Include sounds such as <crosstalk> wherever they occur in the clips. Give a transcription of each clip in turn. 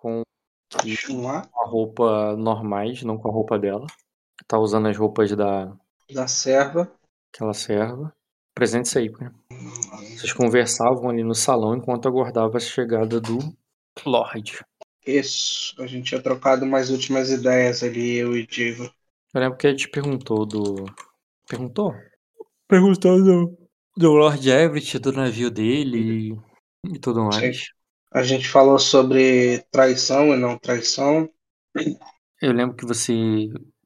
com Chumá, a roupa normais, não com a roupa dela. Tá usando as roupas da da serva. aquela serva. Presente aí, né? Vocês conversavam ali no salão enquanto aguardava a chegada do Lorde. Isso. A gente tinha trocado umas últimas ideias ali, eu e Diego. Eu lembro que a gente perguntou do. Perguntou? Perguntou do. Do Lord Everett, do navio dele e, e tudo mais. A gente falou sobre traição e não traição. Eu lembro que você.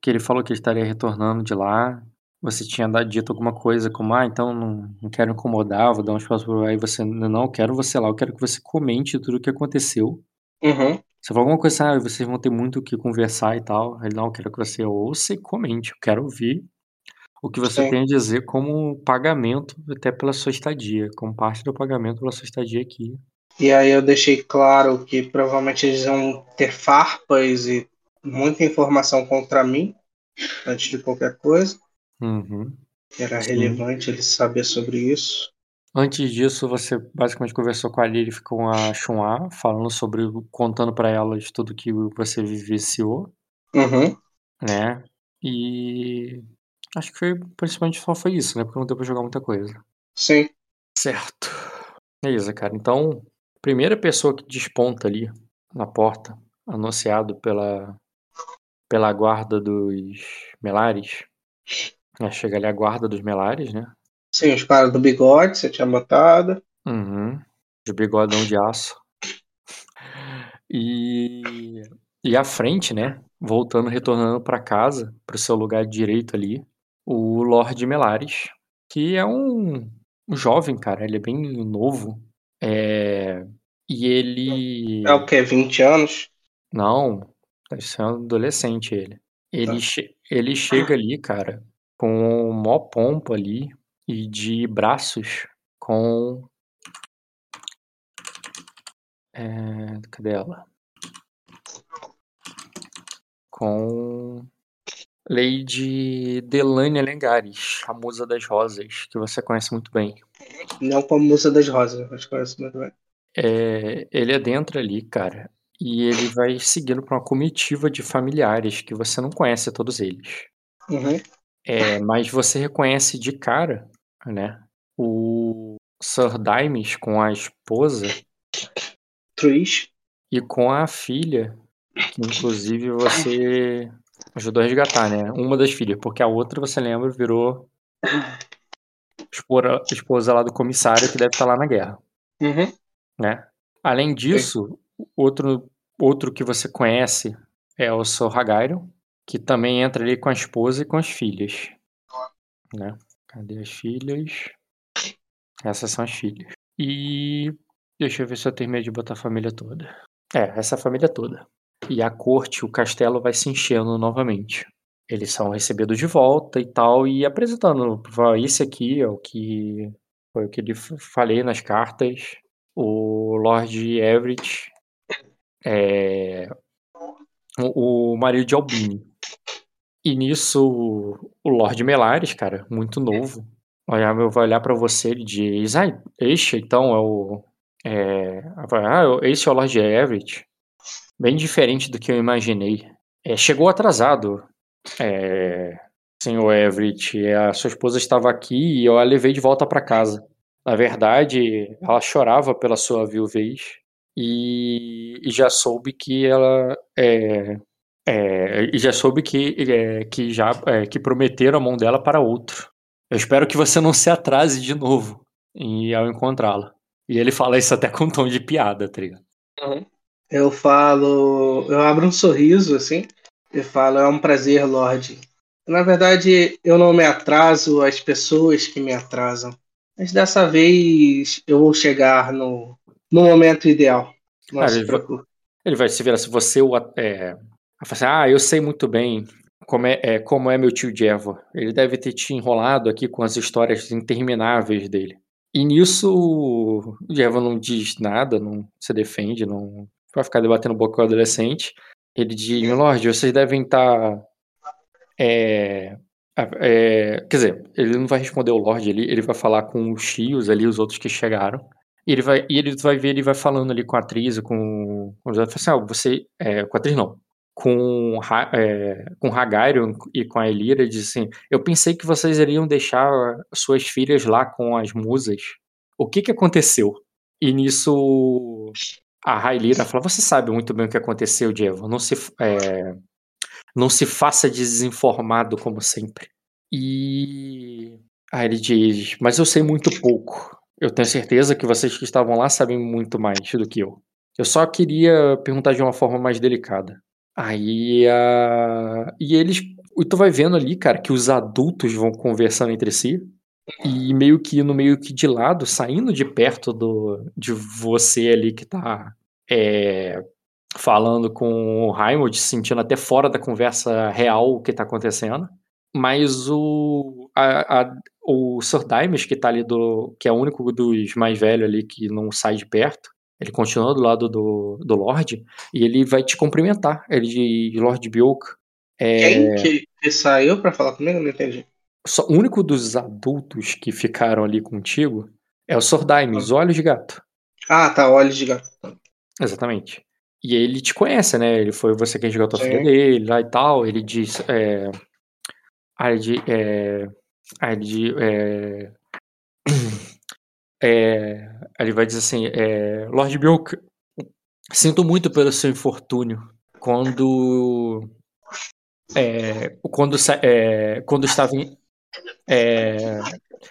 que ele falou que ele estaria retornando de lá. Você tinha dito alguma coisa como, ah, então não, não quero incomodar, vou dar um espaço pro. Aí você, não, eu quero você lá, eu quero que você comente tudo o que aconteceu. Uhum. Você falou alguma coisa assim, ah, vocês vão ter muito o que conversar e tal. Ele, não, eu quero que você ouça e comente. Eu quero ouvir o que você Sim. tem a dizer como pagamento até pela sua estadia, como parte do pagamento pela sua estadia aqui. E aí eu deixei claro que provavelmente eles vão ter farpas e muita informação contra mim, antes de qualquer coisa. Uhum. Era Sim. relevante ele saber sobre isso. Antes disso, você basicamente conversou com a Lily com a Chun'a, falando sobre, contando pra elas tudo que você vivenciou, Uhum. né? E acho que foi, principalmente só foi isso, né? Porque não deu pra jogar muita coisa. Sim. Certo. Beleza, cara. Então, primeira pessoa que desponta ali na porta, anunciado pela, pela guarda dos Melares. né? Chega ali a guarda dos Melares, né? Sim, os caras do bigode, você tinha botado. Uhum. De bigodão de aço. E, e à frente, né? Voltando, retornando pra casa, pro seu lugar direito ali, o Lorde Melares, que é um, um jovem, cara. Ele é bem novo. É, e ele. É o que? 20 anos? Não, ser um adolescente ele. Ele, Tá. che- ele chega ali, cara, com mó pompa ali e de braços com. É, cadê ela? Com Lady Delane Lengares, a musa das rosas, que você conhece muito bem. Não como Musa das Rosas, mas conheço muito bem. É, ele adentra ali, cara, e ele vai seguindo pra uma comitiva de familiares que você não conhece todos eles. Uhum. É, mas você reconhece de cara, né? O Sir Dimes com a esposa Trish. e com a filha, que inclusive você ajudou a resgatar, né? Uma das filhas, porque a outra, você lembra, virou espora- esposa lá do comissário que deve estar lá na guerra, Uhum. Né? Além disso, outro, outro que você conhece é o Sir Hagairon, que também entra ali com a esposa e com as filhas, né? Cadê as filhas? Essas são as filhas. E deixa eu ver se eu terminei de botar a família toda. É, essa família toda. E a corte, o castelo vai se enchendo novamente. Eles são recebidos de volta e tal, e apresentando. "Ó, Esse aqui é o que foi o que eu falei nas cartas. O Lord Everett é o, o marido de Albini. E nisso, o Lord Melares, cara, muito novo, olhar, vai olhar pra você e diz: Ah, este então é o. É, ah, esse é o Lord Everett. Bem diferente do que eu imaginei. É, chegou atrasado, é, senhor Everett. A sua esposa estava aqui e eu a levei de volta para casa. Na verdade, ela chorava pela sua viuvez e, e já soube que ela é, é, e já soube que, é, que já é, que prometeram a mão dela para outro. Eu espero que você não se atrase de novo em, ao encontrá-la. E ele fala isso até com um tom de piada, tá ligado? Eu falo. Eu abro um sorriso assim e falo: é um prazer, Lorde. Na verdade, eu não me atraso às pessoas que me atrasam. Mas dessa vez eu vou chegar no, no momento ideal. Não se ele vai-. Ele vai se virar se você o. a- É, assim, ah, eu sei muito bem como é, é, como é meu tio Jevo. Ele deve ter te enrolado aqui com as histórias intermináveis dele. E nisso o Jevo não diz nada, não se defende, não vai ficar debatendo boca com o adolescente. Ele diz, meu lord, vocês devem estar. é, a- é, quer dizer, ele não vai responder o Lorde ali, ele vai falar com os Chios ali, os outros que chegaram. E ele vai, e ele vai ver, ele vai falando ali com a atriz, com, com assim, ah, você, é, com a atriz não, com, é, com Hagarion e com a Elira, diz assim, eu pensei que vocês iriam deixar suas filhas lá com as musas. O que que aconteceu? E nisso a Raelira fala, você sabe muito bem o que aconteceu, Diego, não se, é, não se faça desinformado como sempre. E aí ele diz, mas eu sei muito pouco. Eu tenho certeza que vocês que estavam lá sabem muito mais do que eu. Eu só queria perguntar de uma forma mais delicada. Aí a. E eles. E tu vai vendo ali, cara, que os adultos vão conversando entre si. E meio que no meio que de lado, saindo de perto do, de você ali que tá é, falando com o Raimund, sentindo até fora da conversa real o que tá acontecendo. Mas o, a, a, o Sir Dimes, que tá ali do. que é o único dos mais velhos ali que não sai de perto, ele continua do lado do, do Lorde e ele vai te cumprimentar. Ele de Lord Bioke. É... Quem que, que saiu para falar comigo? Não entendi. Só, o único dos adultos que ficaram ali contigo é o Sordaime, os olhos de gato. Ah, tá, olhos de gato. Exatamente. E ele te conhece, né? Ele foi você quem jogou a filha dele lá e tal. Ele diz. É... Ah, ele, é... Ele, é... <clears throat> É, ele vai dizer assim: é, Lord Bjork, sinto muito pelo seu infortúnio. Quando. É, quando, é, quando estava em. É,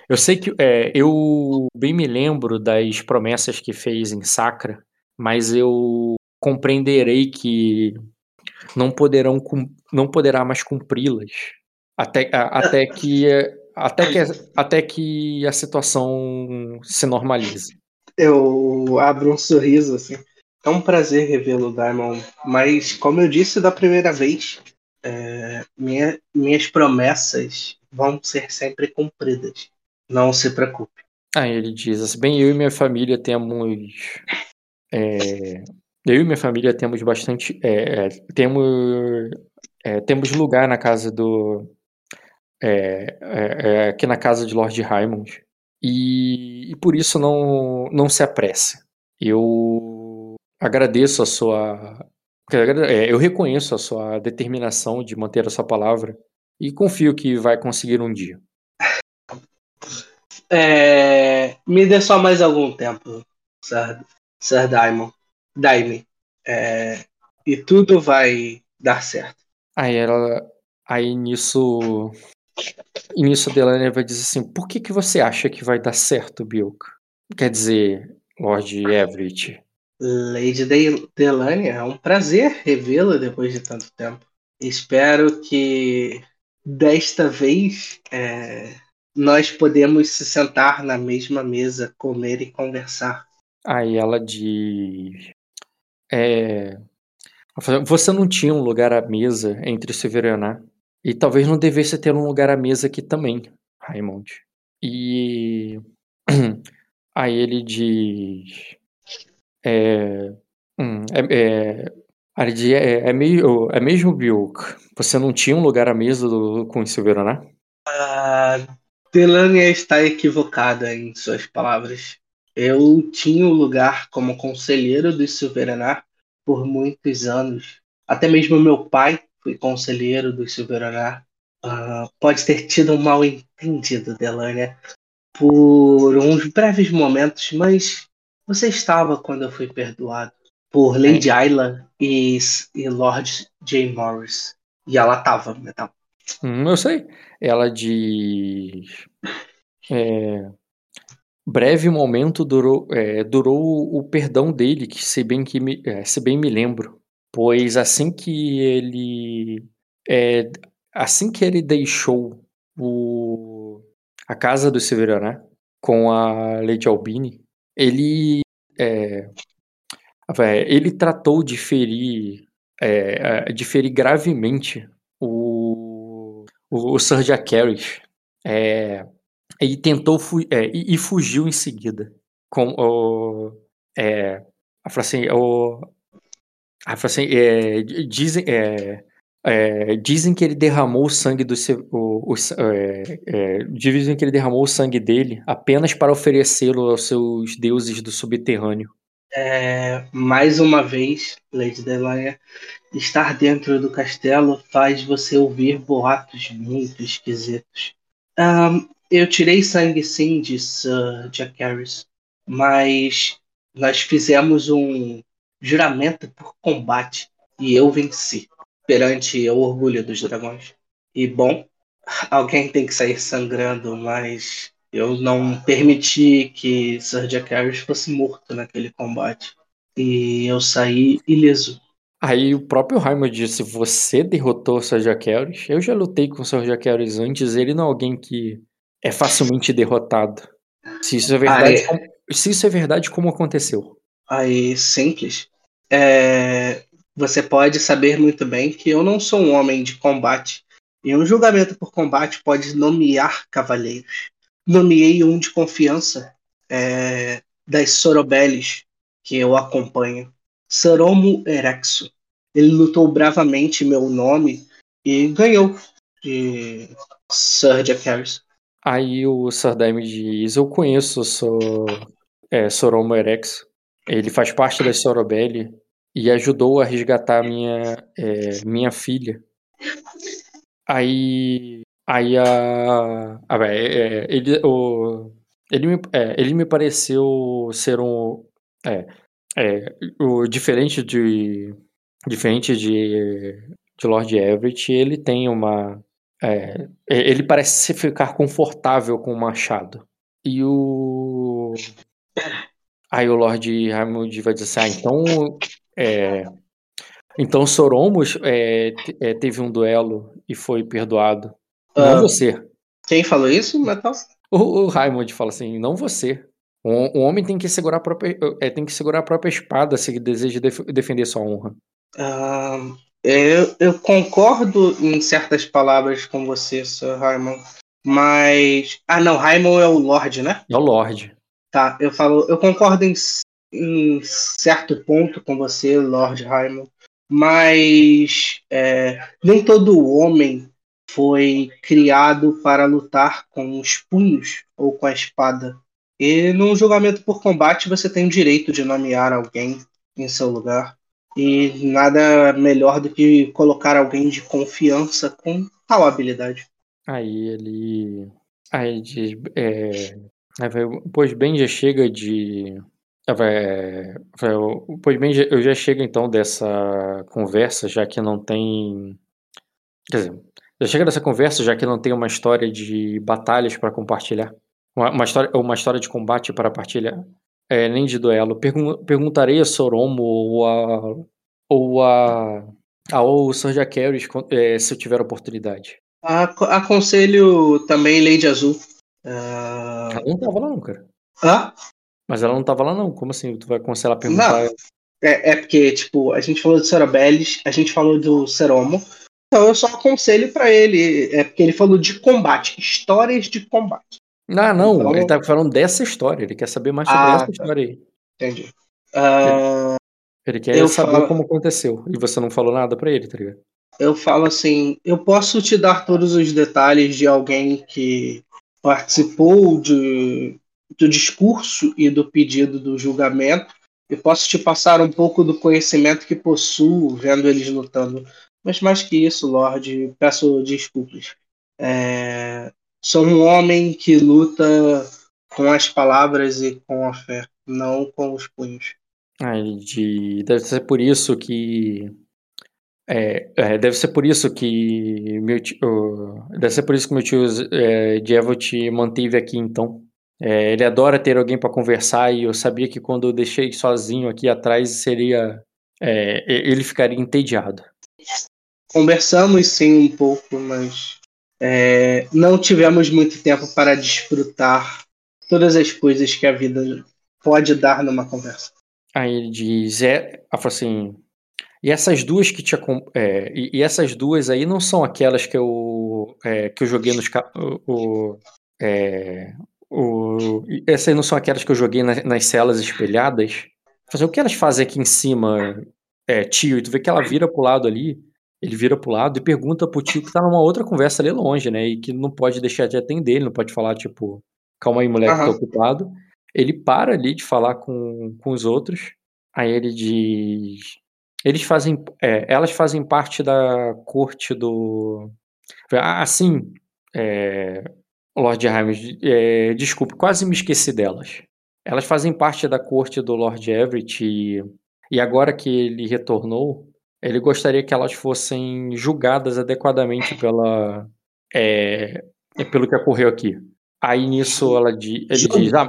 eu sei que. É, eu bem me lembro das promessas que fez em Sacra, mas eu compreenderei que não poderão não poderá mais cumpri-las até, até que até que, até que a situação se normalize. Eu abro um sorriso assim. É um prazer revê-lo, Diamond. Mas, como eu disse da primeira vez, é, minha, minhas promessas vão ser sempre cumpridas. Não se preocupe. Ah, ele diz assim: bem, eu e minha família temos. É, eu e minha família temos bastante. É, é temos, é, temos lugar na casa do, é, é, é, aqui na casa de Lord Raymond. E, e, por isso não, não se apresse. Eu agradeço a sua. Eu reconheço a sua determinação de manter a sua palavra e confio que vai conseguir um dia. Me dê só mais algum tempo, Sir, Sir Daimon. Daime. É, e tudo vai dar certo. Aí ela. Aí nisso e nisso a Delaney vai dizer assim: por que, que você acha que vai dar certo, Bilk? Quer dizer, Lord Everett. Lady De Delaney, é um prazer revê-la depois de tanto tempo. Espero que desta vez é, nós podemos se sentar na mesma mesa, comer e conversar. Aí ela diz. É, você não tinha um lugar à mesa entre Severaná e talvez não devesse ter um lugar à mesa aqui também, Raymond. E <clears throat> aí ele diz. É, hum, é, é, é, é, meio, é mesmo, Bilk. Você não tinha um lugar à mesa do, com o Silveraná? Né? Uh, Delania está equivocada em suas palavras. Eu tinha um lugar como conselheiro do Silveraná por muitos anos. Até mesmo meu pai fui conselheiro do Silveraná, uh, pode ter tido um mal entendido, Delania, por uns breves momentos, mas você estava quando eu fui perdoado por Lady é. Ayla e, e Lord J. Morris. E ela estava, metal. Hum, eu sei. Ela diz. É, breve momento durou, é, durou o perdão dele, que se bem que me, é, se bem me lembro. Pois assim que ele é, assim que ele deixou o, a casa do Severaná né, com a Lady Albini, ele é, ele tratou de ferir é, de ferir gravemente o, o, o Sir Jack é, e tentou é, e, e, fugiu em seguida com o é, assim, o, assim, é, dizem, é, É, dizem que ele derramou o sangue do. O, o, é, é, dizem que ele derramou o sangue dele apenas para oferecê-lo aos seus deuses do subterrâneo. Mais uma vez, Lady Delanha, estar dentro do castelo faz você ouvir boatos muito esquisitos. Um, eu tirei sangue sim de Sir Jack Harris, mas nós fizemos um juramento por combate e eu venci perante o orgulho dos dragões. E bom, alguém tem que sair sangrando, mas eu não permiti que Sir Jack Harris fosse morto naquele combate. E eu saí ileso. Aí o próprio Raimund disse: Você derrotou o Sir Jack? Eu já lutei com o Sir Jack antes, ele não é alguém que é facilmente derrotado. Se isso é verdade, Aí, como, se isso é verdade, como aconteceu? aí simples. É, você pode saber muito bem que eu não sou um homem de combate. E um julgamento por combate pode nomear cavaleiros. Nomeei um de confiança é, das Sorobeles que eu acompanho. Soromo Erexo. Ele lutou bravamente meu nome e ganhou de Sir Jack Harris. Aí o Sardaime diz: Eu conheço Sor, é, Soromo Erex. Ele faz parte da Sorobelli e ajudou a resgatar minha, é, minha filha. Aí, aí a, a é, ele, o, ele, me, é, ele me pareceu ser um, é, é, o diferente de, diferente de, de Lord Everett, ele tem uma, é, ele parece ficar confortável com o machado. E o Aí o Lord Raimund vai dizer assim, ah, então é, então Soromos é, é, teve um duelo e foi perdoado. Não Ah. você. Quem falou isso, Metal? O, o Raimund fala assim, não você. Um, um homem tem que segurar a própria, é, tem que segurar a própria espada se deseja def- defender sua honra. Ah, eu, eu concordo em certas palavras com você, Sir Raimon. Mas. Ah, não, Raimon é o Lorde, né? É o Lorde. Tá, eu falo, eu concordo em, em certo ponto com você, Lord Raimon, mas é, nem todo homem foi criado para lutar com os punhos ou com a espada. E num julgamento por combate você tem o direito de nomear alguém em seu lugar. E nada melhor do que colocar alguém de confiança com tal habilidade. Aí ele. Aí ele diz. É, pois bem, já chega de. vai, pois bem, eu já chego então dessa conversa, já que não tem. Quer dizer, já chega dessa conversa, já que não tem uma história de batalhas para compartilhar. Uma, uma história, uma história de combate para partilhar. É, nem de duelo. Pergun- perguntarei a Soromo ou a. Ou a. Ao Sir Jaqueris se eu tiver oportunidade. Aco- Aconselho também Lady Azul. Ah, Ela não tava lá não, cara. hã? Mas ela não tava lá não. Como assim? Tu vai aconselhar a perguntar? Não. É, é porque, tipo, a gente falou do Cerobelis, a gente falou do Ceromo. Então eu só aconselho pra ele. É porque ele falou de combate, histórias de combate. Ah, não. Então- Ele tá falando dessa história. Ele quer saber mais sobre Ah, essa tá. história aí. Entendi. Ah, Ele quer Eu saber falo- como aconteceu. E você não falou nada pra ele, tá ligado? eu falo assim: eu posso te dar todos os detalhes de alguém que participou de, do discurso e do pedido do julgamento. Eu posso te passar um pouco do conhecimento que possuo vendo eles lutando. Mas mais que isso, Lorde, peço desculpas. É, sou um homem que luta com as palavras e com a fé, não com os punhos. Ah, de... Deve ser por isso que. É, é, deve ser por isso que meu tio, oh, deve ser por isso que meu tio é, Diego te manteve aqui então. É, ele adora ter alguém pra conversar e eu sabia que quando eu deixei sozinho aqui atrás seria é, ele ficaria entediado. Conversamos sim um pouco, mas é, não tivemos muito tempo para desfrutar todas as coisas que a vida pode dar numa conversa. Aí ele diz, é, assim, e essas duas que te é, e, essas duas aí não são aquelas que eu é, que eu joguei nos o, o- é, o- essas não são aquelas que eu joguei na- nas celas espelhadas. Fazer o que elas fazem aqui em cima, é, tio, e tu vê que ela vira pro lado ali ele vira pro lado e pergunta pro tio que tá numa outra conversa ali longe, né? E que não pode deixar de atender, ele não pode falar, tipo, calma aí, moleque, uhum. tô ocupado. Ele para ali de falar com, com os outros. Aí ele diz. Eles fazem. É, elas fazem parte da corte do. Ah, sim. É, Lord Hymes, é, desculpe, quase me esqueci delas. Elas fazem parte da corte do Lord Everett e, e agora que ele retornou, ele gostaria que elas fossem julgadas adequadamente pela, é, pelo que ocorreu aqui. Aí nisso ela diz. Ele diz ah,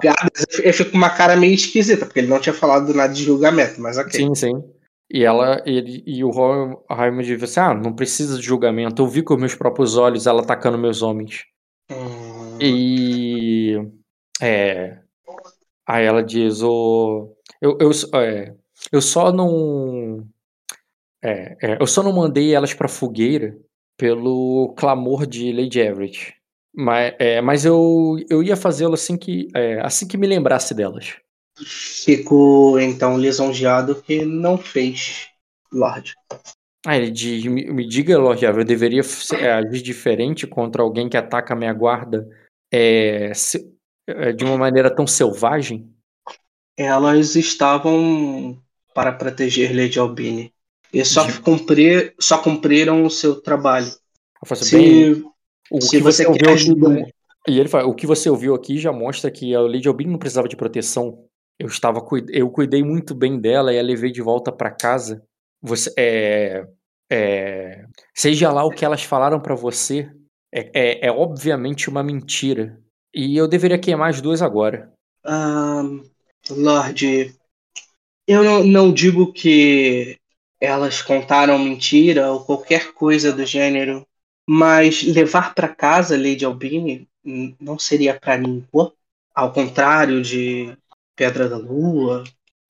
eu fico com uma cara meio esquisita, porque ele não tinha falado nada de julgamento, mas ok. Sim, sim. E ela ele, e o Raymond diz assim: Ah, não precisa de julgamento. Eu vi com meus próprios olhos ela atacando meus homens. Hum... E. É. Aí ela diz: oh, eu, eu, é, eu só não. É, é, eu só não mandei elas pra fogueira pelo clamor de Lady Everett. Mas, é, mas eu, eu ia fazê-lo assim que é, assim que me lembrasse delas. Fico então lisonjeado que não fez, Lorde. Ah, ele diz, me, me diga, Lorde eu deveria é, agir diferente contra alguém que ataca a minha guarda é, se, é, de uma maneira tão selvagem? Elas estavam para proteger Lady Albini. E só, de... cumprir, só cumpriram o seu trabalho. Se, bem, o se que você, você ouviu aqui, E ele fala, o que você ouviu aqui já mostra que a Lady Albini não precisava de proteção. Eu estava eu cuidei muito bem dela e a levei de volta para casa. Você é, é, seja lá o que elas falaram para você, é, é, é, obviamente uma mentira. E eu deveria queimar as duas agora. Um, Lorde, eu não, não digo que elas contaram mentira ou qualquer coisa do gênero, mas levar para casa Lady Albini não seria para mim, ao contrário de Pedra da Lua,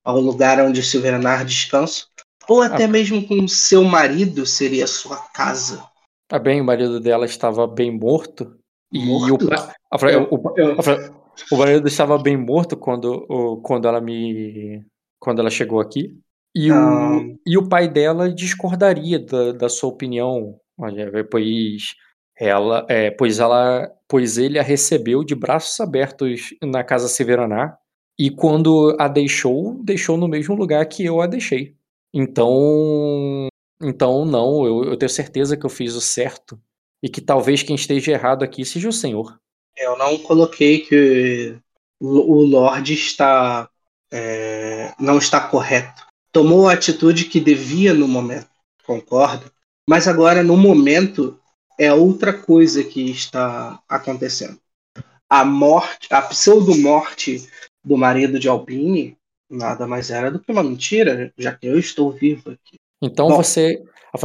ao lugar onde Silvenar descansa, ou até ah. mesmo com seu marido seria sua casa. Tá bem, o marido dela estava bem morto. morto? E o, o, o, o marido estava bem morto quando, quando ela me. quando ela chegou aqui. E, o, e o pai dela discordaria da, da sua opinião, pois ela, é, pois ela, pois ele a recebeu de braços abertos na casa Severaná e quando a deixou, deixou no mesmo lugar que eu a deixei. Então, então não, eu, eu tenho certeza que eu fiz o certo e que talvez quem esteja errado aqui seja o Senhor. Eu não coloquei que o Lorde está é, não está correto. Tomou a atitude que devia no momento, concordo. Mas agora no momento é outra coisa que está acontecendo. A morte, a pseudo morte do marido de Albini nada mais era do que uma mentira, já que eu estou vivo aqui. Então Bom, você,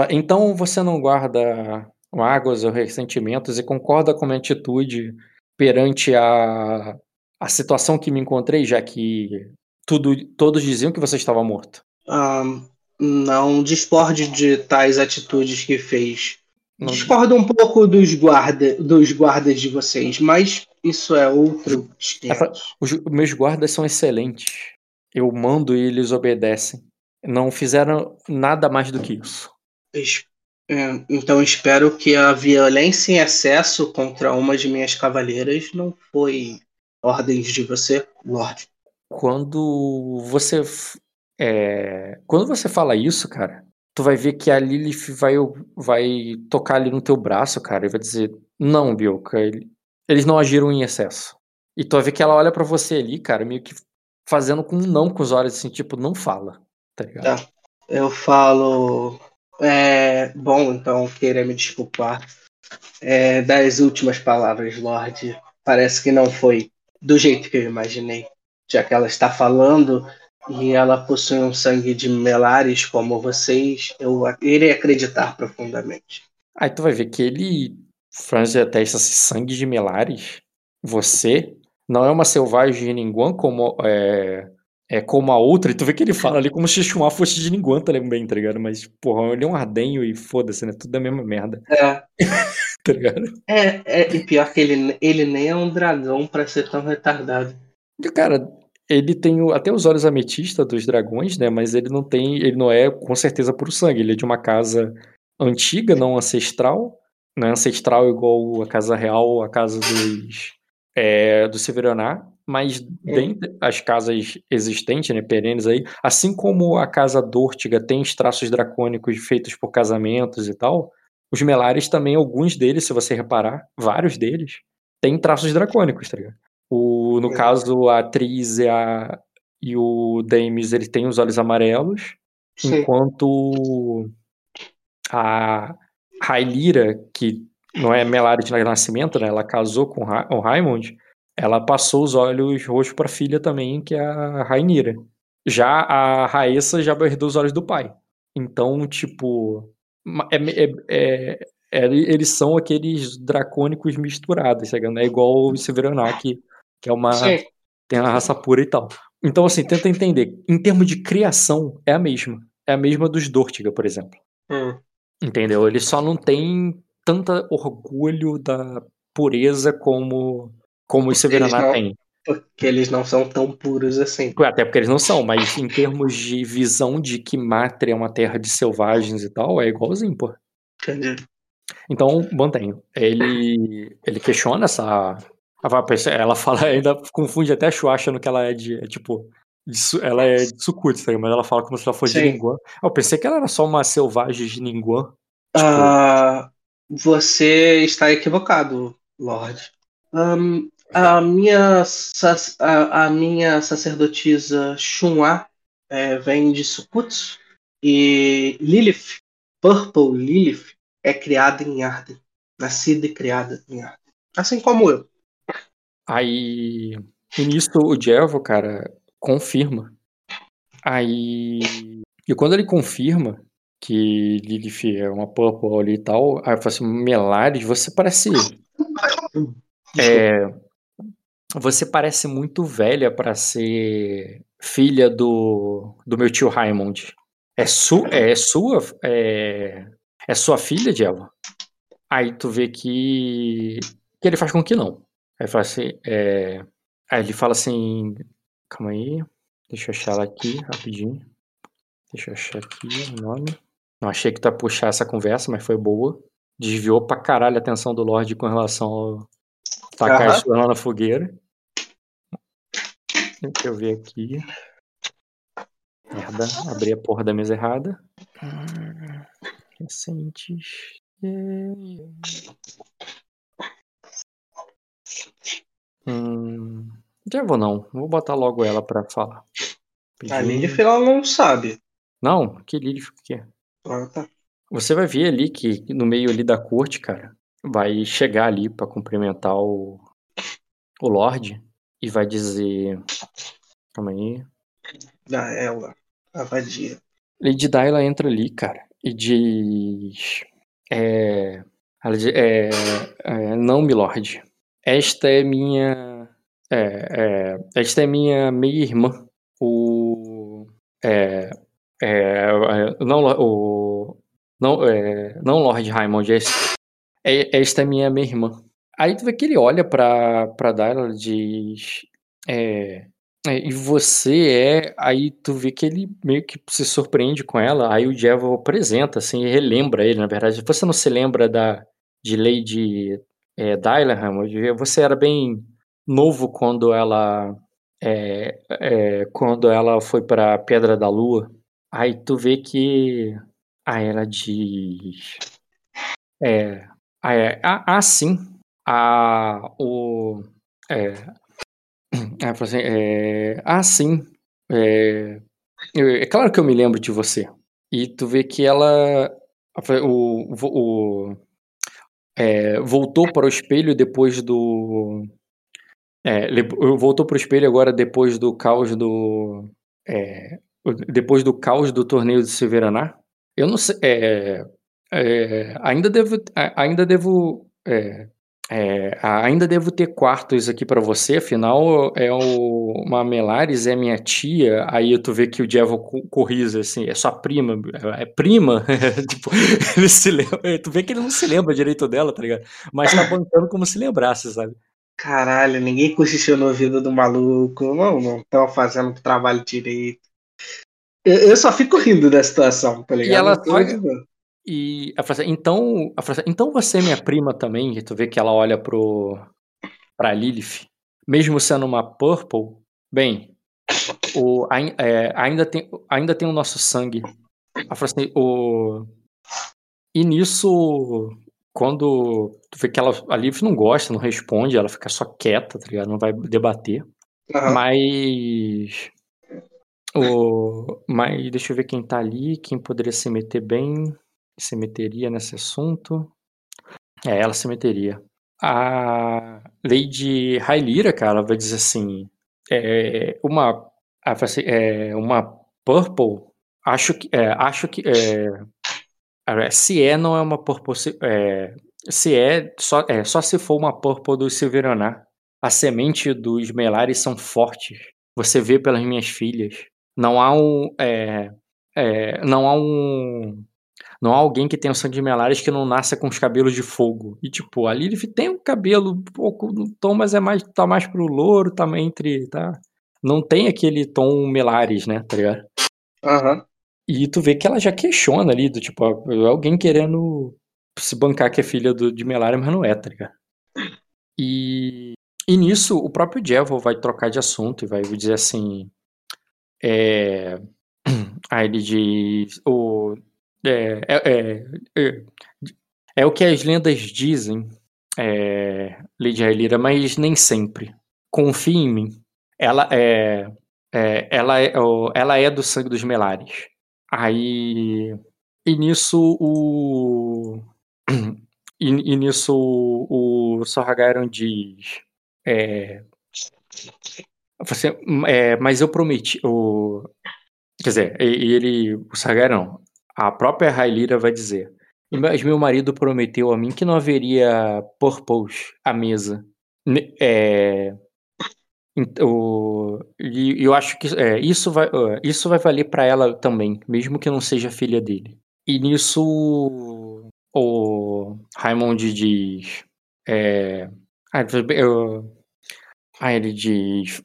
então você não guarda mágoas ou ressentimentos e concorda com a minha atitude perante a, a situação que me encontrei, já que tudo, todos diziam que você estava morto? Um, não discorde de tais atitudes que fez. Não... Discordo um pouco dos, guarda, dos guardas de vocês, mas isso é outro Os meus guardas são excelentes. Eu mando e eles obedecem. Não fizeram nada mais do que isso. É, então espero que a violência em excesso contra uma de minhas cavaleiras não foi ordens de você, Lorde. Quando você é, quando você fala isso, cara, tu vai ver que a Lilith vai, vai tocar ali no teu braço, cara, e vai dizer: Não, Bioka, eles não agiram em excesso. E tu vai ver que ela olha para você ali, cara, meio que fazendo com um não com os olhos, assim, tipo, não fala, tá ligado? Tá. Eu falo. É, bom, então queira me desculpar. É, das últimas palavras, Lorde, parece que não foi do jeito que eu imaginei. Já que ela está falando e ela possui um sangue de melares como vocês, eu irei acreditar profundamente. Aí tu vai ver que ele franze até esse sangue de melares. Você não é uma selvagem de ninguém como é, é como a outra, e tu vê que ele fala ali como se Xixumá fosse de ninguém também, tá ligado? Mas, porra, ele é um ardenho e foda-se, né? Tudo da mesma merda. É. <laughs> tá ligado? É, é, e pior que ele, ele nem é um dragão para ser tão retardado. Cara, ele tem até os olhos ametista dos dragões, né? Mas ele não tem, ele não é com certeza puro sangue, ele é de uma casa antiga, não ancestral. Não é ancestral igual a casa real, a casa dos é, do Severaná, mas dentre as casas existentes, né, perenes aí, assim como a casa Dortiga tem os traços dracônicos feitos por casamentos e tal, os Melares também, alguns deles, se você reparar, vários deles, têm traços dracônicos, tá ligado? O, no é. caso, a atriz e, a, e o Dames, ele tem os olhos amarelos, Sim. enquanto a Railira, que não é Melares de nascimento, né? Ela casou com o Raimond, ela passou os olhos roxos para a filha também, que é a Rainira. Já a Raessa já herdou os olhos do pai. Então, tipo, é, é, é, é, eles são aqueles dracônicos misturados, tá É igual o Severanak, que é uma. Sim. tem a raça pura e tal. Então, assim, tenta entender. Em termos de criação, é a mesma. É a mesma dos Dortiga, por exemplo. Hum. Entendeu? Eles só não têm tanta orgulho da pureza como, como os Severaná têm. Porque eles não são tão puros assim. Até porque eles não são, mas em termos de visão de que Mátria é uma terra de selvagens e tal, é igualzinho, pô. Entendi. Então, mantenho. Ele, ele questiona essa. Ela fala, <laughs> ainda confunde até a Shu achando que ela é de. É, tipo, de, ela é de tá mas ela fala como se ela fosse Sim. de Ninguan. Eu pensei que ela era só uma selvagem de Ninguan. Tipo... Uh, você está equivocado, Lorde. Um, a minha, a, a minha sacerdotisa Shunwa é, vem de Sukutsu e Lilith, Purple Lilith, é criada em Arden. Nascida e criada em Arden. Assim como eu. Aí, nisso, o Jevo, cara, confirma. Aí, e quando ele confirma que Lilith é uma Purple ali e tal, aí eu falo assim, Melares, você parece... <laughs> É, você parece muito velha para ser filha do, do meu tio Raymond. É, su, é sua é, é sua filha, Diela? Aí tu vê que que ele faz com que não. Aí fala assim, é, aí ele fala assim, calma aí, deixa eu achar ela aqui rapidinho. Deixa eu achar aqui o nome. Não achei que tu ia puxar essa conversa, mas foi boa. Desviou pra caralho a atenção do Lorde com relação ao tacar uhum. lá na fogueira. Deixa eu ver aqui. Merda, abri a porra da mesa errada. Recentes. Hum, já vou não. Vou botar logo ela pra falar. A Lilith ela não sabe. Não? Que Lilith o que é? Ah, tá. Você vai ver ali que no meio ali da corte, cara, vai chegar ali para cumprimentar o, o Lorde e vai dizer. Calma aí. Da ela, a vadia. Lady Dyla entra ali, cara, e diz. É. Diz, é, é não, milord. Esta é minha. É, é, esta é minha meia-irmã. O. É, é, não, o, não, é, não Lord Raymond, é, esta é minha, minha irmã. Aí tu vê que ele olha pra, pra Dyla e diz. E você é. Aí tu vê que ele meio que se surpreende com ela. Aí o Jevo apresenta, assim, e relembra ele, na verdade. Você não se lembra da, de Lady é? Você era bem novo quando ela. É, é, quando ela foi para Pedra da Lua. Aí tu vê que. Aí ela diz. É, ah, ah sim. Ah, o. É. <clears throat> assim, é, ah, sim. É, é claro que eu me lembro de você. E tu vê que ela. O, o, é, voltou para o espelho depois do. É, voltou para o espelho agora depois do caos do. É, depois do caos do torneio de Severaná. Eu não sei. É, é, ainda devo. Ainda devo. É, ainda devo ter quartos aqui para você, afinal é o, uma Melares, é minha tia. Aí tu vê que o Diego corrija assim, é sua prima, é prima. <laughs> tipo, ele se lembra, tu vê que ele não se lembra direito dela, tá ligado? Mas tá bancando como se lembrasse, sabe? Caralho, ninguém cochichou no ouvido do maluco. Não, não estão fazendo o trabalho direito. Eu, eu, só fico rindo da situação, tá ligado? E ela, só, E fala assim, então, assim, então você é minha prima também, e tu vê que ela olha pro, pra Lilith, mesmo sendo uma Purple, bem, o, é, ainda, tem, ainda tem o nosso sangue. Fala assim, o, e nisso, quando tu vê que ela, a Lilith não gosta, não responde, ela fica só quieta, tá ligado? Não vai debater. Uhum. Mas o, mas deixa eu ver quem tá ali, quem poderia se meter bem, se meteria nesse assunto. É, ela se meteria. A Lady Railira, cara, vai dizer assim, é, uma, assim, é, uma Purple, acho que, é, acho que, é, se é, não é uma Purple, se é, se é, só, é, só se for uma Purple do Silveranar. A semente dos Melares são fortes. Você vê pelas minhas filhas. Não há um. É, é, não há um. Não há alguém que tenha o sangue de Melares que não nasça com os cabelos de fogo. E, tipo, a Lilith tem um cabelo um pouco no tom, mas é mais, tá mais pro louro, tá entre. Tá? Não tem aquele tom Melares, né? Tá ligado? Uhum. E tu vê que ela já questiona ali, do tipo, alguém querendo se bancar que é filha do, de Melares, mas não é, tá ligado? E, e nisso, o próprio Jevon vai trocar de assunto e vai dizer assim: é, <clears throat> aí ele diz. O, é, é, é, é, o que as lendas dizem, é, Lydia Lira, mas nem sempre. Confie em mim. Ela é, é, ela, é ela é do sangue dos Melares. Aí. E nisso o. <clears throat> E, e nisso o, o Sorragaron diz. É, você, é, mas eu prometi. O, quer dizer, ele. O não. A própria Railira vai dizer. Mas meu marido prometeu a mim que não haveria purples à mesa. É, o, e eu acho que é, isso, vai, isso vai valer para ela também, mesmo que não seja filha dele. E nisso o Raimond diz. É, Aí ele diz: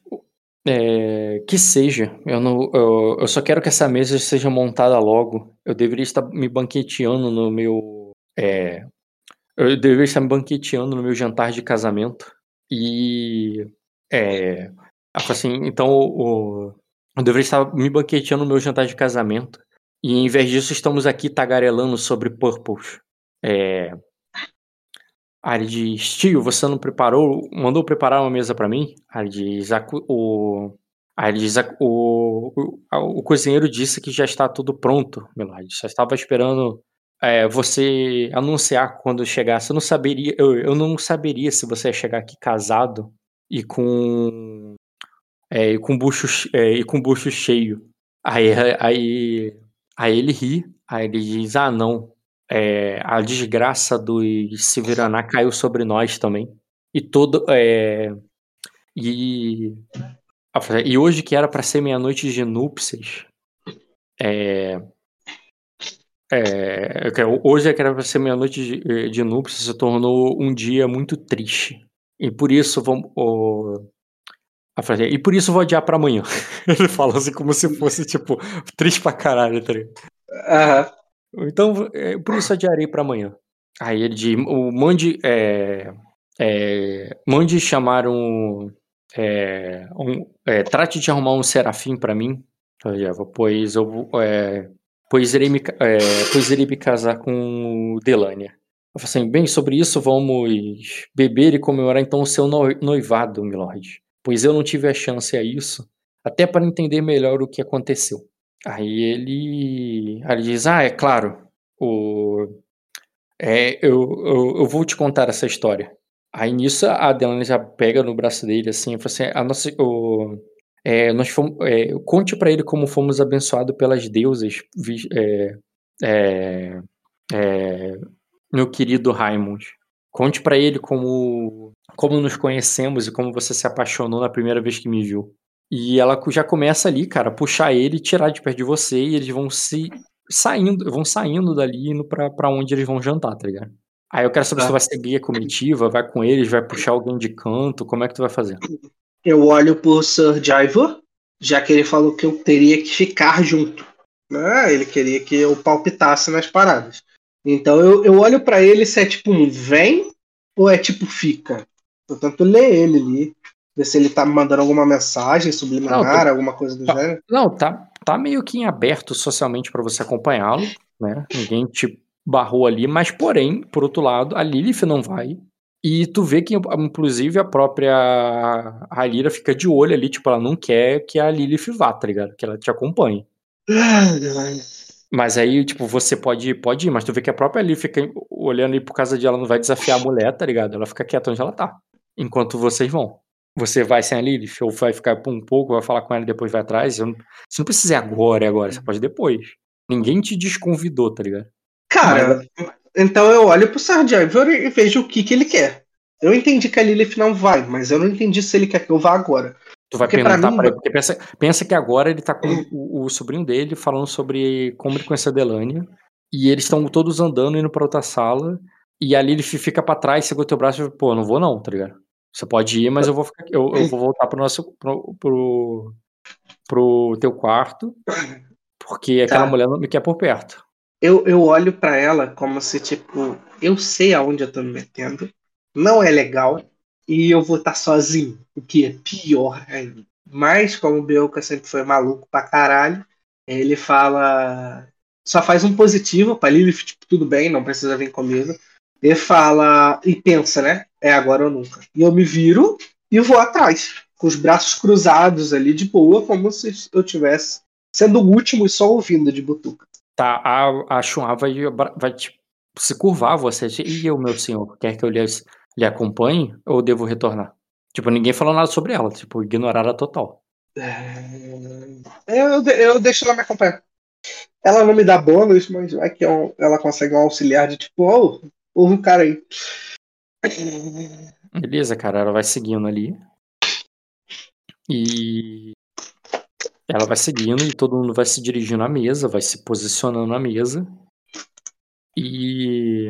é, que seja, eu, não, eu, eu, só quero que essa mesa seja montada logo. Eu deveria estar me banqueteando no meu. É, eu deveria estar me banqueteando no meu jantar de casamento. E. É, assim, então o, eu deveria estar me banqueteando no meu jantar de casamento. E em vez disso, estamos aqui tagarelando sobre purples. É, Ele diz, tio, você não preparou, mandou preparar uma mesa para mim? Ele diz, o... Ele diz, o, o, o cozinheiro disse que já está tudo pronto, Milady. Só estava esperando é, você anunciar quando chegasse. Eu não saberia, eu, eu não saberia se você ia chegar aqui casado e com é, e com bucho é, e com bucho cheio. Aí, aí, aí ele ri. Aí ele diz, ah não, é, a desgraça do Silveraná caiu sobre nós também. E todo. É, e, e hoje que era para ser meia-noite de núpcias. É, é, hoje que era para ser meia-noite de, de núpcias se tornou um dia muito triste. E por isso vamos. Oh, e por isso vou adiar pra amanhã. <laughs> Ele fala assim como se fosse, tipo, triste pra caralho, tá. Então, é, por isso adiarei para amanhã. Aí ele diz, o mande, é, é, mande chamar um, é, um é, trate de arrumar um serafim para mim, pois eu é, pois irei me, é, pois irei me casar com Delania. Eu falei assim, bem, sobre isso vamos beber e comemorar então o seu noivado, milord, pois eu não tive a chance a isso, até para entender melhor o que aconteceu. Aí ele, aí ele diz: Ah, é claro, o, é, eu, eu, eu, vou te contar essa história. Aí nisso a Adelane já pega no braço dele assim e fala assim: a nossa, o, é, nós fomos, é, conte para ele como fomos abençoados pelas deusas, é, é, é, meu querido Raimund. Conte para ele como, como nos conhecemos e como você se apaixonou na primeira vez que me viu. E ela já começa ali, cara, puxar ele e tirar de perto de você, e eles vão se saindo, vão saindo dali indo pra, pra onde eles vão jantar, tá ligado? Aí eu quero saber tá. se tu vai seguir a comitiva, vai com eles, vai puxar alguém de canto, como é que tu vai fazer? Eu olho por Sir Jaiva, já que ele falou que eu teria que ficar junto. Né? Ele queria que eu palpitasse nas paradas. Então eu, eu olho para ele se é tipo um vem ou é tipo fica. Eu tento ler ele ali. Ver se ele tá me mandando alguma mensagem subliminar, não, tô... alguma coisa do tá, gênero. Não, tá, tá meio que em aberto socialmente para você acompanhá-lo, né? Ninguém te barrou ali, mas porém, por outro lado, a Lilith não vai. E tu vê que, inclusive, a própria Halira fica de olho ali, tipo, ela não quer que a Lilith vá, tá ligado? Que ela te acompanhe. Mas aí, tipo, você pode ir, pode ir, mas tu vê que a própria Lilith fica olhando aí por causa de ela não vai desafiar a mulher, tá ligado? Ela fica quieta onde ela tá. Enquanto vocês vão. Você vai sem a Lilith, ou vai ficar por um pouco, vai falar com ela e depois vai atrás. Você não precisa ir agora, é agora, você pode depois. Ninguém te desconvidou, tá ligado? Cara, mas... então eu olho pro Sardiver e vejo o que, que ele quer. Eu entendi que a Lilith não vai, mas eu não entendi se ele quer que eu vá agora. Tu vai porque perguntar pra, mim... pra ele, porque pensa, pensa que agora ele tá com o, o, sobrinho dele falando sobre como ele conheceu a Delania. E eles estão todos andando, indo pra outra sala. E a Lilith fica pra trás, segura teu braço e fala, pô, não vou não, tá ligado? Você pode ir, mas eu vou ficar eu, eu vou voltar pro nosso pro, pro, pro teu quarto, porque aquela tá. mulher não me quer por perto. Eu, eu olho para ela como se tipo, eu sei aonde eu tô me metendo, não é legal e eu vou estar tá sozinho, o que é pior ainda. Mas como o Belka sempre foi maluco pra caralho, ele fala só faz um positivo para Lilith, tipo, tudo bem, não precisa vir comigo. Ele fala e pensa, né? É agora ou nunca. E eu me viro e vou atrás, com os braços cruzados ali de boa, como se eu tivesse sendo o último e só ouvindo de butuca. Tá, a, a Chua vai, vai tipo, se curvar você. E eu, meu senhor, quer que eu lhe, lhe acompanhe ou devo retornar? Tipo, ninguém falou nada sobre ela, tipo, ignorar a total. É... Eu, eu deixo ela me acompanhar. Ela não me dá bônus, mas vai que ela consegue um auxiliar de tipo, oh, ouve o cara aí. Beleza, cara, ela vai seguindo ali. E ela vai seguindo e todo mundo vai se dirigindo à mesa, vai se posicionando na mesa. E.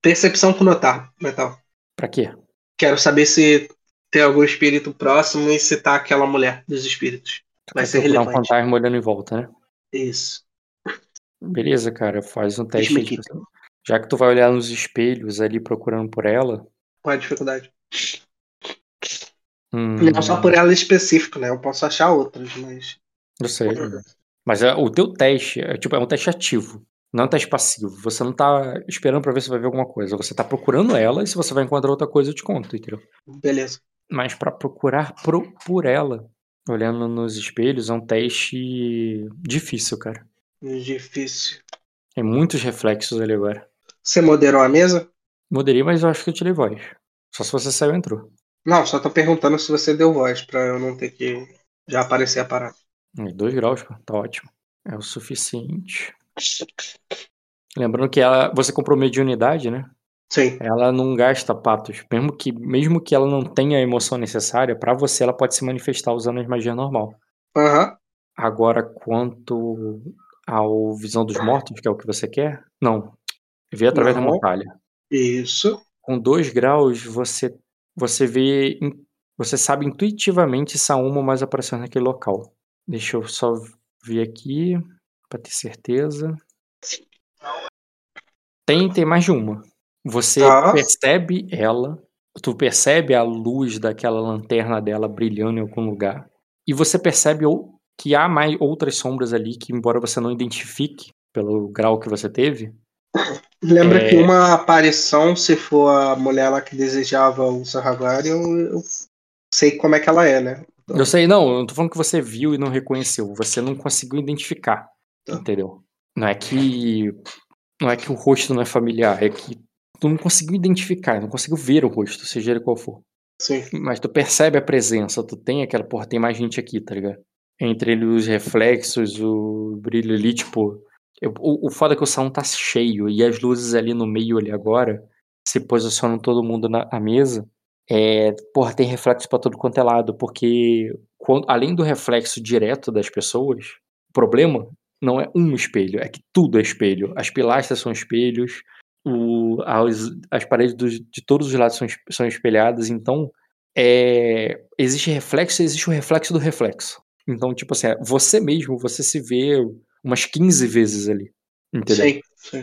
Percepção com notar, Metal. Pra quê? Quero saber se tem algum espírito próximo e se tá aquela mulher dos espíritos. Vai ser relevante. um fantasma olhando em volta, né? Isso. Beleza, cara, faz um teste. Já que tu vai olhar nos espelhos ali procurando por ela. Qual é a dificuldade? Hum... Não só por ela específico, né? Eu posso achar outras, mas. Eu sei. Mas é, o teu teste é, tipo, é um teste ativo, não é um teste passivo. Você não tá esperando pra ver se vai ver alguma coisa. Você tá procurando ela e se você vai encontrar outra coisa, eu te conto, entendeu? Beleza. Mas para procurar pro, por ela, olhando nos espelhos, é um teste difícil, cara. Difícil. Tem muitos reflexos ali agora. Você moderou a mesa? Moderei, mas eu acho que eu tirei voz. Só se você saiu entrou. Não, só tô perguntando se você deu voz, pra eu não ter que já aparecer a parada. Dois graus, tá ótimo. É o suficiente. Lembrando que ela, você comprou mediunidade, né? Sim. Ela não gasta patos. Mesmo que, mesmo que ela não tenha a emoção necessária, para você ela pode se manifestar usando a magia normal. Uhum. Agora, quanto ao Visão dos Mortos, que é o que você quer, não. Vê através não. da mortalha. Isso. Com dois graus, você, você vê. Você sabe intuitivamente se há uma mais aparecendo naquele local. Deixa eu só ver aqui para ter certeza. Tem, tem mais de uma. Você tá. percebe ela, tu percebe a luz daquela lanterna dela brilhando em algum lugar. E você percebe que há mais outras sombras ali que, embora você não identifique pelo grau que você teve. Lembra é... que uma aparição, se for a mulher lá que desejava o Sahagari, eu, eu sei como é que ela é, né? Eu sei, não, eu não tô falando que você viu e não reconheceu, você não conseguiu identificar, tá. entendeu? Não é que não é que o rosto não é familiar, é que tu não conseguiu identificar, não conseguiu ver o rosto, seja ele qual for. Sim. Mas tu percebe a presença, tu tem aquela, porra, tem mais gente aqui, tá ligado? Entre ele, os reflexos, o brilho ali, tipo. Eu, o, o foda é que o salão tá cheio e as luzes ali no meio ali agora se posicionam todo mundo na mesa é, porra, tem reflexo para todo quanto é lado, porque quando, além do reflexo direto das pessoas, o problema não é um espelho, é que tudo é espelho. As pilastras são espelhos, o, as, as paredes dos, de todos os lados são, são espelhadas, então é, existe reflexo existe o reflexo do reflexo. Então, tipo assim, você mesmo, você se vê umas 15 vezes ali. Entendeu? Sim,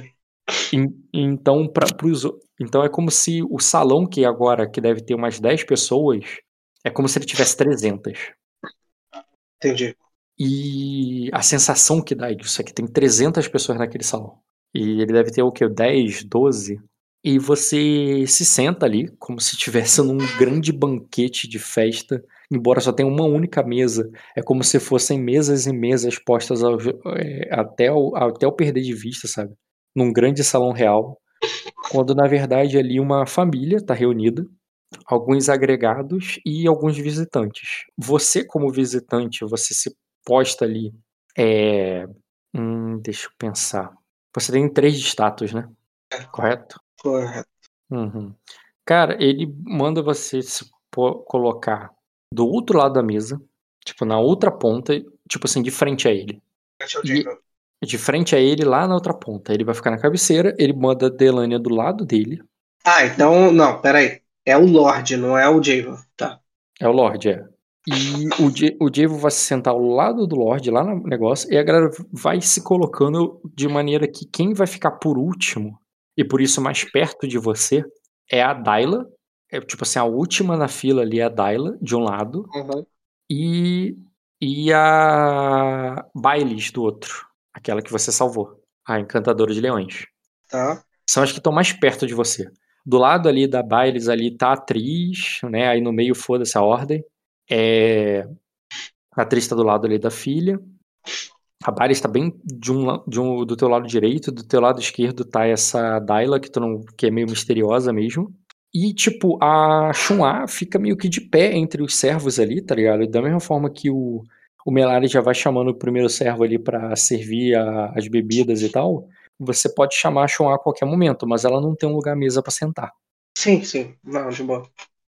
sim. então, para pros, então é como se o salão que agora que deve ter umas 10 pessoas, é como se ele tivesse 300. Entendi. E a sensação que dá disso é que tem 300 pessoas naquele salão. E ele deve ter o que? 10, 12? E você se senta ali como se estivesse num grande banquete de festa, embora só tenha uma única mesa. É como se fossem mesas e mesas postas ao, é, até, o, até o perder de vista, sabe? Num grande salão real. Quando na verdade ali uma família está reunida, alguns agregados e alguns visitantes. Você, como visitante, você se posta ali. É... Hum, deixa eu pensar. Você tem três status, né? Correto? Correto. Uhum. Cara, ele manda você se colocar do outro lado da mesa, tipo, na outra ponta, tipo assim, de frente a ele. E, de frente a ele, lá na outra ponta. Ele vai ficar na cabeceira, ele manda a Delania do lado dele. Ah, então, não, peraí. É o Lorde, não é o Javen, tá. É o Lorde, é. E o, o Diego vai se sentar ao lado do Lorde, lá no negócio, e a galera vai se colocando de maneira que quem vai ficar por último, e por isso mais perto de você, é a Daila. É, tipo assim, a última na fila ali é a Daila, de um lado, uhum. e, e a Bailes do outro, aquela que você salvou, a Encantadora de Leões. Tá. São as que estão mais perto de você. Do lado ali da Bailes ali tá a atriz, né? Aí no meio foda-se a ordem. É, a atriz está do lado ali da filha. A Bari está bem de um, de um, do teu lado direito, do teu lado esquerdo tá essa Daila, que, tu não, que é meio misteriosa mesmo. E, tipo, a Shun'a fica meio que de pé entre os servos ali, tá ligado? E da mesma forma que o, o Melari já vai chamando o primeiro servo ali para servir a, as bebidas e tal, você pode chamar a Shun'a a qualquer momento, mas ela não tem um lugar mesa para sentar. Sim, sim. Não, de boa.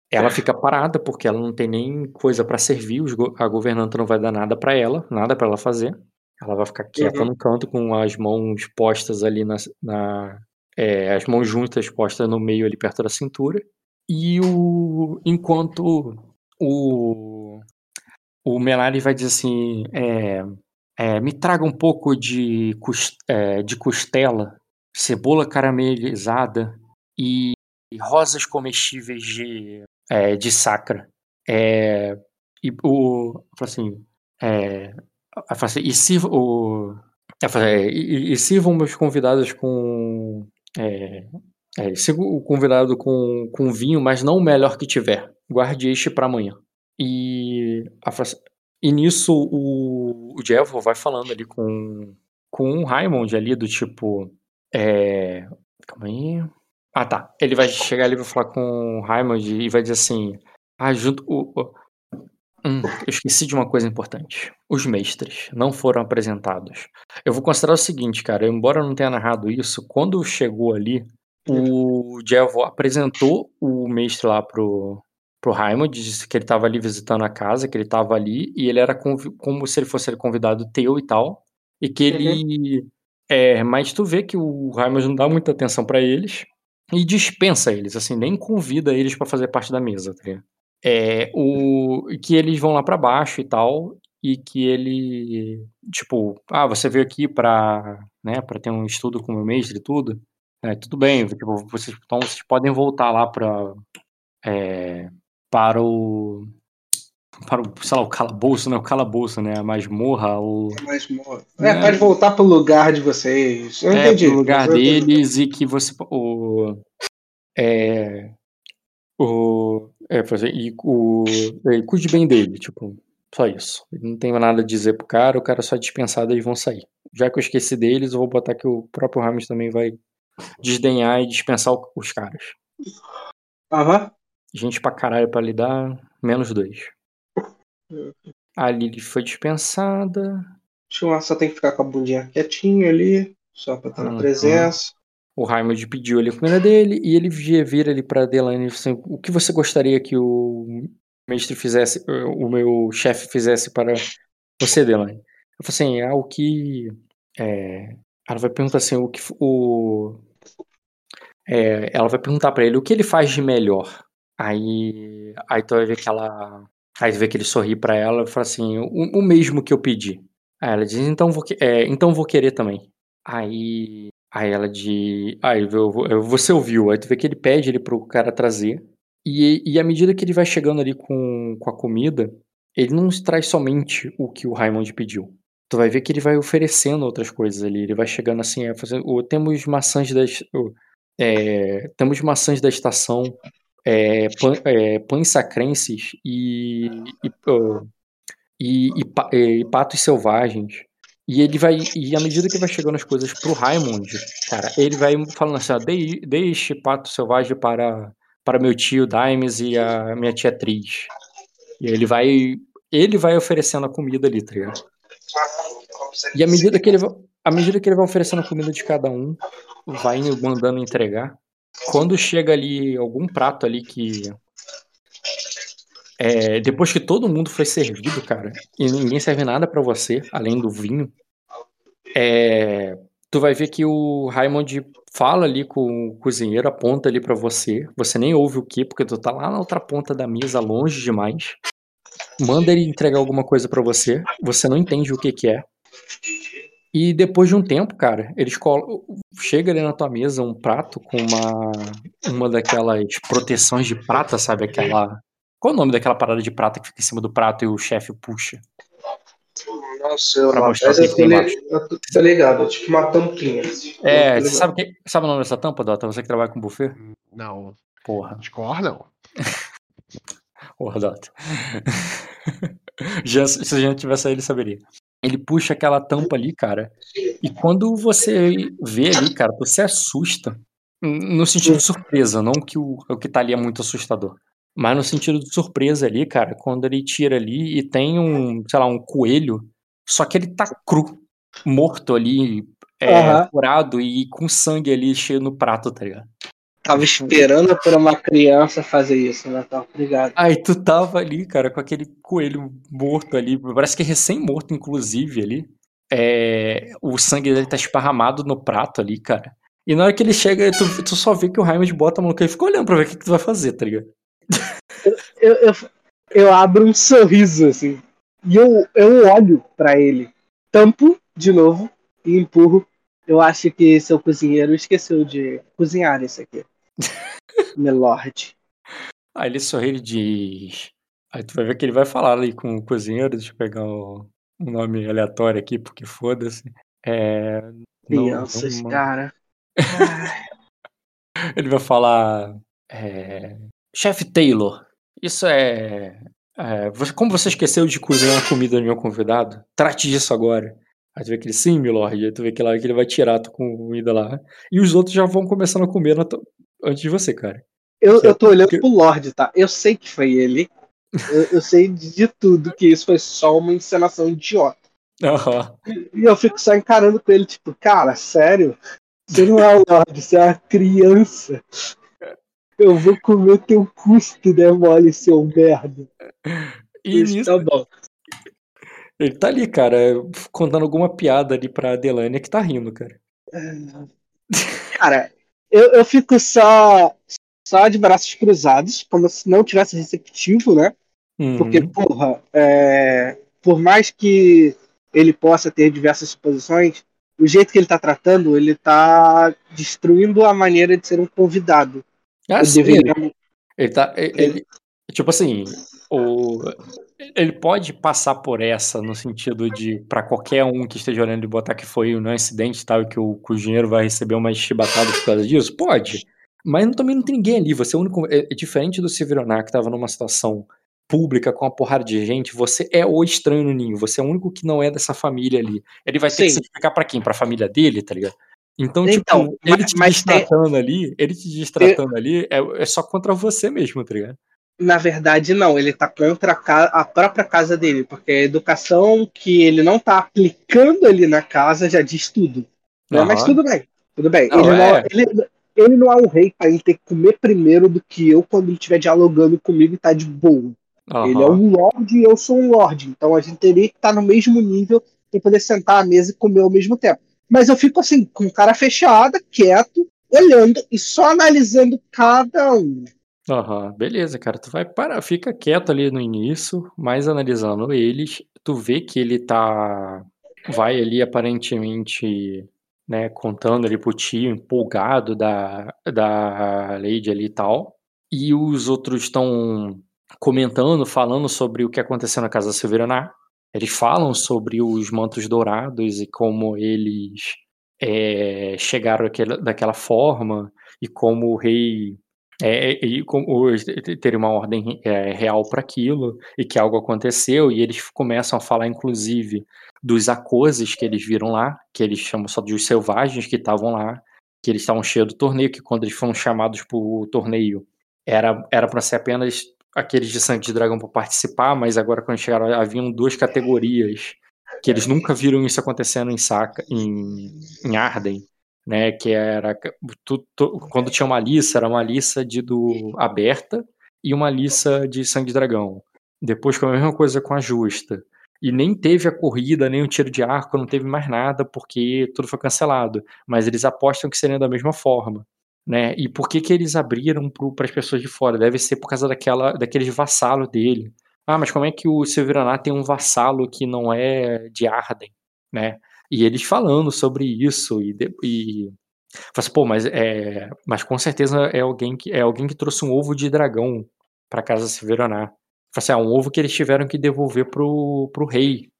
Ela fica parada porque ela não tem nem coisa para servir, a governanta não vai dar nada para ela, nada para ela fazer. Ela vai ficar quieta uhum. no canto com as mãos postas ali na, na é, as mãos juntas postas no meio ali perto da cintura. E o enquanto o o Melari vai dizer assim, é, é, me traga um pouco de, é, de costela, cebola caramelizada e rosas comestíveis de é, de sacra. É, e o. assim. Assim e, sirva, o, e, e sirvam meus convidados com. É, é, o convidado com, com vinho, mas não o melhor que tiver. Guarde este para amanhã. E, assim, e nisso o, o Jevo vai falando ali com, com o Raimond ali, do tipo. É, calma aí. Ah, tá. Ele vai chegar ali e vai falar com o Raymond e vai dizer assim: Ah, junto. O, o... Hum, eu esqueci de uma coisa importante. Os mestres não foram apresentados. Eu vou considerar o seguinte, cara. Embora eu não tenha narrado isso, quando chegou ali, o Jevo apresentou o mestre lá pro, pro Raymond, disse que ele tava ali visitando a casa, que ele tava ali, e ele era como se ele fosse convidado teu e tal. E que ele. Uhum. É, mas tu vê que o Raymond não dá muita atenção para eles e dispensa eles, assim, nem convida eles para fazer parte da mesa, tá É, o, que eles vão lá para baixo e tal, e que ele, tipo, ah, você veio aqui pra, né, pra ter um estudo com o meu mestre e tudo, é, tudo bem, tipo, vocês, então vocês podem voltar lá pra, é, para o, para o, sei lá, o calabouço, né? O calabouço, né? A masmorra. O... A masmorra. É, é, pode voltar pro lugar de vocês. Eu é, entendi. Pro lugar deles e que você. O, é, o, é, e o, é, cuide bem dele, tipo, só isso. Não tenho nada a dizer pro cara, o cara só é dispensado e eles vão sair. Já que eu esqueci deles, eu vou botar que o próprio Ramos também vai desdenhar e dispensar os caras. Aham. Gente pra caralho pra lidar, menos dois. A Lily foi dispensada. Chua só tem que ficar com a bundinha quietinha ali, só pra estar na uhum. presença. O Raimond pediu ali a comida dele e ele vira ali pra Delaney assim, o que você gostaria que o mestre fizesse, o meu chefe fizesse para você, Delaney? Eu falei assim, ah, o que... É... Ela vai perguntar assim, o que... O... É, ela vai perguntar para ele o que ele faz de melhor. Aí, aí tu vai ver que ela Aí vê que ele sorri para ela e fala assim: o, o, mesmo que eu pedi. Aí ela diz: então vou, é, então vou querer também. Aí, Aí ela de. Aí você ouviu, aí tu vê que ele pede ele pro cara trazer. E, e à medida que ele vai chegando ali com, com a comida, ele não traz somente o que o Raymond pediu. Tu vai ver que ele vai oferecendo outras coisas ali. Ele vai chegando assim, é, fazendo, temos maçãs da. É, temos maçãs da estação, é, pan, é, pães sacrenses e, e, e, e, e patos selvagens. E ele vai. E à medida que vai chegando as coisas pro Raymond, cara, ele vai falando assim: ó, de, deixe pato selvagem para, para meu tio Dimes e a minha tia Tris. E ele vai. Ele vai oferecendo a comida ali, tá ligado? E à medida que ele. À medida que ele vai oferecendo a comida de cada um, vai mandando entregar. Quando chega ali algum prato ali que. É, depois que todo mundo foi servido, cara, e ninguém serve nada para você, além do vinho, é, tu vai ver que o Raymond fala ali com o cozinheiro, aponta ali para você. Você nem ouve o que, porque tu tá lá na outra ponta da mesa, longe demais. Manda ele entregar alguma coisa para você. Você não entende o que que é. E depois de um tempo, cara, eles colo... chega ali na tua mesa um prato com uma uma daquelas proteções de prata, sabe aquela Qual é o nome daquela parada de prata que fica em cima do prato e o chefe puxa? Não sei o nome, mas eu tô, li... eu tô ligado, é tipo uma tampinha. É, você sabe, que... sabe o nome dessa tampa, Dota? Você que trabalha com buffet? Não. Porra. Discordam. <laughs> Porra, Dota. <laughs> já, se a gente tivesse aí, ele saberia. Ele puxa aquela tampa ali, cara. E quando você vê ali, cara, você assusta. No sentido de surpresa, não que o, o que tá ali é muito assustador. Mas no sentido de surpresa ali, cara, quando ele tira ali e tem um, sei lá, um coelho, só que ele tá cru, morto ali, é, uhum. furado e com sangue ali cheio no prato, tá ligado? Tava esperando por uma criança fazer isso, né? Tá, obrigado. Aí tu tava ali, cara, com aquele coelho morto ali, parece que é recém-morto, inclusive, ali. É, o sangue dele tá esparramado no prato ali, cara. E na hora que ele chega, tu, tu só vê que o Raimund bota a mão no e fica olhando pra ver o que, que tu vai fazer, tá ligado? Eu, eu, eu, abro um sorriso, assim. E eu, eu olho para ele. Tampo de novo e empurro. Eu acho que seu cozinheiro esqueceu de cozinhar isso aqui. <laughs> Milord. Aí ele sorri e diz. Aí tu vai ver que ele vai falar ali com o cozinheiro. Deixa eu pegar um nome aleatório aqui, porque foda-se. É. Crianças, cara. <laughs> ele vai falar. É, Chefe Taylor, isso é, é. Como você esqueceu de cozinhar a comida do meu convidado? Trate disso agora. Aí tu vê que ele, sim, milord. Aí tu vê que, lá, que ele vai tirar a tua comida lá. E os outros já vão começando a comer antes de você, cara. Eu, eu tô olhando pro Lorde, tá? Eu sei que foi ele. Eu, eu sei de tudo que isso foi só uma encenação idiota. Uhum. E eu fico só encarando com ele, tipo, cara, sério? Você não é o Lorde, você é uma criança. Eu vou comer teu custo, né, mole, seu merda. E Isso tá bom. Ele tá ali, cara, contando alguma piada ali pra Adelânia que tá rindo, cara. Cara, eu, eu fico só, só de braços cruzados, como se não tivesse receptivo, né? Uhum. Porque, porra, é, por mais que ele possa ter diversas suposições, o jeito que ele tá tratando, ele tá destruindo a maneira de ser um convidado. Ah, sim, ele, ele tá. Ele, tipo assim, o, ele pode passar por essa no sentido de para qualquer um que esteja olhando e botar que foi um acidente tal, que o, que o dinheiro vai receber uma chibatada por causa disso? Pode. Mas também não tem ninguém ali. Você é o único. É, é diferente do Severonar, que estava numa situação pública com uma porrada de gente, você é o estranho no ninho. Você é o único que não é dessa família ali. Ele vai ter Sim. que se explicar pra quem? Pra família dele, tá ligado? Então, então tipo, ele te mas distratando tem... ali, ele te distratando ali, é, é só contra você mesmo, tá ligado? Na verdade, não, ele tá contra a, a, própria casa dele, porque a educação que ele não tá aplicando ali na casa já diz tudo. Né? Mas tudo bem, tudo bem. Não, ele, é. não, ele, ele, não é um rei pra ele ter que comer primeiro do que eu quando ele estiver dialogando comigo e tá de boa. Uhum. Ele é um lord e eu sou um lord. Então a gente teria que estar tá no mesmo nível e poder sentar à mesa e comer ao mesmo tempo. Mas eu fico assim, com cara fechada, quieto, olhando e só analisando cada um. Uhum, beleza, cara. Tu vai parar, fica quieto ali no início, mais analisando eles. Tu vê que ele tá. Vai ali aparentemente né, contando ali pro tio, empolgado da, da Lady ali e tal. E os outros estão comentando, falando sobre o que aconteceu na casa da Silveraná. Eles falam sobre os mantos dourados e como eles é, chegaram daquela, forma e como o rei é, e como ter uma ordem é, real para aquilo e que algo aconteceu. E eles começam a falar inclusive dos acoses que eles viram lá, que eles chamam só de selvagens que estavam lá, que eles estavam cheios do torneio, que quando eles foram chamados para o torneio era era para ser apenas aqueles de sangue de dragão para participar, mas agora quando chegaram haviam duas categorias que eles nunca viram isso acontecendo em Saca, em, em Arden, né? Que era tu, tu, quando tinha uma lista era uma lista de do aberta e uma lista de sangue de dragão. Depois foi a mesma coisa com a justa. E nem teve a corrida, nem o tiro de arco, não teve mais nada, porque tudo foi cancelado. Mas eles apostam que seria da mesma forma. Né? E por que, que eles abriram para as pessoas de fora? Deve ser por causa daquela, daqueles vassalos dele. Ah, mas como é que o Silveraná tem um vassalo que não é de Arden, né? E eles falando sobre isso e, e assim, pô, mas é, mas com certeza é alguém que é alguém que trouxe um ovo de dragão para casa Silveraná. Assim, ah, um ovo que eles tiveram que devolver pro, pro rei.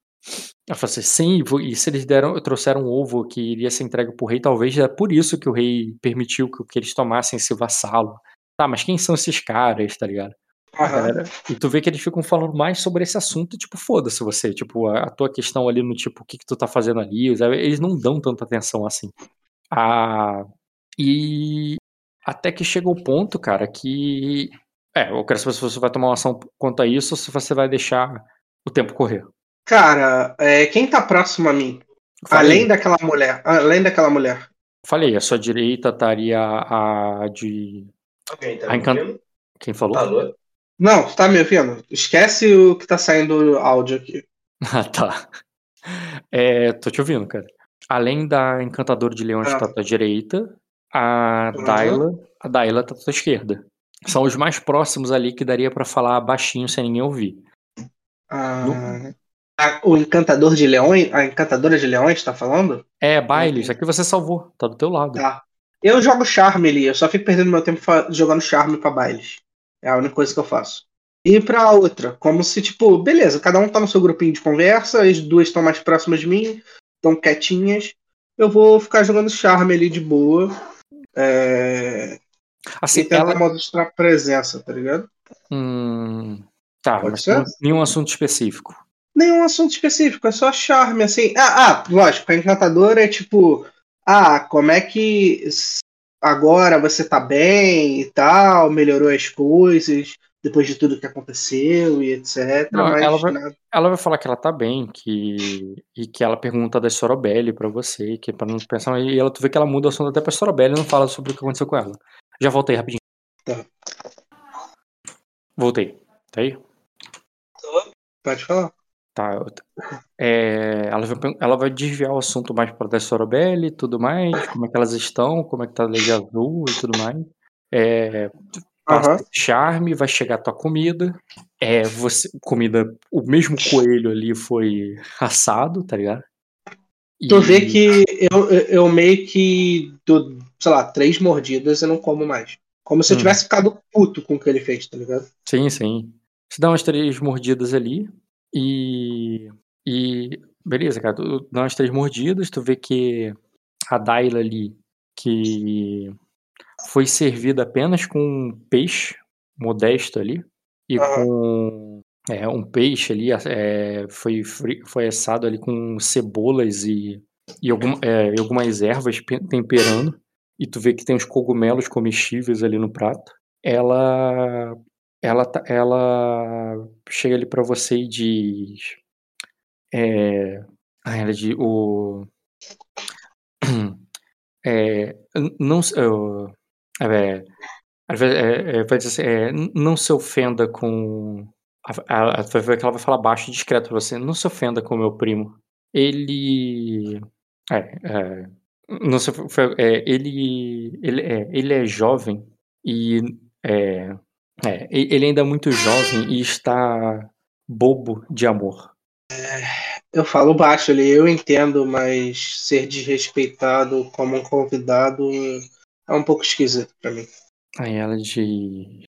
Eu falei assim, sim, e se eles deram, trouxeram um ovo que iria ser entregue pro rei, talvez é por isso que o rei permitiu que, que eles tomassem esse vassalo. Tá, mas quem são esses caras, tá ligado? Uhum. E tu vê que eles ficam falando mais sobre esse assunto, tipo, foda-se você, tipo, a, a, tua questão ali no tipo, o que que tu tá fazendo ali, eles não dão tanta atenção assim. Ah, e até que chega o ponto, cara, que é, eu quero saber se você vai tomar uma ação quanto a isso ou se você vai deixar o tempo correr. Cara, é, quem tá próximo a mim? Falei. Além daquela mulher, além daquela mulher. Falei, a sua direita estaria a de. Alguém tá a encant... Quem falou? Alô? Não, tá me ouvindo? Esquece o que tá saindo áudio aqui. <laughs> Ah, tá. É, tô te ouvindo, cara. Além da Encantadora de Leões ah. que tá à tua direita, a uhum. Daila, a Daila tá à tua esquerda. São os mais próximos ali que daria para falar baixinho sem ninguém ouvir. Ah, no... a, o Encantador de Leões, a Encantadora de Leões tá falando? É, Bailes, aqui você salvou, tá do teu lado. Tá. Eu jogo charme ali, eu só fico perdendo meu tempo jogando charme pra Bailes. É a única coisa que eu faço. E pra outra, como se, tipo, beleza, cada um tá no seu grupinho de conversa, as duas estão mais próximas de mim, estão quietinhas. Eu vou ficar jogando charme ali de boa. É... Assim, e tentar ela... mostrar presença, tá ligado? Hum... Tá, Pode mas ser? nenhum assunto específico. Nenhum assunto específico, é só charme, assim. Ah, ah, lógico, a encantadora é tipo. Ah, como é que agora você tá bem e tal, melhorou as coisas depois de tudo que aconteceu e etc. Não, ela, vai, ela, vai, falar que ela tá bem, que e que ela pergunta da Sorobelli para você, que para não pensar e ela tu vê que ela muda o assunto até para Sorobelli e não fala sobre o que aconteceu com ela. Já voltei rapidinho. Tá. Voltei. Tá aí? Pode falar. Tá. É, ela, vai, ela vai desviar o assunto mais para a Sorobelli e tudo mais, como é que elas estão, como é que tá a Lady Azul e tudo mais. É, passa uhum. charme, vai chegar a tua comida. É, você, comida, o mesmo coelho ali foi assado, tá ligado? E... Tu vê que eu, eu meio que, do, sei lá, três mordidas eu não como mais. Como se eu hum. tivesse ficado puto com o que ele fez, tá ligado? Sim, sim. Você dá umas três mordidas ali, e, e beleza, cara, tu dá umas três mordidas, tu vê que a Daila ali, que foi servida apenas com um peixe modesto ali, e com é, um peixe ali, é, foi, foi assado ali com cebolas e, e, algum, é, e algumas ervas temperando, e tu vê que tem uns cogumelos comestíveis ali no prato. Ela ela, tá, ela chega ali para você e diz. É, ela diz. O, é, não. É, é, vai dizer assim, é, não se ofenda com. Ela, ela vai falar baixo e discreto pra você. Não se ofenda com o meu primo. Ele. É, é, não se, é, ele, ele, é, ele é jovem e é, é, ele ainda é muito jovem e está bobo de amor. É, Eu falo baixo ali, eu entendo, mas ser desrespeitado como um convidado é um pouco esquisito pra mim. Aí ela diz.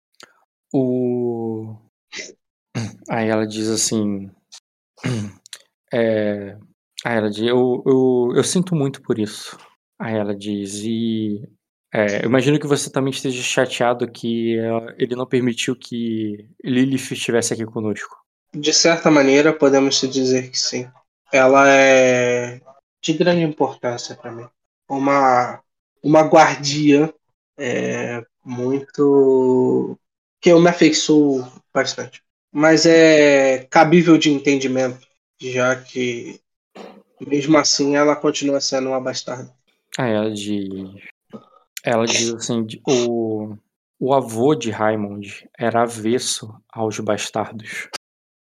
O. Aí ela diz assim. <clears throat> É... Aí ela diz: eu, eu, eu sinto muito por isso. Aí ela diz: E. É, eu imagino que você também esteja chateado que ele não permitiu que Lilith estivesse aqui conosco. De certa maneira, podemos dizer que sim. Ela é de grande importância para mim. Uma, uma guardiã é, muito. que eu me afeiçoo bastante. Mas é cabível de entendimento, já que, mesmo assim, ela continua sendo uma bastarda. Ah, ela diz. Ela diz assim: o, o avô de Raymond era avesso aos bastardos.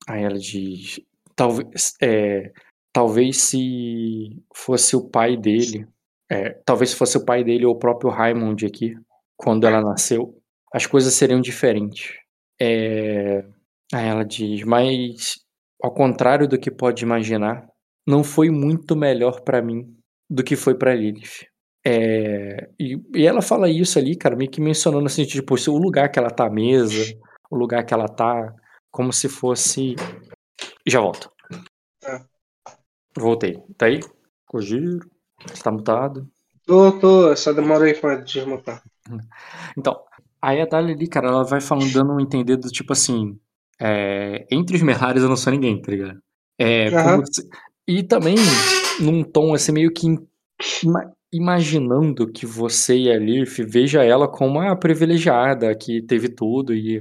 Aí ela diz: talvez, é, talvez se fosse o pai dele, é, talvez se fosse o pai dele ou o próprio Raymond aqui, quando ela nasceu, as coisas seriam diferentes. É, aí ela diz: mas ao contrário do que pode imaginar, não foi muito melhor para mim do que foi para Lilith. É, e, e, ela fala isso ali, cara, meio que mencionando assim, tipo, o lugar que ela tá à mesa, o lugar que ela tá, como se fosse. Já volto. É. Voltei. Tá aí? Cogiro. Você tá mutado? Tô, tô, só demorei pra desmutar. Então, aí a Dali ali, cara, ela vai falando, dando um entender do tipo assim. É, entre os Merlares eu não sou ninguém, tá ligado? É, uhum. se, e também num tom assim meio que imaginando que você e a Lilith veja ela como uma privilegiada que teve tudo e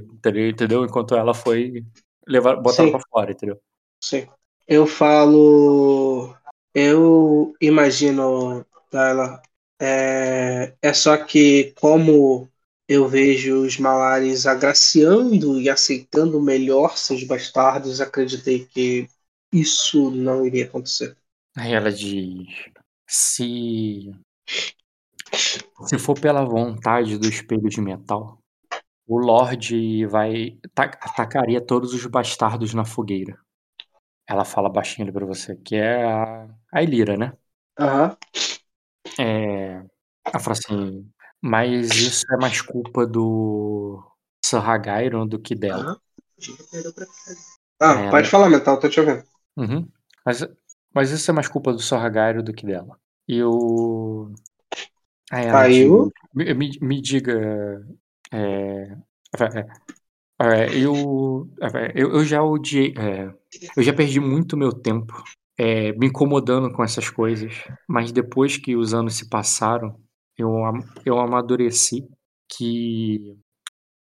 entendeu? Enquanto ela foi levar, botar pra fora, entendeu? Sim. Eu falo. Eu imagino ela. É, é só que como eu vejo os malares agraciando e aceitando melhor seus bastardos, acreditei que isso não iria acontecer. Aí ela diz: se se for pela vontade do espelho de metal, o Lorde vai atacaria todos os bastardos na fogueira. Ela fala baixinho ali pra você, que é a, a Elira, né? Aham. Uhum. É, ela fala assim, mas isso é mais culpa do Sahagairon do que dela. Ah, é, pode ela... falar, Metal, tô te ouvindo. Uhum. Mas, mas isso é mais culpa do Sahagairon do que dela. E o. Aí Caiu. Me, me, me diga. É, é, é, eu, é, eu, eu já odiei. É, eu já perdi muito meu tempo é, me incomodando com essas coisas. Mas depois que os anos se passaram, eu, eu amadureci que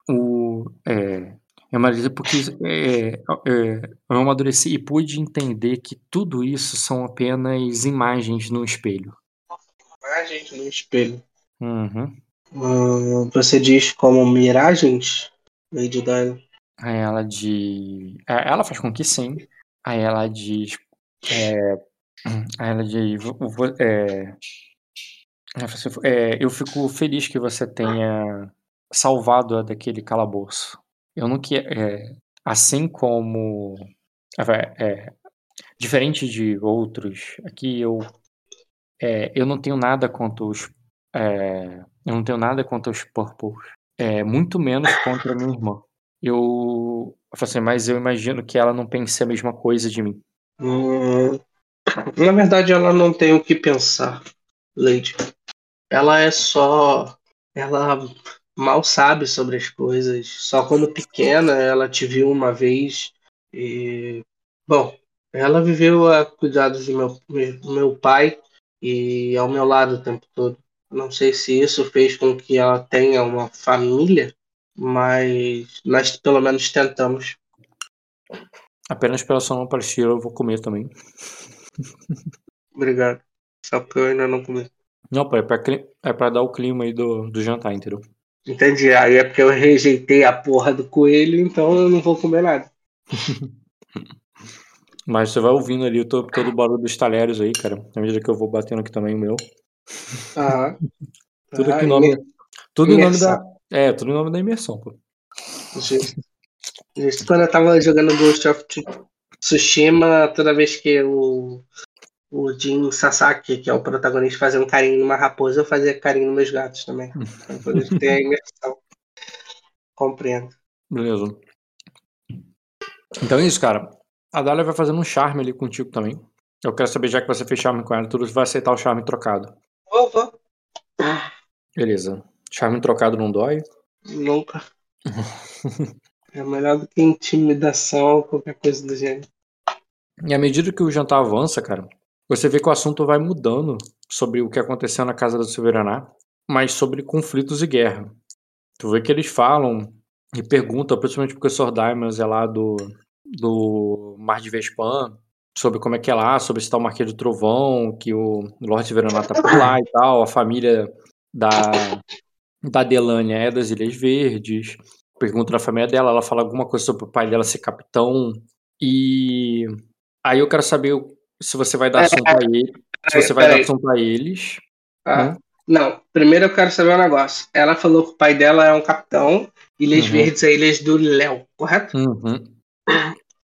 o. É, eu amadureci porque é, é, eu amadureci e pude entender que tudo isso são apenas imagens no espelho. Imagens no espelho. Uhum. Hum, você diz como miragens, Lady Diana? Aí ela diz. É, ela faz com que sim. Aí ela diz. É, aí ela diz. É, é, eu fico feliz que você tenha salvado a daquele calabouço. Eu não quero. É, assim como. É, é, diferente de outros, aqui eu. É, eu não tenho nada contra os. É, eu não tenho nada contra os Purples. É, muito menos contra a minha irmã. Eu. eu assim, mas eu imagino que ela não pense a mesma coisa de mim. Hum, <coughs> na verdade, ela não tem o que pensar, Lady. Ela é só. Ela mal sabe sobre as coisas. Só quando pequena ela te viu uma vez e. Bom, ela viveu a cuidados do meu, meu pai e ao meu lado o tempo todo. Não sei se isso fez com que ela tenha uma família, mas nós pelo menos tentamos. Apenas pela sua mão parecida eu vou comer também. Obrigado. Só porque eu ainda não comi. Não, pai, é pra, é pra dar o clima aí do, do jantar, entendeu? Entendi. Aí é porque eu rejeitei a porra do coelho, então eu não vou comer nada. <laughs> Mas você vai ouvindo ali todo, todo o barulho dos talheres aí, cara. Na medida que eu vou batendo aqui também o meu. Aham. <laughs> tudo aqui ah, nome. Tudo em nome da. É, tudo em nome da imersão, pô. Justo. Justo quando eu tava jogando Ghost of Tsushima, toda vez que o, o Jin Sasaki, que é o protagonista, fazia um carinho numa raposa, eu fazia carinho nos meus gatos também. <laughs> Pra poder ter a imersão. Compreendo. Beleza. Então é isso, cara. A Dália vai fazendo um charme ali contigo também. Eu quero saber, já que você fez charme com ela, tu vai aceitar o charme trocado. Vou, vou. Beleza. Charme trocado não dói? Nunca. <laughs> é melhor do que intimidação ou qualquer coisa do gênero. E à medida que o jantar avança, cara, você vê que o assunto vai mudando sobre o que aconteceu na casa do Silveraná, mas sobre conflitos e guerra. Tu vê que eles falam e perguntam, principalmente porque o Sr. Diamonds é lá do, do Mar de Vespan, sobre como é que é lá, sobre se tá o Marquês do Trovão, que o Lorde Silveraná tá por lá e tal, a família da, da Delânia é das Ilhas Verdes, pergunta da família dela, ela fala alguma coisa sobre o pai dela ser capitão, e aí eu quero saber se você vai dar assunto a ele, se você vai dar assunto a eles. Ah, hum? Não, primeiro eu quero saber um negócio. Ela falou que o pai dela é um capitão, Ilhas uhum. Verdes é Ilhas do Léo, correto? Uhum.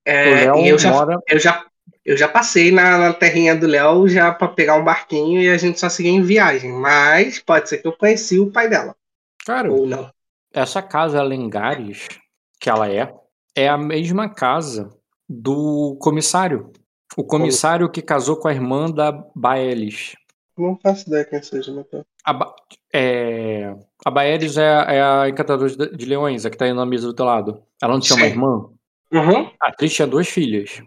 É, e eu já, mora... eu, já, eu já passei na, na terrinha do Léo já para pegar um barquinho e a gente só seguia em viagem. Mas pode ser que eu conheci o pai dela. Cara, ou não. Essa casa Lengares, que ela é, é a mesma casa do comissário. O comissário que casou com a irmã da Baelis. Não faço ideia quem seja, Matheus. A, ba é, a Baelis é, é, a encantadora de, de leões, a que tá aí na mesa do teu lado. Ela não tinha Sim. uma irmã? Uhum. A atriz tinha duas filhas.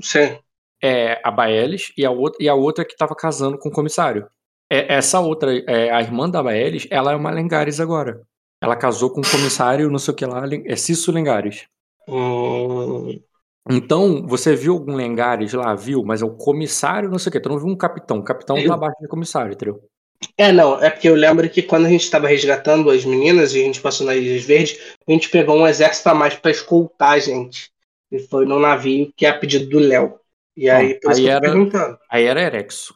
Sim. É, a Baelis e a, outra, e a outra que estava casando com o comissário. É, essa outra, é, a irmã da Baelis, ela é uma Lengares agora. Ela casou com o comissário, não sei o que lá, é Cício Lengares. Hum. Então, você viu algum Lengares lá? Viu, mas é o comissário, não sei o que. Tu não viu um capitão. O capitão tá abaixo do comissário, entendeu? É, não, é porque eu lembro que quando a gente estava resgatando as meninas e a gente passou nas Ilhas Verdes, a gente pegou um exército a mais para escoltar a gente. E foi no navio que é a pedido do Léo. E aí, aí, era, perguntando. aí era Erexo.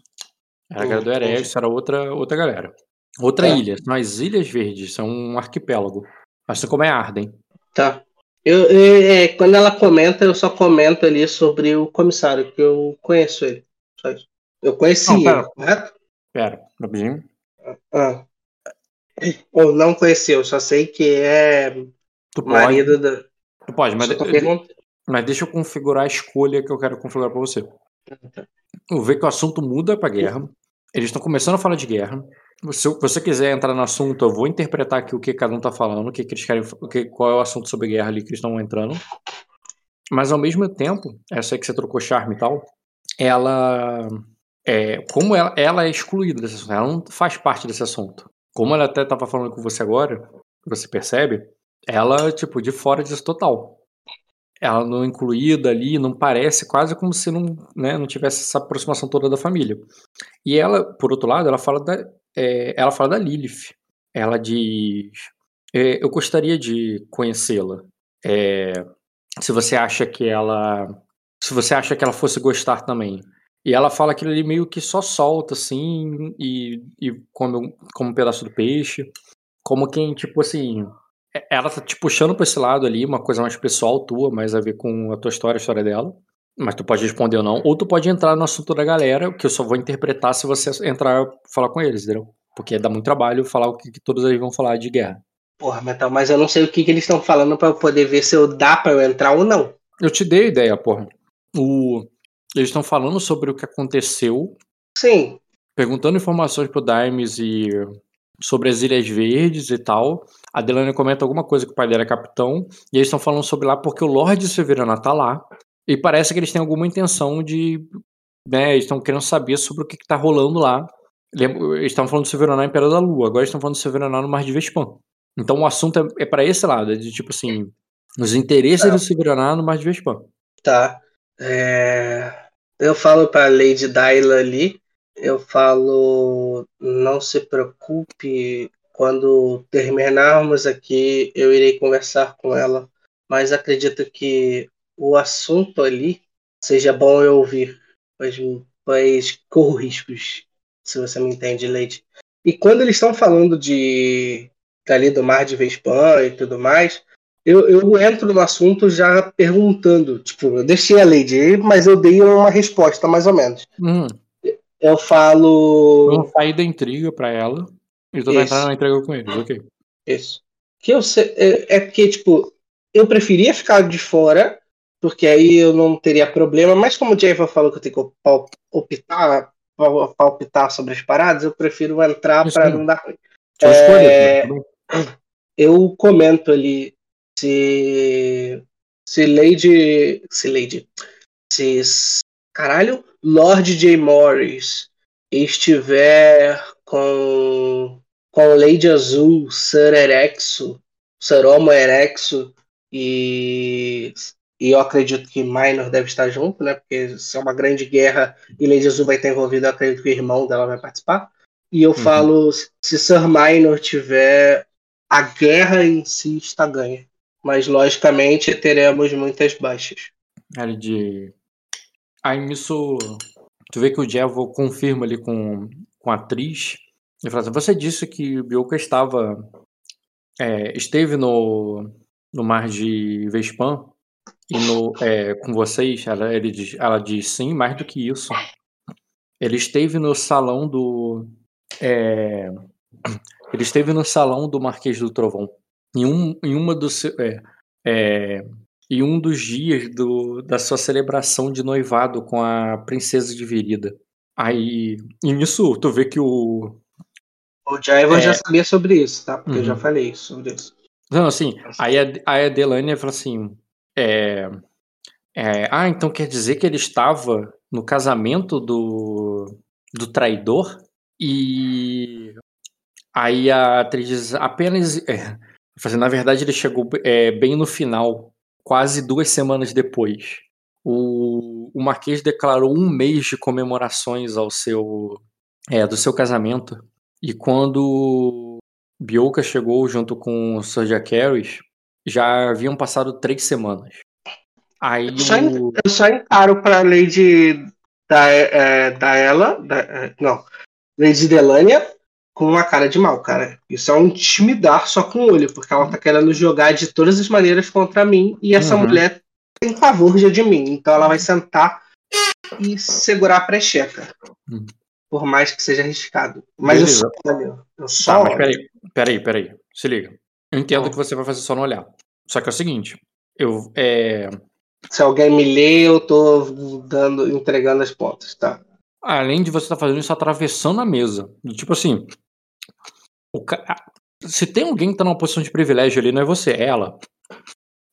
Era a galera do Erexo, era outra, outra galera. Outra é. ilha. Mas Ilhas Verdes são um arquipélago. Assim como é Arden. Tá. Eu, eu é, quando ela comenta, eu só comento ali sobre o comissário, que eu conheço ele. Eu conheci não, ele, correto? Pera, rapidinho. Ah. Ou não conheceu, só sei que é tu marido pode. da. Tu pode, mas, mas deixa eu configurar a escolha que eu quero configurar para você. Eu vejo que o assunto muda para guerra. Eles estão começando a falar de guerra. Se você quiser entrar no assunto, eu vou interpretar aqui o que cada um tá falando, o que, que eles querem, o que, qual é o assunto sobre guerra ali que eles estão entrando. Mas ao mesmo tempo, essa aí que você trocou charme e tal, ela é, como ela, ela, é excluída desse assunto, ela não faz parte desse assunto. Como ela até estava falando com você agora, você percebe, ela, tipo, de fora disso total. Ela não incluída ali, não parece quase como se não, né, não tivesse essa aproximação toda da família. E ela, por outro lado, ela fala da, é, ela fala da Lilith. Ela diz: é, Eu gostaria de conhecê-la. É, se você acha que ela. Se você acha que ela fosse gostar também. E ela fala aquilo ali meio que só solta, assim, e, e come como um pedaço do peixe. Como quem, tipo assim. É, ela tá te puxando pra esse lado ali, uma coisa mais pessoal tua, mais a ver com a tua história, a história dela. Mas tu pode responder ou não. Ou tu pode entrar no assunto da galera, que eu só vou interpretar se você entrar falar com eles, entendeu? Porque dá muito trabalho falar o que, que todos eles vão falar de guerra. Porra, Metal, mas eu não sei o que, que eles estão falando para eu poder ver se eu dá para eu entrar ou não. Eu te dei a ideia, porra. O, eles estão falando sobre o que aconteceu. Sim. Perguntando informações pro Dimes e sobre as Ilhas Verdes e tal. A Delaney comenta alguma coisa que o pai dela é capitão. E eles estão falando sobre lá porque o Lorde Severana tá lá. E parece que eles têm alguma intenção de. Né, eles estão querendo saber sobre o que, que tá rolando lá. Eles estavam falando do Severaná Império da Lua, agora estão falando do Severaná no Mar de Vespan. Então o assunto é, é para esse lado, é de tipo assim, os interesses tá. do Severaná no Mar de Vespan. Tá. É eu falo para Lady Dyla ali, eu falo, não se preocupe, quando terminarmos aqui, eu irei conversar com ela, mas acredito que o assunto ali seja bom eu ouvir, pois, pois corro riscos, se você me entende, Lady. E quando eles estão falando de ali do mar de Vespan e tudo mais, eu, eu entro no assunto já perguntando. Tipo, eu deixei a Lady mas eu dei uma resposta, mais ou menos. Hum. Eu falo. Vamos sair da intriga pra ela. E tu vai entrar na intriga com eles, ok. Isso. Que eu sei, é, é porque, tipo, eu preferia ficar de fora, porque aí eu não teria problema, mas como o Java falou que eu tenho que optar, pal- palpitar sobre as paradas, eu prefiro entrar mesmo. não dar ruim. É, escolha, tá? Eu comento ali se. Se Lady. Se Lady. Se. Caralho, Lord J. Morris estiver com. Com Lady Azul, Sir Erexo, Sir Homo Erexo e. E eu acredito que Minor deve estar junto, né? Porque se é uma grande guerra e Lady Azul vai estar envolvida, eu acredito que o irmão dela vai participar. E eu falo, se Sir Minor tiver a guerra em si está ganha. Mas, logicamente, teremos muitas baixas. Era de. Aí nisso. Tu vê que o Jevo confirma ali com, com a atriz. Ele fala assim: Você disse que o Bioka estava. é, esteve no, no mar de Vespan e no, é, com vocês? Ela, ele diz, ela diz sim, mais do que isso. Ele esteve no salão do. é, ele esteve no salão do Marquês do Trovão. Em, um, em uma dos. seu- É, em um dos dias do, da sua celebração de noivado com a princesa de Virida. Aí, e nisso, tu vê que o. O Jaivan É. já sabia sobre isso, tá? Porque eu já Uhum. falei sobre isso. Não, assim, aí a, a Delania fala assim: é, é, Ah, então quer dizer que ele estava no casamento do, do traidor? E aí a atriz diz: apenas. É, assim, na verdade, ele chegou é, bem no final, quase duas semanas depois. O, o Marquês declarou um mês de comemorações ao seu, é, do seu casamento. E quando Bioka chegou junto com o Sir Jacaerys, já haviam passado três semanas. Aí Só em- o... Eu só encaro pra Lady da, é, da ela, da- é, não, Lady Delania com uma cara de mal, cara. Isso é um intimidar só com o olho, porque ela tá querendo jogar de todas as maneiras contra mim e essa Uhum. mulher tem pavor já de mim. Então ela vai sentar e segurar a precheca. Uhum. Por mais que seja arriscado. Mas eu Beleza. só olho. Eu Tá, só mas olho. peraí, peraí, peraí. Se liga. Eu entendo que você vai fazer só no olhar. Só que é o seguinte, eu é, Se alguém me lê, eu tô dando, entregando as pontas, tá? além de você estar fazendo isso atravessando a mesa, tipo assim, ca- se tem alguém que tá numa posição de privilégio ali, não é você, é ela.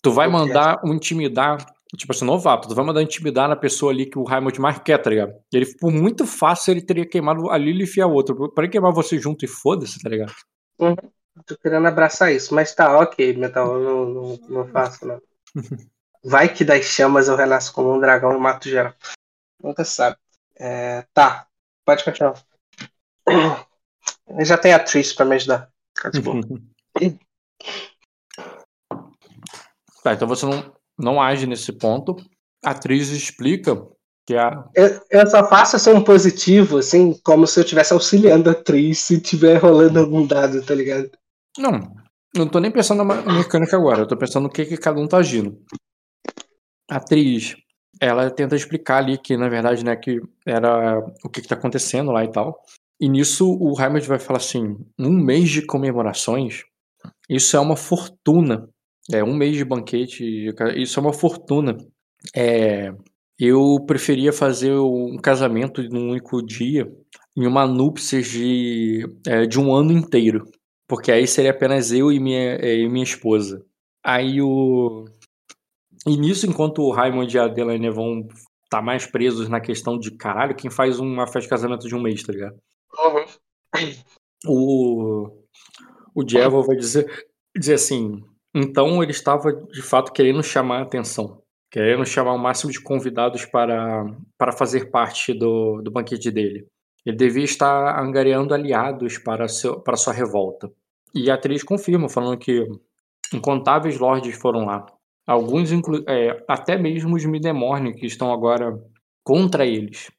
Tu vai mandar um intimidar, tipo assim, novato, tu vai mandar intimidar na pessoa ali que o Raimund mais quer, tá ligado? Ele, por muito fácil, ele teria queimado a Lilith e a outra. Pra queimar você junto e foda-se, tá ligado? Tô querendo abraçar isso, mas tá, ok, Metal, eu não, não, não faço, não. <laughs> Vai que das chamas eu renasço como um dragão e mato geral. Nunca sabe. É, tá, pode continuar. <clears throat> Eu já tenho a Trish pra me ajudar. De boa. <laughs> Tá, então você não, não age nesse ponto. A atriz explica que a. Eu, eu só faço assim um positivo, assim, como se eu estivesse auxiliando a Trish se tiver rolando algum dado, tá ligado? Não, não tô nem pensando na mecânica agora, eu tô pensando no que, que cada um tá agindo. A atriz, ela tenta explicar ali que, na verdade, né, que era o que, que tá acontecendo lá e tal. E nisso o Raimund vai falar assim: um mês de comemorações, isso é uma fortuna. É um mês de banquete, isso é uma fortuna. É, eu preferia fazer um casamento num único dia, em uma núpcias de, é, de um ano inteiro. Porque aí seria apenas eu e minha, é, e minha esposa. Aí o. E nisso, enquanto o Raimund e a Delaney vão estar mais presos na questão de caralho, quem faz uma festa de casamento de um mês, tá ligado? O. O Diego vai dizer, dizer assim. Então ele estava de fato querendo chamar a atenção, querendo chamar o máximo de convidados para, para fazer parte do, do banquete dele. Ele devia estar angariando aliados para, seu, para sua revolta. E a atriz confirma, falando que incontáveis lords foram lá. Alguns, inclu é, até mesmo os Midemorne, que estão agora contra eles.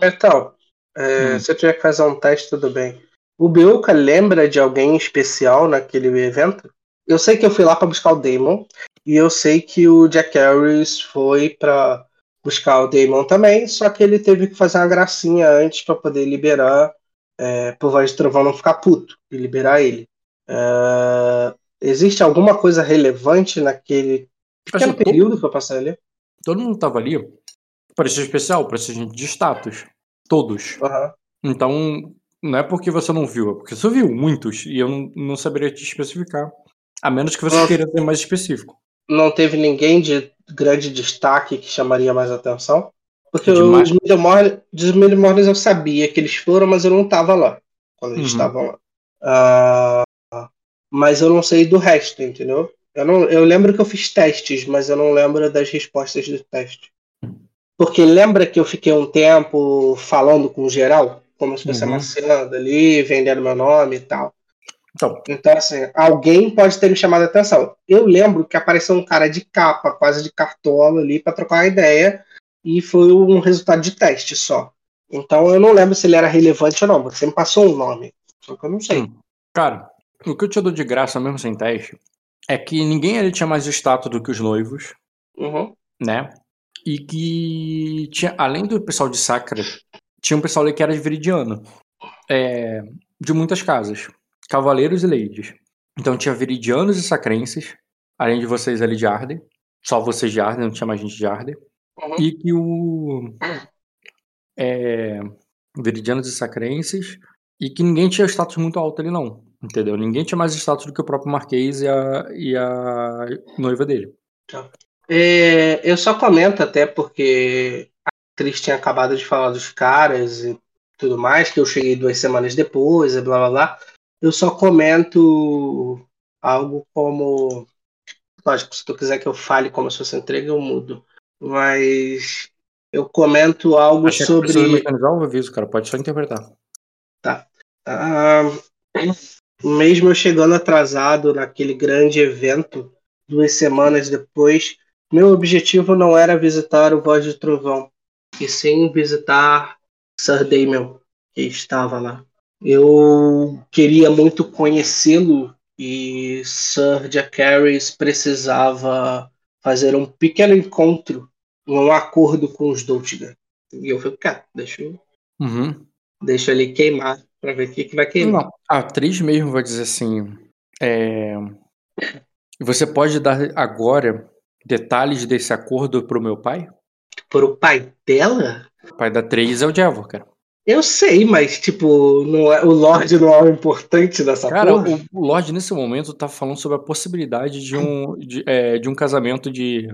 Metal, é, Hum. se eu tiver que fazer um teste, tudo bem. O Beuca lembra de alguém especial naquele evento? eu sei que eu fui lá para buscar o Damon e eu sei que o Jack Harris foi para buscar o Damon também, só que ele teve que fazer uma gracinha antes para poder liberar, é, por voz de trovão não ficar puto e liberar ele. É, existe alguma coisa relevante naquele pequeno Acho que período todo- que eu passei ali? Todo mundo tava ali para ser especial, para ser gente de status. Todos. Aham. Então, não é porque você não viu, é porque você viu muitos e eu não, não saberia te especificar. A menos que você Nossa. queira ser mais específico. Não teve ninguém de grande destaque que chamaria mais atenção? Porque De os mais- Middlemorn- dos Middlemorners eu sabia que eles foram, mas eu não estava lá quando eles Uhum. estavam lá. Ah, mas eu não sei do resto, entendeu? Eu, não, eu lembro que eu fiz testes, mas eu não lembro das respostas do teste. Porque lembra que eu fiquei um tempo falando com geral? Como se fosse Uhum. amaciando ali, vendendo meu nome e tal. Então, Então, assim, alguém pode ter me chamado a atenção. Eu lembro que apareceu um cara de capa, quase de cartola ali, para trocar uma ideia, e foi um resultado de teste só. Então, eu não lembro se ele era relevante ou não, porque você me passou um nome. Só que eu não sei. Hum. cara, o que eu te dou de graça, mesmo sem teste, é que ninguém ali tinha mais status do que os noivos, Uhum. né? E que tinha, além do pessoal de Sacra, tinha um pessoal ali que era de Viridiano. É, de muitas casas. Cavaleiros e ladies. Então tinha Viridianos e Sacrenses, além de vocês ali de Arden. Só vocês de Arden, não tinha mais gente de Arden. Uhum. E que o. É, Viridianos e Sacrenses. E que ninguém tinha status muito alto ali, não. Entendeu? Ninguém tinha mais status do que o próprio Marquês e a, e a noiva dele. É, eu só comento até porque a atriz tinha acabado de falar dos caras e tudo mais, que eu cheguei duas semanas depois, e blá blá blá. Eu só comento algo como. Lógico, se tu quiser que eu fale como se fosse entrega, eu mudo. Mas eu comento algo que precisa sobre. mecanizar o aviso, cara. Pode só interpretar. Ah, mesmo eu chegando atrasado naquele grande evento, duas semanas depois, meu objetivo não era visitar o Voz de Trovão, e sim visitar Sir Damon, que estava lá. Eu queria muito conhecê-lo e Sir Jack Harris precisava fazer um pequeno encontro, um acordo com os Doltiga. E eu falei, cara, deixa, eu- Uhum. deixa ele queimar para ver o que, que vai queimar. Não, a atriz mesmo vai dizer assim. é, Você pode dar agora detalhes desse acordo pro meu pai? Pro pai dela? O pai da atriz é o Javor, cara. Eu sei, mas tipo, não é, o Lorde não é o importante dessa Cara, porra. o, o Lorde nesse momento tá falando sobre a possibilidade de um, de, é, de um casamento de.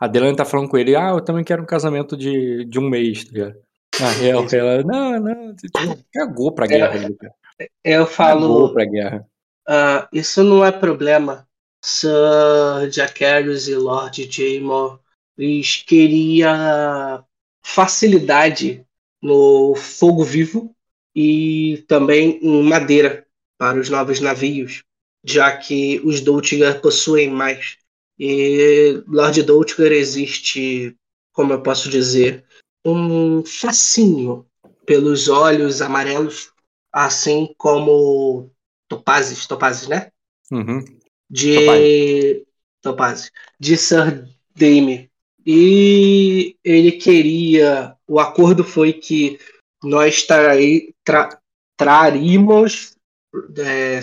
A Delaney tá falando com ele, ah, eu também quero um casamento de, de um mês, tá ligado? Na real, ela, não, não, tipo, cagou pra guerra, ali, cara. Eu Cagou falo, pra guerra. ah, isso não é problema. Sir Jack Harris e Lord Jaymore eles queria facilidade no fogo vivo e também em madeira para os novos navios, já que os Doltigar possuem mais. E Lord Doltigar existe, como eu posso dizer, um fascínio pelos olhos amarelos, assim como topazes, topazes, né? Uhum. De Topaz, de Sir Dame. E ele queria. O acordo foi que nós trai, tra, traríamos é,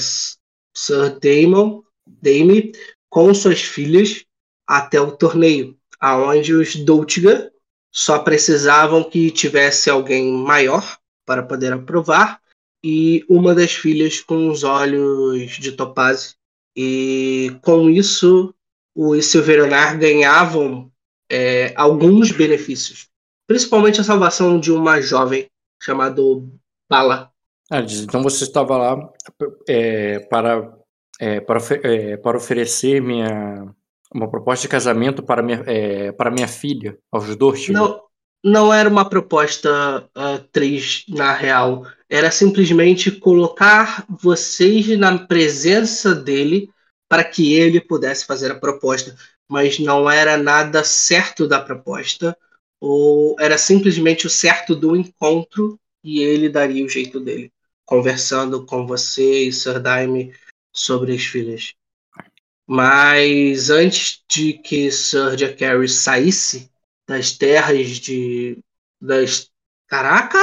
Sir Damon, Dame com suas filhas até o torneio, aonde os Doltiga só precisavam que tivesse alguém maior para poder aprovar e uma das filhas com os olhos de topaz e com isso os Silverionar ganhavam é, alguns benefícios, principalmente a salvação de uma jovem chamada Bala. Ah, então você estava lá é, para, é, para, é, para oferecer minha, uma proposta de casamento para minha, é, para minha filha, aos dois. Não, não era uma proposta uh, três na real, era simplesmente colocar vocês na presença dele para que ele pudesse fazer a proposta, mas não era nada certo da proposta, ou era simplesmente o certo do encontro e ele daria o jeito dele, conversando com você e Sir Daime sobre as filhas. Mas antes de que Sir Jack Harris saísse das terras de. das. Caraca!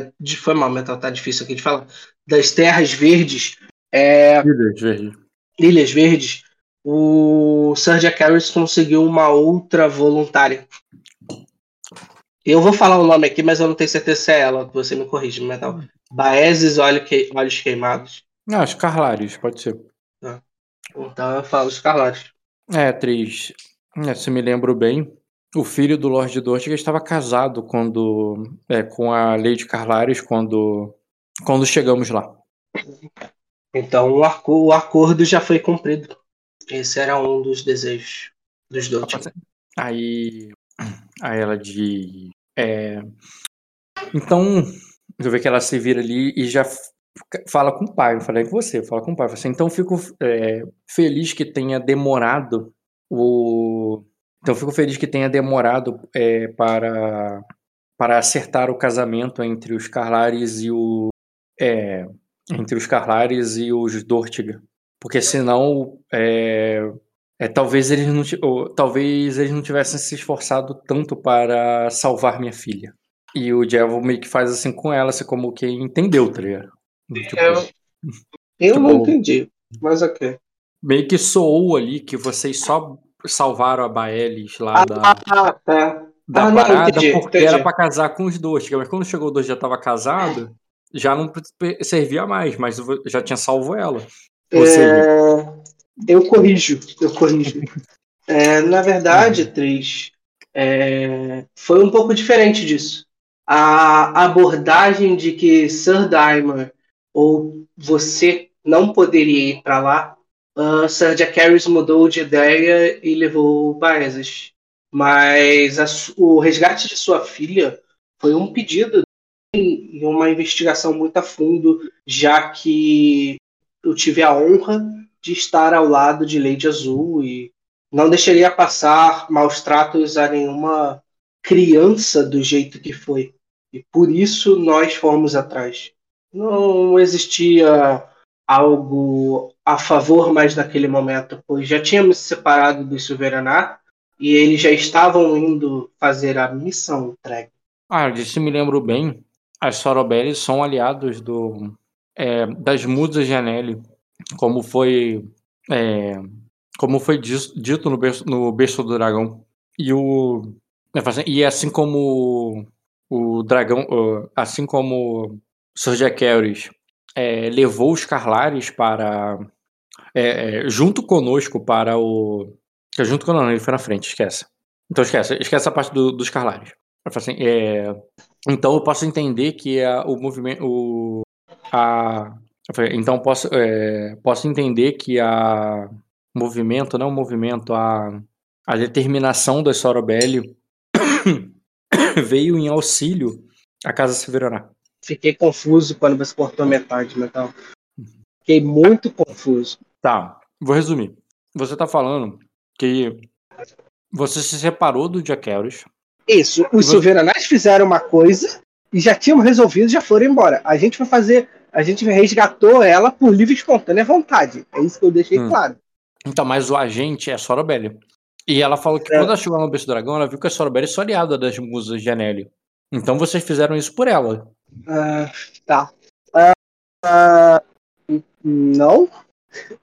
Tá, foi mal, mental, tá difícil aqui de falar. Das terras verdes. É, Ilhas Verdes. Ilhas Verdes. O Jack Harris conseguiu uma outra voluntária. Eu vou falar o nome aqui, mas eu não tenho certeza se é ela. Você me corrige, mental. Baezes Olhos Queimados. Ah, os Carlares, pode ser. Então eu falo os Carlares. É, atriz. Se me lembro bem, o filho do Lord Dortiga estava casado quando é, com a Lady Carlares quando quando chegamos lá. Então o, arco, o acordo já foi cumprido. Esse era um dos desejos dos Dortiga. Aí, aí ela diz, é, então eu ver que ela se vira ali e já fala com o pai. Eu falei com você, fala com o pai. Eu falei assim, então fico é, feliz que tenha demorado o. Então fico feliz que tenha demorado é, para para acertar o casamento entre os Carlares e o é, entre os Carlares e os Dortiga, porque senão é, é, talvez eles não ou, talvez eles não tivessem se esforçado tanto para salvar minha filha. E o Devil meio que faz assim com ela, assim como quem entendeu, tá ligado? Tipo, eu eu <laughs> tipo, não entendi, mas ok. Meio que soou ali que vocês só salvaram a Baelis lá ah, da, ah, tá. da ah, parada não, entendi, porque entendi. era pra casar com os dois. Mas quando chegou o dois já tava casado, já não servia mais, mas já tinha salvo ela. Seja, É, Eu corrijo, eu corrijo. É, na verdade, Tris, é, foi um pouco diferente disso. A abordagem de que Sir Daimon ou você não poderia ir para lá, uh, Jack Harris mudou de ideia e levou Baezes. Mas a o resgate de sua filha foi um pedido e uma investigação muito a fundo, já que eu tive a honra de estar ao lado de Lady Azul e não deixaria passar maus tratos a nenhuma criança do jeito que foi. E por isso nós fomos atrás. Não existia algo a favor mais naquele momento, pois já tínhamos se separado dos Silveranar e eles já estavam indo fazer a missão entregue. ah, se me lembro bem, as Sorobelli são aliados do, é, das musas de Anelli, como foi, é, como foi dito no berço, no berço do dragão. E o e assim como o dragão, assim como Sir Jack Harris, é, levou os Carlares para é, é, junto conosco para o junto conosco, ele foi na frente, esquece. Então esquece, esquece a parte do- dos Carlares. Assim, é, então eu posso entender que a, o movimento, o, a, então posso, é, posso entender que a movimento, não movimento, a, a determinação da Sorobelli <coughs> veio em auxílio à Casa Severaná. Fiquei confuso quando você cortou metade, Metal. Fiquei muito confuso. Tá, vou resumir. Você tá falando que você se separou do Jack Harris. Isso, os você- fizeram uma coisa e já tínhamos resolvido já foram embora. A gente vai fazer. A gente resgatou ela por livre e espontânea vontade. É isso que eu deixei Hum. claro. Então, mas o agente é a Sorobelli. E ela falou que É. quando ela chegou lá no Berço do Dragão, ela viu que a Sorobelli é aliada das musas de Anelli. Então vocês fizeram isso por ela. Ah, tá. Ah, ah, não.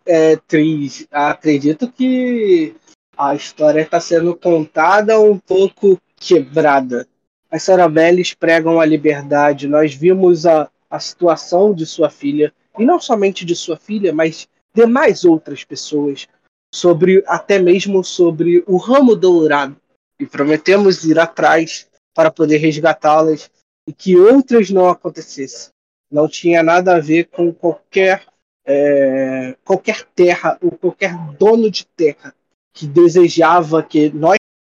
É, Tris, acredito que a história está sendo contada um pouco quebrada. As Sorabelles pregam a liberdade. Nós vimos a, a situação de sua filha, e não somente de sua filha, mas de mais outras pessoas, sobre até mesmo sobre o ramo dourado. E prometemos ir atrás para poder resgatá-las e que outras não acontecessem. Não tinha nada a ver com qualquer é, qualquer terra ou qualquer dono de terra que desejava que nós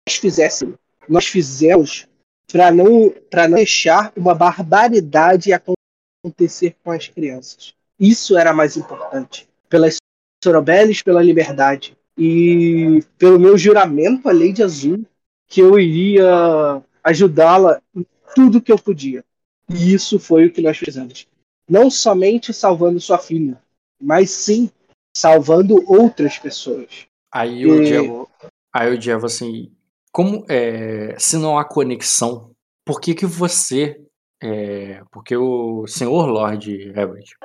fizéssemos. Nós fizemos para não para não deixar uma barbaridade acontecer com as crianças. Isso era mais importante. Pelas Sorobelles, pela liberdade e pelo meu juramento à Lei Azul que eu iria ajudá-la em tudo que eu podia. E isso foi o que nós fizemos. Não somente salvando sua filha, mas sim salvando outras pessoas. Aí o Diego, aí o Diego assim, como é, se não há conexão, por que que você, é, porque o senhor Lord Everett,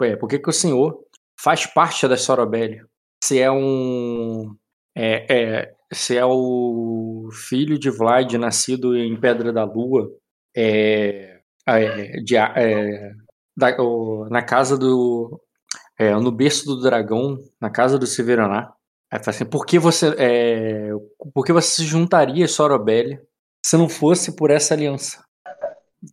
é, por que que o senhor faz parte da Sorobelli? Se é um, é, é, se é o filho de Vlad nascido em Pedra da Lua, é, é, de, é, da, o, na casa do, é, no berço do dragão, na casa do Severaná. Aí assim, por que você, é, por que você se juntaria a Sorobelli se não fosse por essa aliança?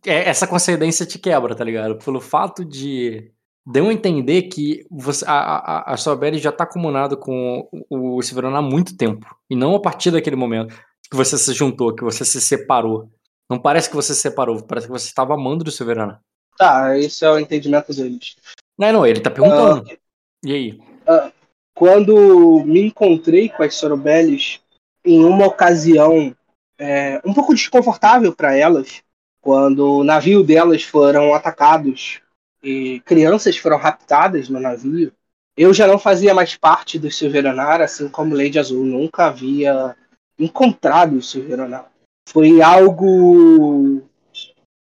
É, essa coincidência te quebra, tá ligado? Pelo fato de deu a entender que você, a, a, a já tá comunado com o, o Severaná há muito tempo. E não a partir daquele momento que você se juntou, que você se separou. Não parece que você se separou, parece que você estava amando do Severaná. Tá, esse é o entendimento deles. Não, não, ele tá perguntando. Uh, e aí? Uh, quando me encontrei com as Sorobelles em uma ocasião é, um pouco desconfortável para elas, quando o navio delas foram atacados e crianças foram raptadas no navio, eu já não fazia mais parte do Silveranar, assim como Lady Azul nunca havia encontrado o Silveranar. Foi algo.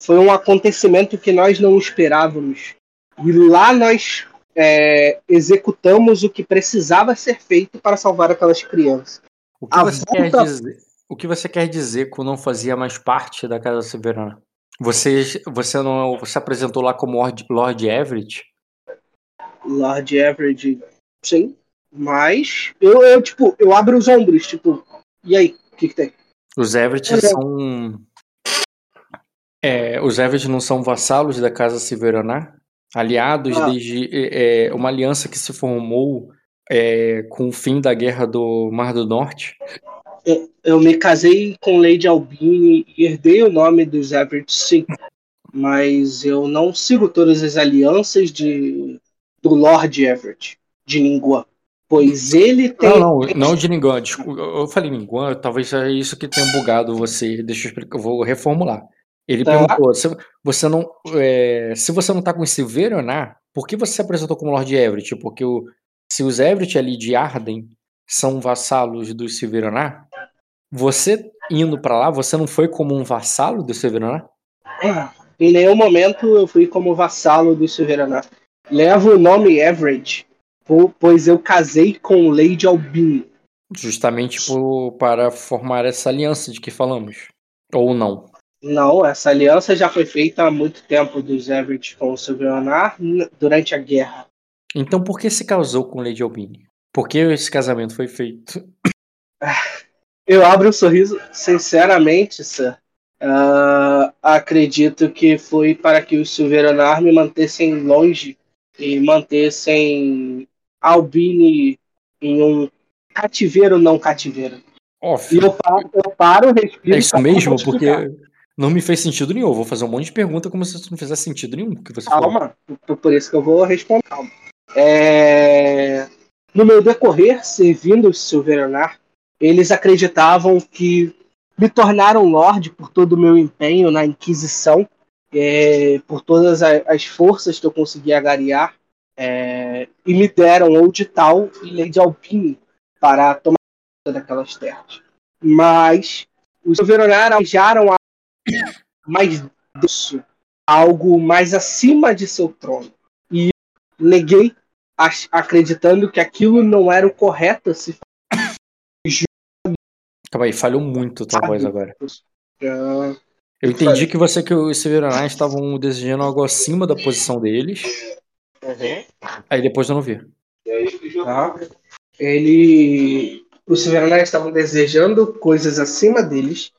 Foi um acontecimento que nós não esperávamos. E lá nós é, executamos o que precisava ser feito para salvar aquelas crianças. O que, você volta... quer dizer, o que você quer dizer com não fazia mais parte da Casa Soberana? Você, você não se apresentou lá como Lord, Lord Everett? Lord Everett, sim. Mas eu, eu, tipo, eu abro os ombros, tipo, e aí, o que, que tem? Os Everett são. É, os Everett não são vassalos da Casa Silveraná? aliados ah. desde é, uma aliança que se formou é, com o fim da guerra do Mar do Norte. Eu, eu me casei com Lady Albini e herdei o nome dos Everett, sim. Mas eu não sigo todas as alianças de, do Lord Everett, de Ningguan. Pois ele tem. Não, não, não de Ningguan. Eu falei Ningguan, talvez é isso que tenha bugado você. Deixa eu explicar, eu vou reformular. Ele tá. perguntou: se você não, é, se você não tá com esse Veronar, por que você se apresentou como Lord Everett? Porque o, se os Everett ali de Arden são vassalos do Silveronar, você indo para lá, você não foi como um vassalo do? É, em nenhum momento eu fui como vassalo do Silveronar. Levo o nome Everett, pois eu casei com Lady Albini. Justamente por, para formar essa aliança de que falamos. Ou não? Não, essa aliança já foi feita há muito tempo dos Everett com o Silvionar durante a guerra. Então por que se casou com Lady Albini? Por que esse casamento foi feito? <coughs> Eu abro um sorriso, sinceramente, sir. Uh, acredito que foi para que os Silveranar me mantessem longe e mantessem Albini em um cativeiro não cativeiro. Oh, e eu paro, eu paro respiro. É isso mesmo, porque não me fez sentido nenhum. Eu vou fazer um monte de pergunta como se isso não fizesse sentido nenhum. Que você Calma, falou. por isso que eu vou responder. Calma. É... No meu decorrer, servindo o Silveranar, eles acreditavam que me tornaram Lorde por todo o meu empenho na Inquisição, é, por todas as forças que eu conseguia agariar, é, e me deram Old Tal e Lady Alpine para tomar daquelas terras. Mas os Silveranar almejaram mais algo mais acima de seu trono. E neguei, acreditando que aquilo não era o correto se Calma aí, falhou muito a tua voz agora. Eu entendi que você que os Severanais estavam desejando algo acima da posição deles. Uhum. Aí depois eu não vi. Tá. Ele. Os Severanais estavam desejando coisas acima deles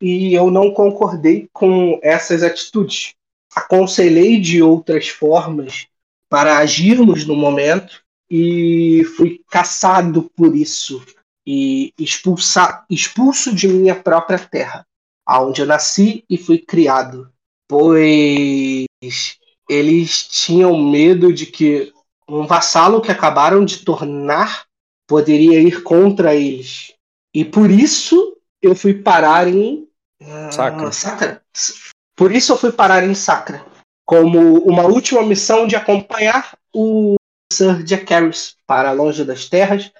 e eu não concordei com essas atitudes. Aconselhei de outras formas para agirmos no momento e fui caçado por isso e expulsa, expulso de minha própria terra, aonde eu nasci e fui criado, pois eles tinham medo de que um vassalo que acabaram de tornar poderia ir contra eles. E por isso eu fui parar em Sacra. Ah, Sacra. Por isso eu fui parar em Sacra, como uma última missão de acompanhar o Sir Jack Harris para longe das terras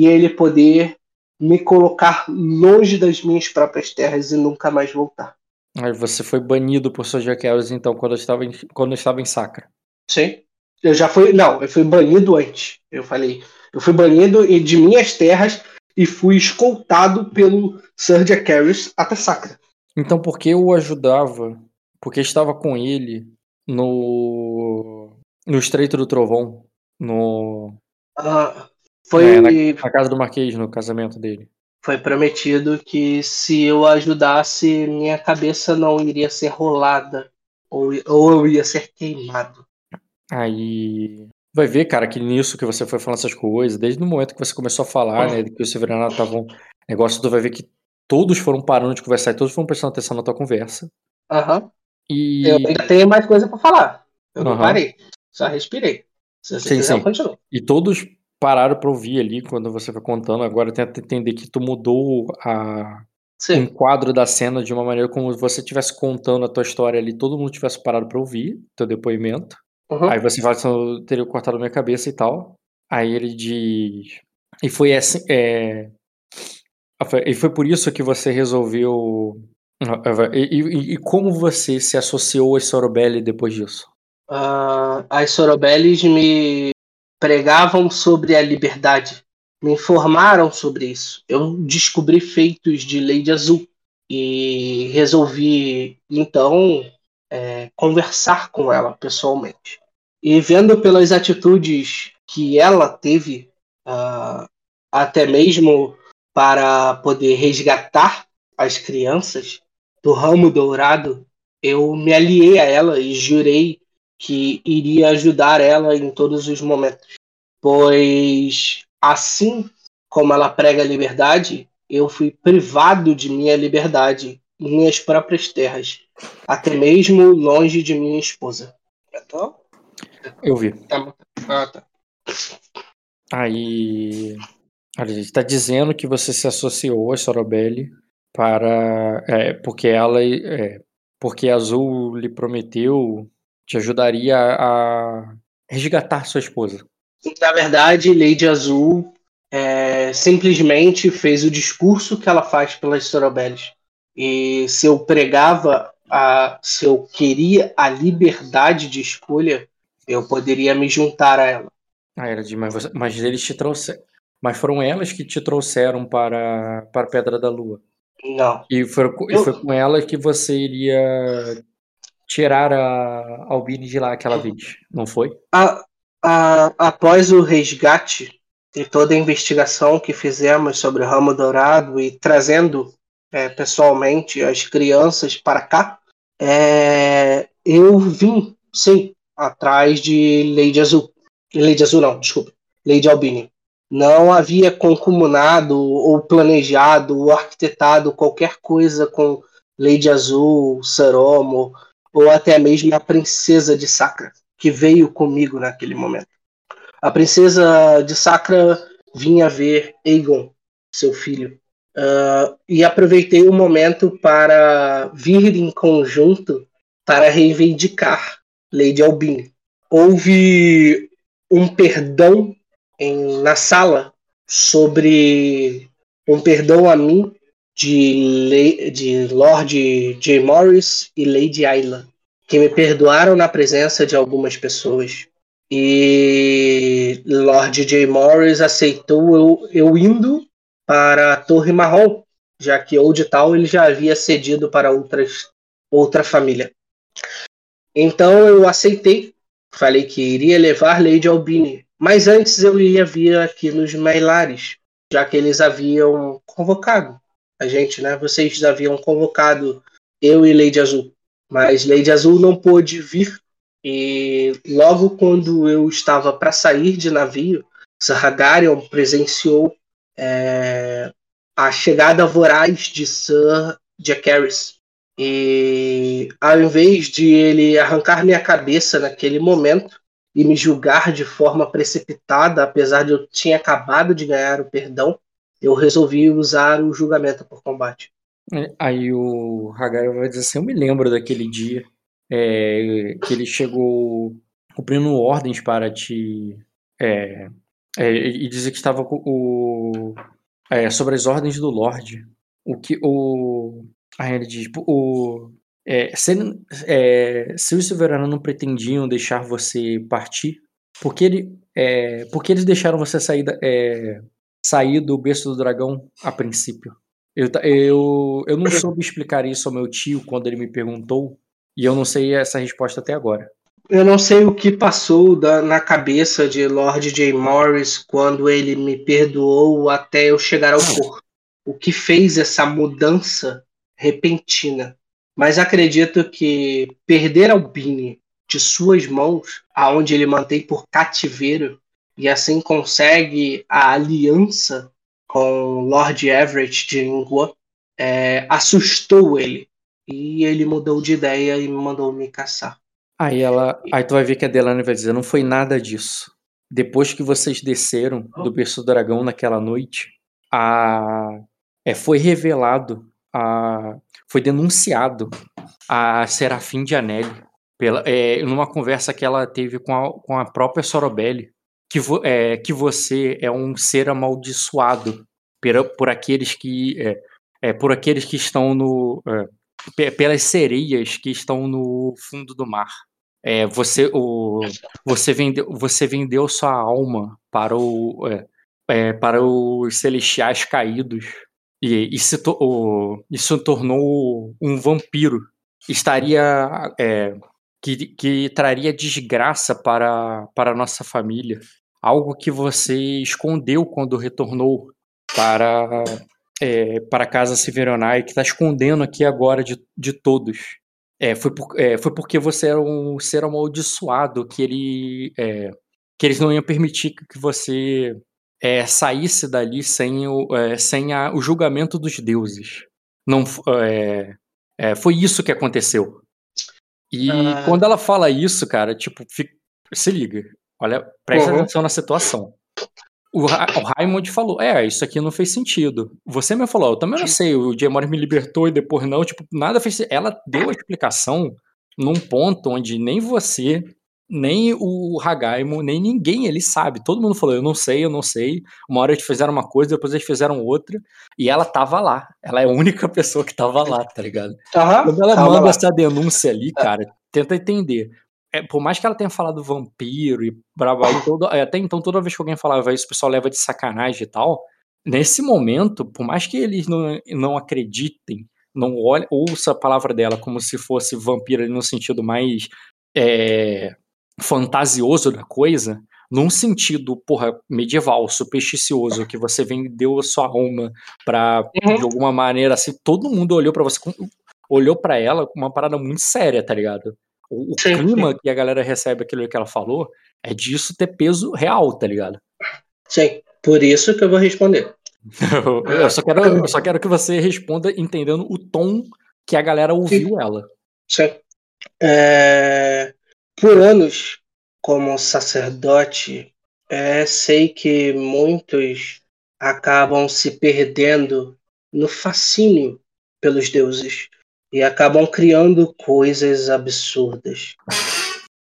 e ele poder me colocar longe das minhas próprias terras e nunca mais voltar. Aí você foi banido por seus Jaqueros, então, quando eu estava em, quando eu estava em Sacra. Sim. Eu já fui. Não, eu fui banido antes. Eu falei. Eu fui banido de minhas terras e fui escoltado pelo Sir Jacaerys até Sacra. Então, por que eu o ajudava? Porque estava com ele no. no Estreito do Trovão. No. Ah, foi. É, na, na casa do Marquês, no casamento dele. Foi prometido que se eu ajudasse, minha cabeça não iria ser rolada. Ou, ou eu ia ser queimado. Aí. Vai ver, cara, que nisso que você foi falando essas coisas, desde o momento que você começou a falar, né, que o Severino tava um negócio, tu vai ver que todos foram parando de conversar e todos foram prestando atenção na tua conversa. Aham. Uhum. E... Eu ainda tenho mais coisa para falar. Eu uhum. não parei. Só respirei. Se você sim, quiser, sim. E todos pararam para ouvir ali quando você foi contando. Agora tenta entender que tu mudou a Sim. um quadro da cena de uma maneira como se você estivesse contando a tua história ali, todo mundo tivesse parado para ouvir teu depoimento. Uhum. Aí você fala que eu teria cortado minha cabeça e tal. Aí ele diz. E foi assim. É... E foi por isso que você resolveu. E, e, e como você se associou a Sorobelli depois disso? Uh, as Sorobellis me pregavam sobre a liberdade, me informaram sobre isso. Eu descobri feitos de Lei Azul e resolvi então é, conversar com ela pessoalmente. E vendo pelas atitudes que ela teve, uh, até mesmo para poder resgatar as crianças do ramo dourado, eu me aliei a ela e jurei que iria ajudar ela em todos os momentos. Pois assim como ela prega a liberdade, eu fui privado de minha liberdade em minhas próprias terras, até mesmo longe de minha esposa. Então, eu vi. Tá, ah, tá. Aí. A gente está dizendo que você se associou a Sorobelli para. É, porque ela. É, porque Azul lhe prometeu te ajudaria a resgatar sua esposa. Na verdade, Lady Azul é, simplesmente fez o discurso que ela faz pelas Sorobelles. E se eu pregava, a, se eu queria a liberdade de escolha, eu poderia me juntar a ela. Ah, era de, mas, você, mas eles te trouxeram. Mas foram elas que te trouxeram para, para a Pedra da Lua. Não. E foi, eu... foi com ela que você iria tirar a Albine de lá aquela vez, não foi? A, a, após o resgate e toda a investigação que fizemos sobre o Ramo Dourado e trazendo é, pessoalmente as crianças para cá, é, eu vim, sim, atrás de Lady Azul. Lady Azul não, desculpa. Lady Albini. Não havia concomunado ou planejado ou arquitetado qualquer coisa com Lady Azul, Saromo ou até mesmo a princesa de Sacra, que veio comigo naquele momento. A princesa de Sacra vinha ver Aegon, seu filho, uh, e aproveitei o momento para vir em conjunto para reivindicar Lady Albini. Houve um perdão em, na sala sobre um perdão a mim de, de Lord J. Morris e Lady Ayla, que me perdoaram na presença de algumas pessoas. E Lord J. Morris aceitou eu, eu indo para a Torre Marrom, já que Old Town ele já havia cedido para outras, outra família. Então eu aceitei, falei que iria levar Lady Albini, mas antes eu ia vir aqui nos Mailares, já que eles haviam convocado a gente, né? Vocês haviam convocado eu e Lady Azul, mas Lady Azul não pôde vir e logo quando eu estava para sair de navio, Sarragarion presenciou é, a chegada voraz de Sir Jacaerys. E ao invés de ele arrancar minha cabeça naquele momento e me julgar de forma precipitada, apesar de eu tinha acabado de ganhar o perdão, eu resolvi usar o julgamento por combate. É, aí o Hagar vai dizer assim: Eu me lembro daquele dia é, que ele chegou cumprindo ordens para te. É, É, e dizia que estava o. É, sobre as ordens do Lorde. O que o. A ele diz, o. É, se, é, se os soberanos não pretendiam deixar você partir, por que, ele, é, por que eles deixaram você sair, da, é, sair do berço do dragão a princípio? Eu, eu, eu não soube explicar isso ao meu tio quando ele me perguntou, e eu não sei essa resposta até agora. Eu não sei o que passou da, na cabeça de Lord J. Morris quando ele me perdoou até eu chegar ao porto. O que fez essa mudança repentina. Mas acredito que perder Albini de suas mãos, aonde ele mantém por cativeiro, e assim consegue a aliança com Lord Everett de Ingua, é, assustou ele. E ele mudou de ideia e mandou me caçar. Aí ela. Aí tu vai ver que a Delane vai dizer, não foi nada disso. Depois que vocês desceram do berço do dragão naquela noite, a, é, foi revelado, a, foi denunciado a Serafim de pela, é, numa conversa que ela teve com a, com a própria Sorobelli, que, vo, é, que você é um ser amaldiçoado por, por aqueles que é, é por aqueles que estão no é, pelas sereias que estão no fundo do mar. É, você, o, você, vendeu, você vendeu sua alma para, o, é, para os celestiais caídos e, e se to, o, isso tornou um vampiro. Estaria. É, que, que traria desgraça para, para a nossa família. Algo que você escondeu quando retornou para, é, para a casa Severonai, que está escondendo aqui agora de, de todos. É, foi, por, é, foi porque você era um ser amaldiçoado que ele. É, que eles não iam permitir que você é, saísse dali sem, o, é, sem a, o julgamento dos deuses. Não, é, é, foi isso que aconteceu. E ah. quando ela fala isso, cara, tipo, fica, se liga. Olha, presta uhum. atenção na situação. O, o Raimond falou: É, isso aqui não fez sentido. Você me falou: Eu também não sei. O Jemore me libertou e depois não. Tipo, nada fez Ela deu a explicação num ponto onde nem você, nem o Hagaimo, nem ninguém ele sabe. Todo mundo falou: Eu não sei, eu não sei. Uma hora eles fizeram uma coisa, depois eles fizeram outra. E ela tava lá. Ela é a única <laughs> pessoa que tava lá, tá ligado? Uhum, Quando ela manda lá. essa denúncia ali, cara, tenta entender é, por mais que ela tenha falado vampiro e brava, é, até então toda vez que alguém falava isso, o pessoal leva de sacanagem e tal. Nesse momento, por mais que eles não, não acreditem, não olhem, ouça a palavra dela como se fosse vampiro no sentido mais é, fantasioso da coisa, num sentido, porra, medieval, supersticioso, que você vendeu a sua alma pra, uhum. de alguma maneira, assim, todo mundo olhou para você, olhou para ela com uma parada muito séria, tá ligado? O, o sim, clima sim. que a galera recebe aquilo que ela falou é disso ter peso real, tá ligado? Sim, por isso que eu vou responder. <laughs> eu, só quero, eu só quero que você responda entendendo o tom que a galera ouviu sim. ela. Sim. É... Por anos, como sacerdote, é, sei que muitos acabam se perdendo no fascínio pelos deuses e acabam criando coisas absurdas.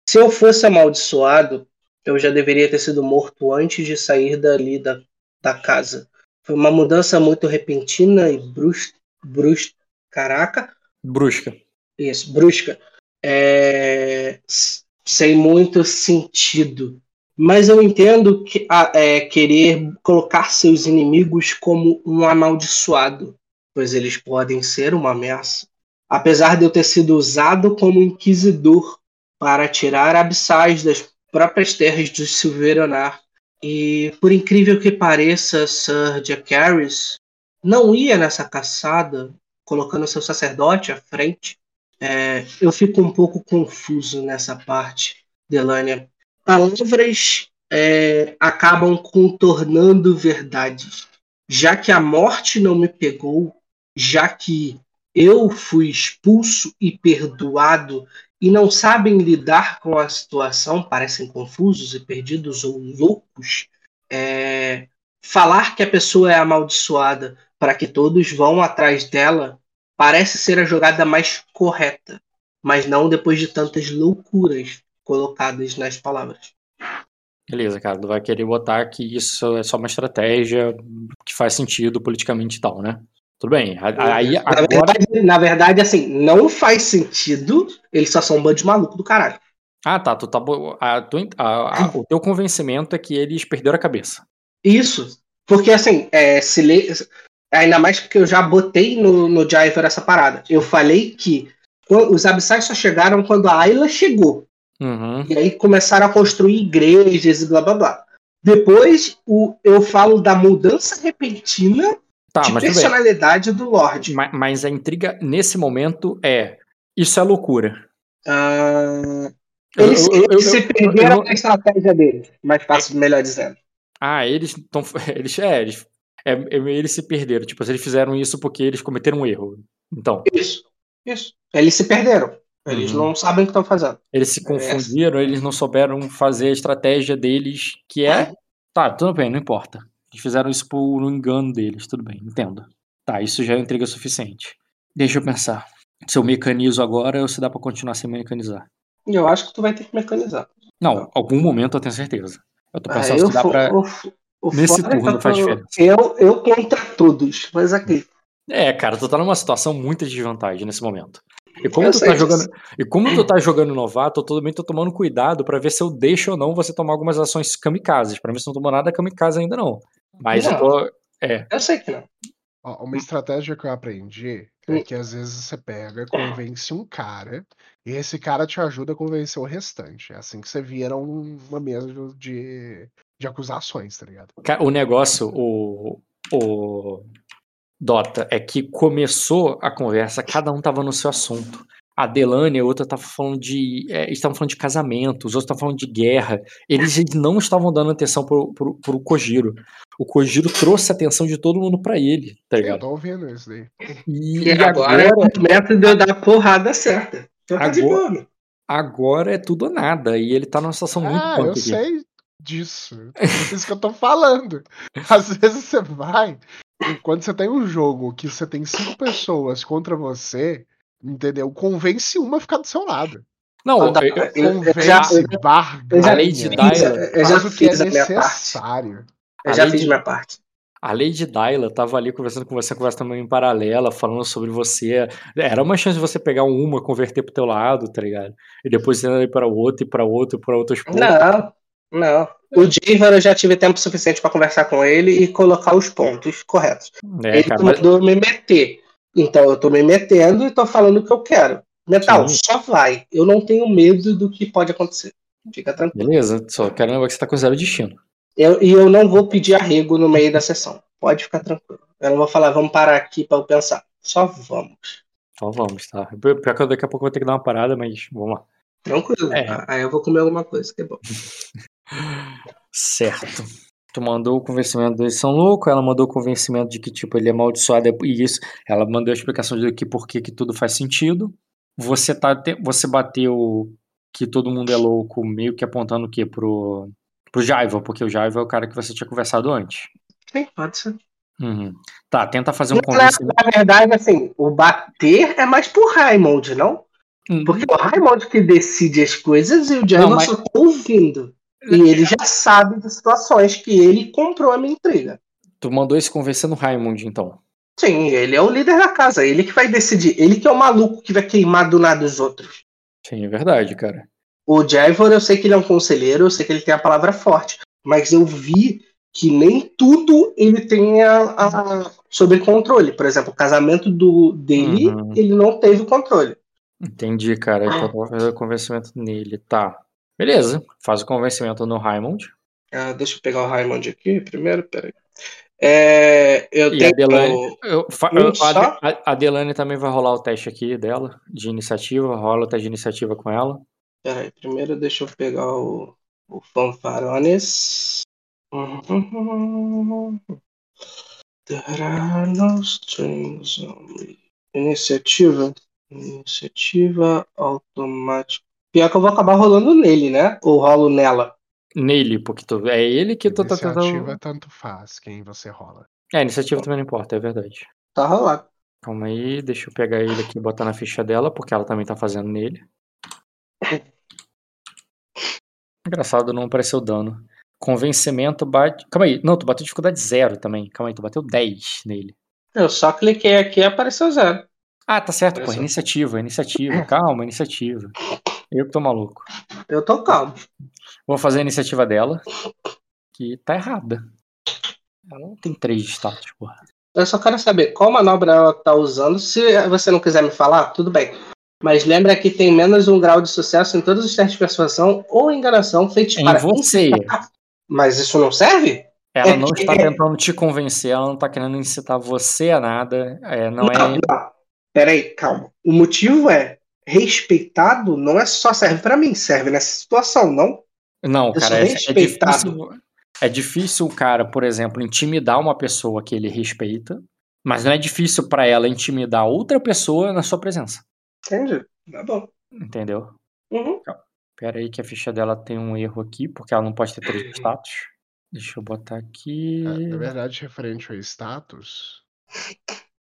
Se eu fosse amaldiçoado, eu já deveria ter sido morto antes de sair dali da, da casa. Foi uma mudança muito repentina e brusca. Brus, caraca. Brusca. Isso, brusca. É, sem muito sentido. Mas eu entendo que é, querer colocar seus inimigos como um amaldiçoado, pois eles podem ser uma ameaça apesar de eu ter sido usado como inquisidor para tirar abissais das próprias terras do Silveronar. E, por incrível que pareça, Sir Jack Harris não ia nessa caçada colocando seu sacerdote à frente. É, eu fico um pouco confuso nessa parte, Delania. Palavras é, acabam contornando verdades. Já que a morte não me pegou, já que eu fui expulso e perdoado e não sabem lidar com a situação, parecem confusos e perdidos ou loucos, é, falar que a pessoa é amaldiçoada para que todos vão atrás dela parece ser a jogada mais correta, mas não depois de tantas loucuras colocadas nas palavras. Beleza, cara, tu vai querer botar que isso é só uma estratégia que faz sentido politicamente e tal, né? Tudo bem. Aí, na, agora... verdade, na verdade, assim, não faz sentido, eles só são um bando de maluco do caralho. Ah, tá. Tu tá a, tu, a, a, o teu convencimento é que eles perderam a cabeça. Isso. Porque, assim, é, se lê, ainda mais porque eu já botei no, no Jiver essa parada. Eu falei que os Abissais só chegaram quando a Ayla chegou. Uhum. E aí começaram a construir igrejas e blá blá blá. Depois o, eu falo da mudança repentina tá, de personalidade do Lorde. Mas, mas, a intriga nesse momento é: isso é loucura. Uh, eles, eu, eu, eles eu, se perderam na estratégia deles, mais fácil, melhor dizendo. Ah, eles estão. <laughs> Eles, é, eles, é, é, eles se perderam. Tipo, eles fizeram isso porque eles cometeram um erro. Então. Isso, isso. Eles se perderam. Eles uhum. não sabem o que estão fazendo. Eles se confundiram, é. eles não souberam fazer a estratégia deles, que é. é. Tá, tudo bem, não importa. Eles fizeram isso por um engano deles, tudo bem, entendo. Tá, isso já é intriga suficiente. Deixa eu pensar. Se eu mecanizo agora ou se dá pra continuar sem mecanizar? Eu acho que tu vai ter que mecanizar. Não, algum momento eu tenho certeza. Eu tô pensando ah, se dá pra. O, o Nesse é turno faz diferença. Eu, eu contra todos, mas aqui. É, cara, tu tá numa situação muito de desvantagem nesse momento. E como, tu tá jogando, e como tu tá jogando novato, eu também tô tomando cuidado para ver se eu deixo ou não você tomar algumas ações kamikazes. Pra mim, você não tomou nada kamikaze ainda não. Mas não, eu tô. É. Eu sei que não. Uma estratégia que eu aprendi é hum. que às vezes você pega, convence um cara, e esse cara te ajuda a convencer o restante. É assim que você vira uma mesa de, de acusações, tá ligado? O negócio, o, o Dota, é que começou a conversa, cada um tava no seu assunto. A Delane e a outra estavam falando de. É, estavam falando de casamento, os outros estavam falando de guerra. Eles não estavam dando atenção pro, pro, pro Kojiro. O Kojiro trouxe a atenção de todo mundo para ele, tá ligado? Eu tô ouvindo isso daí. E, e agora, agora é o momento de eu dar a porrada certa. Agora, agora é tudo ou nada. E ele tá numa situação muito Ah, eu aqui. sei disso. É isso que eu tô falando. Às vezes você vai. Quando você tem um jogo que você tem cinco pessoas contra você, entendeu? Convence uma a ficar do seu lado. Não, eu, eu, convence, já, barganha, a Lady Dyla, eu já o que é necessário. Eu já fiz minha parte. A Lady Dyla tava ali conversando com você, conversa também em paralela, falando sobre você. Era uma chance de você pegar uma, converter pro teu lado, tá ligado? E depois ir para outro, e para outro, para outros pontos. Não, não. O Javan eu já tive tempo suficiente para conversar com ele e colocar os pontos corretos. É, ele cara, mandou me meter. Então eu tô me metendo e tô falando o que eu quero. Metal, Sim. só vai. Eu não tenho medo do que pode acontecer. Fica tranquilo. Beleza, só quero lembrar que você tá com zero destino. Eu, e eu não vou pedir arrego no meio da sessão. Pode ficar tranquilo. Eu não vou falar, vamos parar aqui para eu pensar. Só vamos. Só vamos, tá? Pior que daqui a pouco eu vou ter que dar uma parada, mas vamos lá. Tranquilo. É. Aí eu vou comer alguma coisa, que é bom. <laughs> certo. Tu mandou o convencimento do São Louco, ela mandou o convencimento de que, tipo, ele é amaldiçoado e isso. Ela mandou a explicação de que por que, tudo faz sentido. Você, tá, você bateu que todo mundo é louco, meio que apontando o quê? Pro, pro Jaiva, porque o Jaiva é o cara que você tinha conversado antes. Sim, pode ser. Uhum. Tá, tenta fazer um convencimento. Na verdade, assim, o bater é mais pro Raimond, não? Uhum. Porque é o Raimond que decide as coisas e o Jaiva mas... só tá ouvindo. E ele já sabe das situações que ele comprou a minha intriga. Tu mandou esse convencer no Raimond, então? Sim, ele é o líder da casa, ele que vai decidir. Ele que é o maluco que vai queimar do lado dos outros. Sim, é verdade, cara. O Jaivor, eu sei que ele é um conselheiro, eu sei que ele tem a palavra forte, mas eu vi que nem tudo ele tem a, a sobre controle. Por exemplo, o casamento do, dele, uhum. ele não teve controle. Entendi, cara. Então vou fazer o convencimento nele. Tá. Beleza. Faz o convencimento no Raimond. Ah, deixa eu pegar o Raimond aqui primeiro, peraí. É, eu e tenho. A Delane, eu, um a, a Delane também vai rolar o teste aqui dela, de iniciativa. Rola o teste de iniciativa com ela. Peraí, primeiro deixa eu pegar o, o Fanfarones. There are no strings only. Iniciativa. Iniciativa automática. Pior que eu vou acabar rolando nele, né? Ou rolo nela? Nele, porque tu, é ele que tu tá tentando. Iniciativa tanto faz quem você rola. É, iniciativa também não importa, é verdade. Tá rolado. Calma aí, deixa eu pegar ele aqui e botar na ficha dela, porque ela também tá fazendo nele. <laughs> Engraçado, não apareceu dano. Convencimento bate. Calma aí. Não, tu bateu dificuldade zero também. Calma aí, tu bateu 10 nele. Eu só cliquei aqui e apareceu zero. Ah, tá certo, pô. Iniciativa, iniciativa. Calma, iniciativa. <laughs> Eu que tô maluco. Eu tô calmo. Vou fazer a iniciativa dela. Que tá errada. Ela não tem 3 de status, porra. Eu só quero saber qual manobra ela tá usando. Se você não quiser me falar, tudo bem. Mas lembra que tem menos um grau de sucesso em todos os testes de persuasão ou enganação feitos Em para. você. Mas isso não serve? Ela É não está tentando te convencer, ela não está querendo incitar você a nada. É, não é. não. Peraí, calma. O motivo é respeitado não é só serve pra mim, serve nessa situação, não? Não, Eu cara, é, é difícil. É difícil o cara, por exemplo, intimidar uma pessoa que ele respeita, mas não é difícil pra ela intimidar outra pessoa na sua presença. Entendi. Tá bom. Entendeu? Uhum. Pera aí que a ficha dela tem um erro aqui, porque ela não pode ter três status. Deixa eu botar aqui. É, na verdade, referente ao status,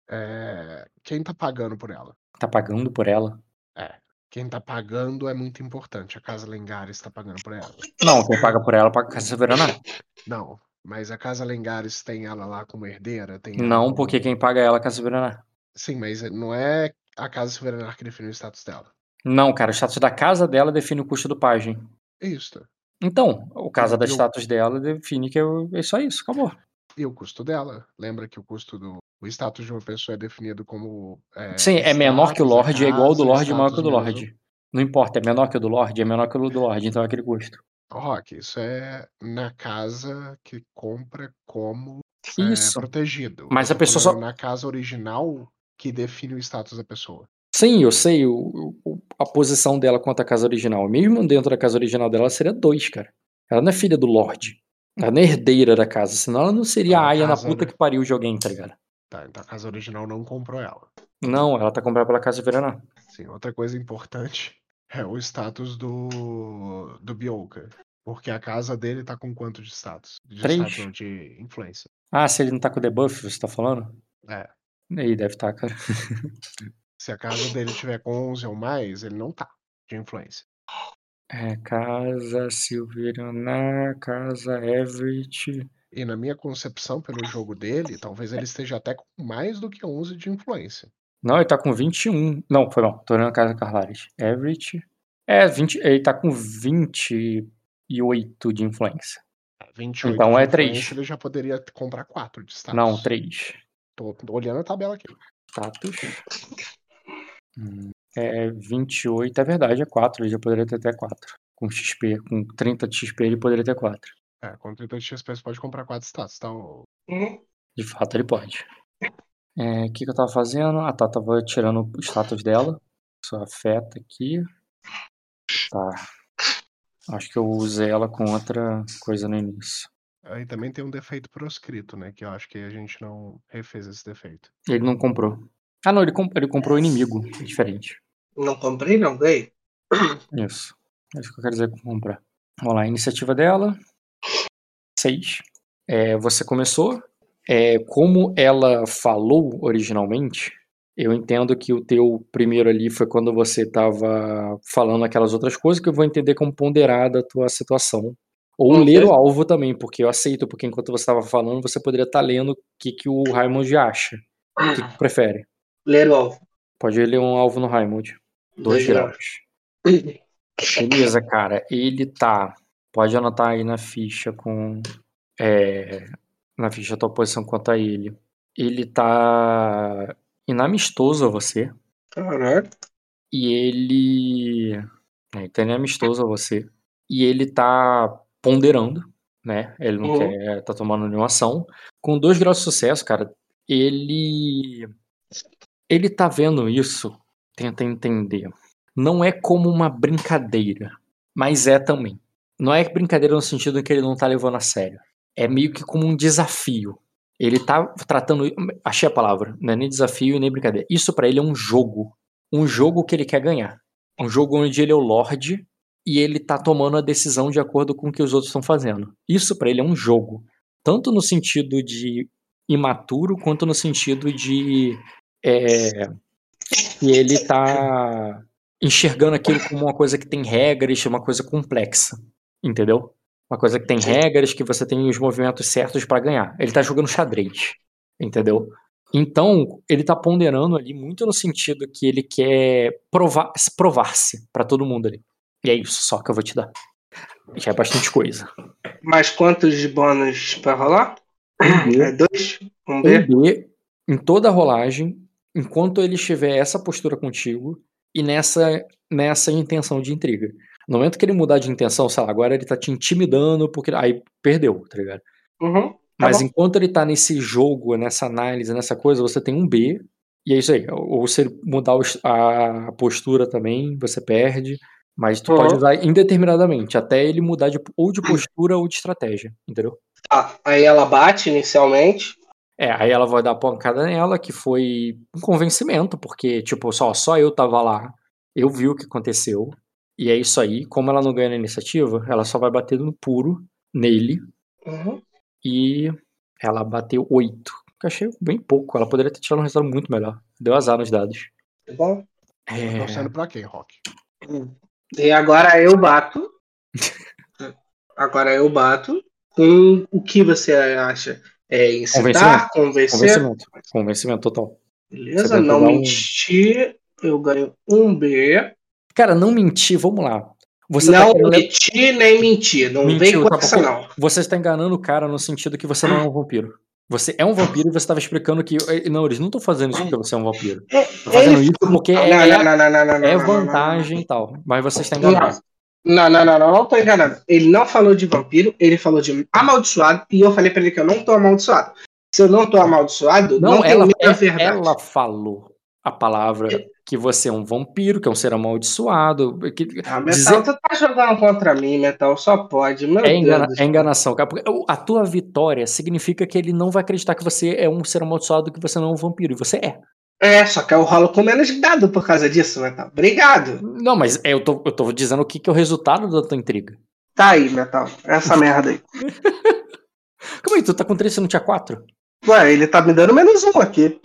é, quem tá pagando por ela? Tá pagando por ela? Quem tá pagando é muito importante. A Casa Lengares tá pagando por ela. Não, quem paga por ela paga a Casa Soberana. Não, mas a Casa Lengares tem ela lá como herdeira? Tem Não, como- porque quem paga ela é a Casa Soberana. Sim, mas não é a Casa Soberana que define o status dela. Não, cara, o status da casa dela define o custo do pajem. É isso. Então, o casa da Eu- status dela define que é é só isso, acabou. E o custo dela? Lembra que o custo do. O status de uma pessoa é definido como. É, Sim, é menor que o Lorde, é igual ao do Lorde, maior que o do Lorde. Não importa, é menor que o do Lorde, é menor que o do Lorde, então é aquele custo. Rock, isso é na casa que compra como é, Isso. protegido. Mas a pessoa só- Na casa original que define o status da pessoa. Sim, eu sei o, o- a posição dela quanto à casa original. Mesmo dentro da casa original dela, ela seria dois, cara. Ela não é filha do Lorde. Ela não é herdeira da casa, senão ela não seria a a Aya na puta né? que pariu de alguém, tá ligado? Tá, então a casa original não comprou ela. Não, ela tá comprada pela Casa Verana. Sim, outra coisa importante é o status do, do Bioka. Porque a casa dele tá com quanto de status? De Três. status, não, de influência. Ah, se ele não tá com debuff, você tá falando? É. Aí deve estar, cara. <laughs> Se a casa dele tiver com 11 ou mais, ele não tá de influência. É, casa Silverana, casa Everett. E na minha concepção, pelo jogo dele, talvez ele esteja até com mais do que 11 de influência. Não, ele tá com 21. Não, foi mal. Tô olhando a casa Carlares. Everett. É, 20, ele tá com 28 de influência. 28 Então de é três. influência, Ele já poderia comprar 4 de status. Não, 3. Tô, tô olhando a tabela aqui. Status. Hum, É 28, é verdade, é 4. Ele já poderia ter até 4. Com XP, com 30 de XP ele poderia ter 4. É, com 30 de XP você pode comprar 4 status, tá? Uhum. De fato, ele pode. É, O que, que eu tava fazendo? Ah, tá. Tava tirando o status dela. Só afeta aqui. Tá. Acho que eu usei ela com outra coisa no início. Aí também tem um defeito proscrito, né? Que eu acho que a gente não refez esse defeito. Ele não comprou. Ah, não, ele, comp- ele comprou o inimigo. É diferente. Não comprei, não ganhei. Isso. É isso que eu quero dizer com comprar. Vamos lá, iniciativa dela. 6. É, você começou. É, como ela falou originalmente, eu entendo que o teu primeiro ali foi quando você estava falando aquelas outras coisas que eu vou entender como ponderada a tua situação. Ou ler o alvo também, porque eu aceito, porque enquanto você estava falando, você poderia estar lendo o que, que o Raimond acha. O que, que tu prefere? Ler o alvo. Pode ler um alvo no Raimond. Dois Dois graus. Beleza, cara. Ele tá. Pode anotar aí na ficha com. É, na ficha a tua posição quanto a ele. Ele tá inamistoso a você. Caralho. E ele. É, ele tá inamistoso a você. E ele tá ponderando, né? Ele não Uhum. quer tá tomando nenhuma ação. Com dois graus de sucesso, cara, ele. Ele tá vendo isso. Tenta entender. Não é como uma brincadeira, mas é também. Não é brincadeira no sentido em que ele não tá levando a sério. É meio que como um desafio. Ele tá tratando. Achei a palavra. Não é nem desafio nem brincadeira. Isso pra ele é um jogo. Um jogo que ele quer ganhar. Um jogo onde ele é o Lorde e ele tá tomando a decisão de acordo com o que os outros estão fazendo. Isso pra ele é um jogo. Tanto no sentido de imaturo, quanto no sentido de. É, ele tá enxergando aquilo como uma coisa que tem regras, uma coisa complexa. Entendeu? Uma coisa que tem regras, que você tem os movimentos certos pra ganhar. Ele tá jogando xadrez, entendeu? Então, ele tá ponderando ali muito no sentido que ele quer provar, provar-se pra todo mundo ali. E é isso só que eu vou te dar. Já é bastante coisa. Mas quantos de bônus pra rolar? Um É dois? Um B? Um B em toda a rolagem, enquanto ele estiver essa postura contigo e nessa, nessa intenção de intriga. No momento que ele mudar de intenção, sei lá, agora ele tá te intimidando, porque aí perdeu, tá ligado? Uhum. Tá Mas bom. enquanto ele tá nesse jogo, nessa análise, nessa coisa, você tem um B, e é isso aí. Ou se ele mudar a postura também, você perde. Mas tu Uhum. pode usar indeterminadamente, até ele mudar de, ou de postura ou de estratégia, entendeu? Tá, aí ela bate inicialmente. É, aí ela vai dar pancada nela, que foi um convencimento, porque, tipo, só, só eu tava lá, eu vi o que aconteceu, e é isso aí. Como ela não ganha na iniciativa, ela só vai bater no puro, nele, Uhum. e ela bateu 8. Que eu achei bem pouco, ela poderia ter tirado um resultado muito melhor. Deu azar nos dados. Tá bom? É, Torcendo pra quem, Rock? E agora eu bato. <laughs> Agora eu bato. Com o que você acha? É incitar, convencer? convencimento. Convencimento total. Beleza, não pegar um- mentir. Eu ganho um B. Cara, não mentir, vamos lá. Você não tá querendo... mentir nem mentir. Não Mentiu, vem com tá essa, não. Você está enganando o cara no sentido que você não é um vampiro. Você é um vampiro e você estava explicando que. eh, Não, eles não estão fazendo isso porque você é um vampiro. É, Estão fazendo ele- isso porque não, é, não, não, é vantagem e tal. Mas você está enganando. não, não, não, não, não tô enganado. Ele não falou de vampiro, ele falou de amaldiçoado e eu falei pra ele que eu não tô amaldiçoado. Se eu não tô amaldiçoado, não, Não, tem ela, é- verdade. ela falou a palavra que você é um vampiro, que é um ser amaldiçoado. Que, Ah, Metal, dizer- tu tá jogando contra mim, Metal, só pode. Meu é, Deus é enganação, cara. A tua vitória significa que ele não vai acreditar que você é um ser amaldiçoado, que você não é um vampiro. E você é. É, só que eu rolo com menos dado por causa disso, Metal. Obrigado. Não, mas eu tô, eu tô dizendo o que, que é o resultado da tua intriga. Tá aí, Metal. Essa <laughs> merda aí. Como aí? Tu tá com 3 você não tinha 4? Ué, ele tá me dando menos um aqui.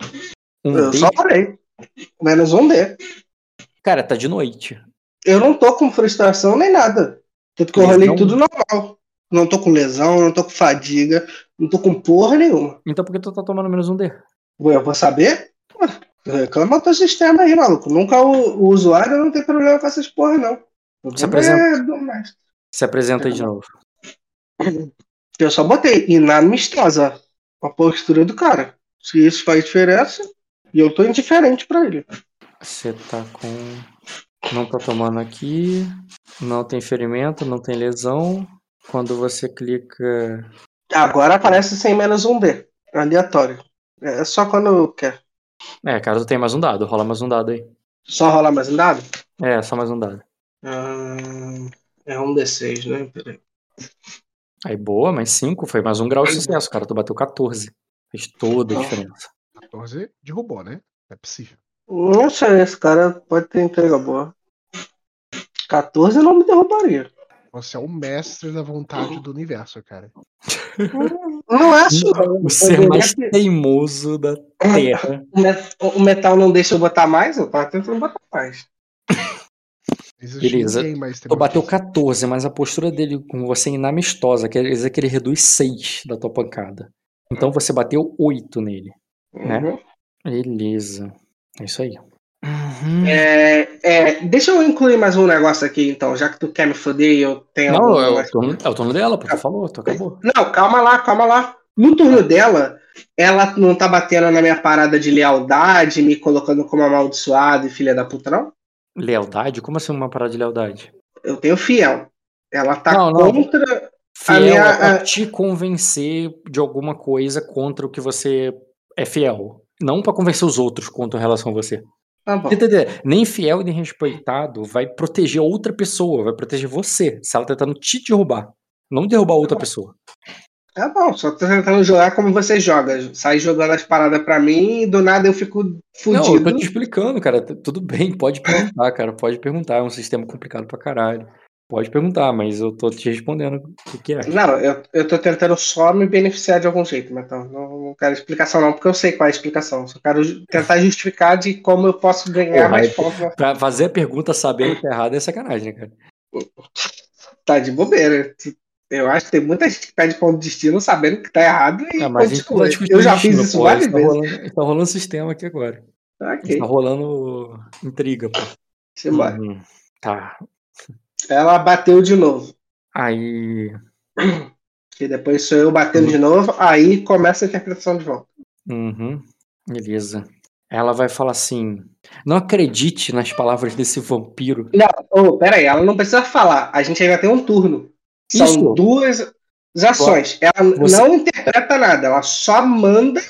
Um eu só falei. Menos um D. Cara, tá de noite. Eu não tô com frustração nem nada. Tanto que eu rolei tudo normal. Não tô com lesão, não tô com fadiga, não tô com porra nenhuma. Então por que tu tá tomando menos um D? Ué, eu vou saber? Reclama teu sistema aí, maluco. Nunca o, o usuário não tem problema com essas porra, não. O Se apresenta. é. Se apresenta aí de novo. Eu só botei inamistosa a postura do cara. Se isso faz diferença, e eu tô indiferente pra ele. Você tá com. Não tá tomando aqui. Não tem ferimento, não tem lesão. Quando você clica. Agora aparece sem menos um D. Aleatório. É só quando quer. É, cara, tu tem mais um dado. Rola mais um dado aí. Só rolar mais um dado? É, só mais um dado. Ah, é um D6, né? Peraí. Aí, boa, mais 5. Foi mais um grau de sucesso, cara. Tu bateu 14. Fez toda a diferença. 14 derrubou, né? É possível. Não sei, esse cara pode ter entrega boa. 14 não me derrubaria. Você é o mestre da vontade do universo, cara. Não é só. O ser mais teimoso da Terra. O met- O metal não deixa eu botar mais? Eu tava tentando botar mais. Beleza. Tu bateu teimoso. 14, mas a postura dele com você é inamistosa. Quer dizer que ele reduz 6 da tua pancada. Então você bateu 8 nele. Né? Uhum. Beleza. É isso aí. Uhum. É, é, deixa eu incluir mais um negócio aqui, então, já que tu quer me foder e eu tenho Não, é o, turno, é o turno dela. Tu falou, tu acabou. Não, calma lá, calma lá. No turno dela, ela não tá batendo na minha parada de lealdade, me colocando como amaldiçoado e filha da puta, não? Lealdade? Como assim uma parada de lealdade? Eu tenho fiel. Ela tá Não, não. contra. Fiel minha- é pra a- te convencer de alguma coisa contra o que você é fiel. Não pra convencer os outros contra em relação a você. Tá bom. Nem fiel e nem respeitado vai proteger outra pessoa, vai proteger você, se ela tá tentando te derrubar. Não derrubar outra pessoa. Tá bom, só tô tentando jogar como você joga. Sai jogando as paradas pra mim e do nada eu fico Não, eu fudido. tô te explicando, cara. Tudo bem, pode perguntar, cara. Pode perguntar. É um sistema complicado pra caralho. Pode perguntar, mas eu tô te respondendo o que, é. Não, eu, eu tô tentando só me beneficiar de algum jeito, mas então, não, não quero explicação não, porque eu sei qual é a explicação. Só quero tentar justificar de como eu posso ganhar Porra, mais pontos. Pra fazer a pergunta sabendo que é errado é sacanagem, né, cara? Tá de bobeira. Eu acho que tem muita gente que pede ponto de destino sabendo que tá errado e Ah, mas continua. Eu já fiz isso pô, várias tá vezes. rolando, tá rolando sistema aqui agora. Ok, Tá rolando intriga, pô. simbora. Uhum. Tá. Ela bateu de novo. Aí. Que depois sou eu batendo de novo, aí começa a interpretação de volta. Uhum. Beleza. Ela vai falar assim: Não acredite nas palavras desse vampiro. Não, oh, peraí, ela não precisa falar. A gente ainda tem um turno. São Isso. duas ações. Ela Você- não interpreta nada, ela só manda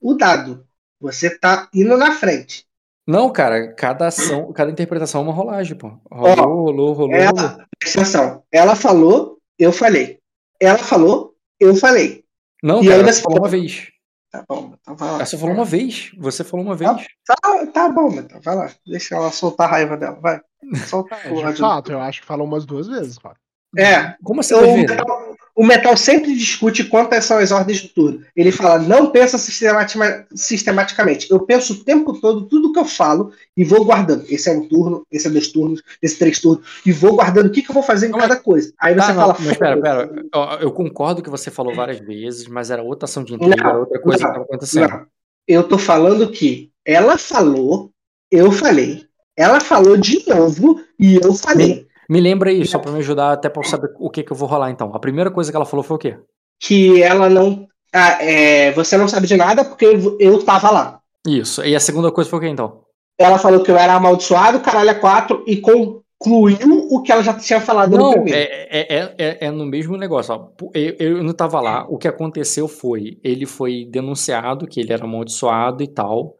o dado. Você tá indo na frente. Não, cara, cada ação, cada interpretação é uma rolagem, pô. Rolou, rolou, rolou, rolou. Ela, presta atenção. Ela falou, eu falei. Ela falou, eu falei. Não, E cara, ainda você se- falou uma vez. Tá bom, então vai lá. Você falou uma vez. Você falou uma vez. Tá, tá bom, então vai lá. Deixa ela soltar a raiva dela, vai. <laughs> Solta É, o de fato, eu acho que falou umas duas vezes, cara. É, Como assim metal, o metal sempre discute quantas são as ordens do turno. Ele fala, não pensa sistematima- sistematicamente. Eu penso o tempo todo tudo que eu falo e vou guardando. Esse é um turno, esse é dois turnos, esse é três turnos. E vou guardando o que, que eu vou fazer em Não, cada coisa. Aí Tá, você não, fala. mas pera, pera. Ó, Eu concordo que você falou várias vezes, mas era outra ação de intriga, Não, era outra coisa não, que estava acontecendo. Não. Eu tô falando que ela falou, eu falei. Ela falou de novo e eu falei. Me lembra aí, só pra me ajudar, até pra eu saber o que, que eu vou rolar então. A primeira coisa que ela falou foi o quê? Que ela não. ah, é, você não sabe de nada porque eu, eu tava lá. Isso. E a segunda coisa foi o quê então? Ela falou que eu era amaldiçoado, caralho é quatro, e concluiu o que ela já tinha falado no Não, primeiro. é, é, é, é- é no mesmo negócio. ó. Eu, eu não tava lá. O que aconteceu foi, ele foi denunciado que ele era amaldiçoado e tal.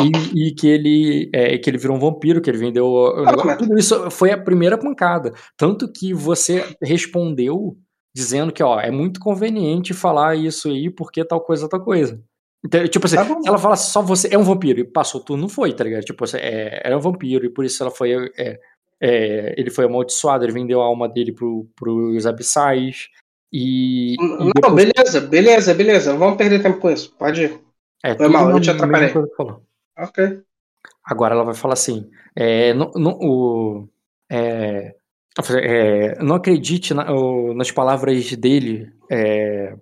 E, e que ele é, que ele virou um vampiro, que ele vendeu negócio. mas- Tudo isso foi a primeira pancada. Tanto que você respondeu dizendo que, ó, é muito conveniente falar isso aí, porque tal coisa, tal coisa. Então, tipo assim, Tá ela falasse só você é um vampiro e passou tudo, não foi, tá ligado? Tipo, assim, é, era um vampiro e por isso ela foi. é, é, ele foi amaldiçoado, ele vendeu a alma dele pro, pros abissais. E. e Não, depois- beleza, beleza, beleza. Vamos perder tempo com isso. Pode ir. é, foi mal, eu te atrapalhei. Ok. Agora ela vai falar assim: é, o, é, é, não acredite na- o- nas palavras dele, é,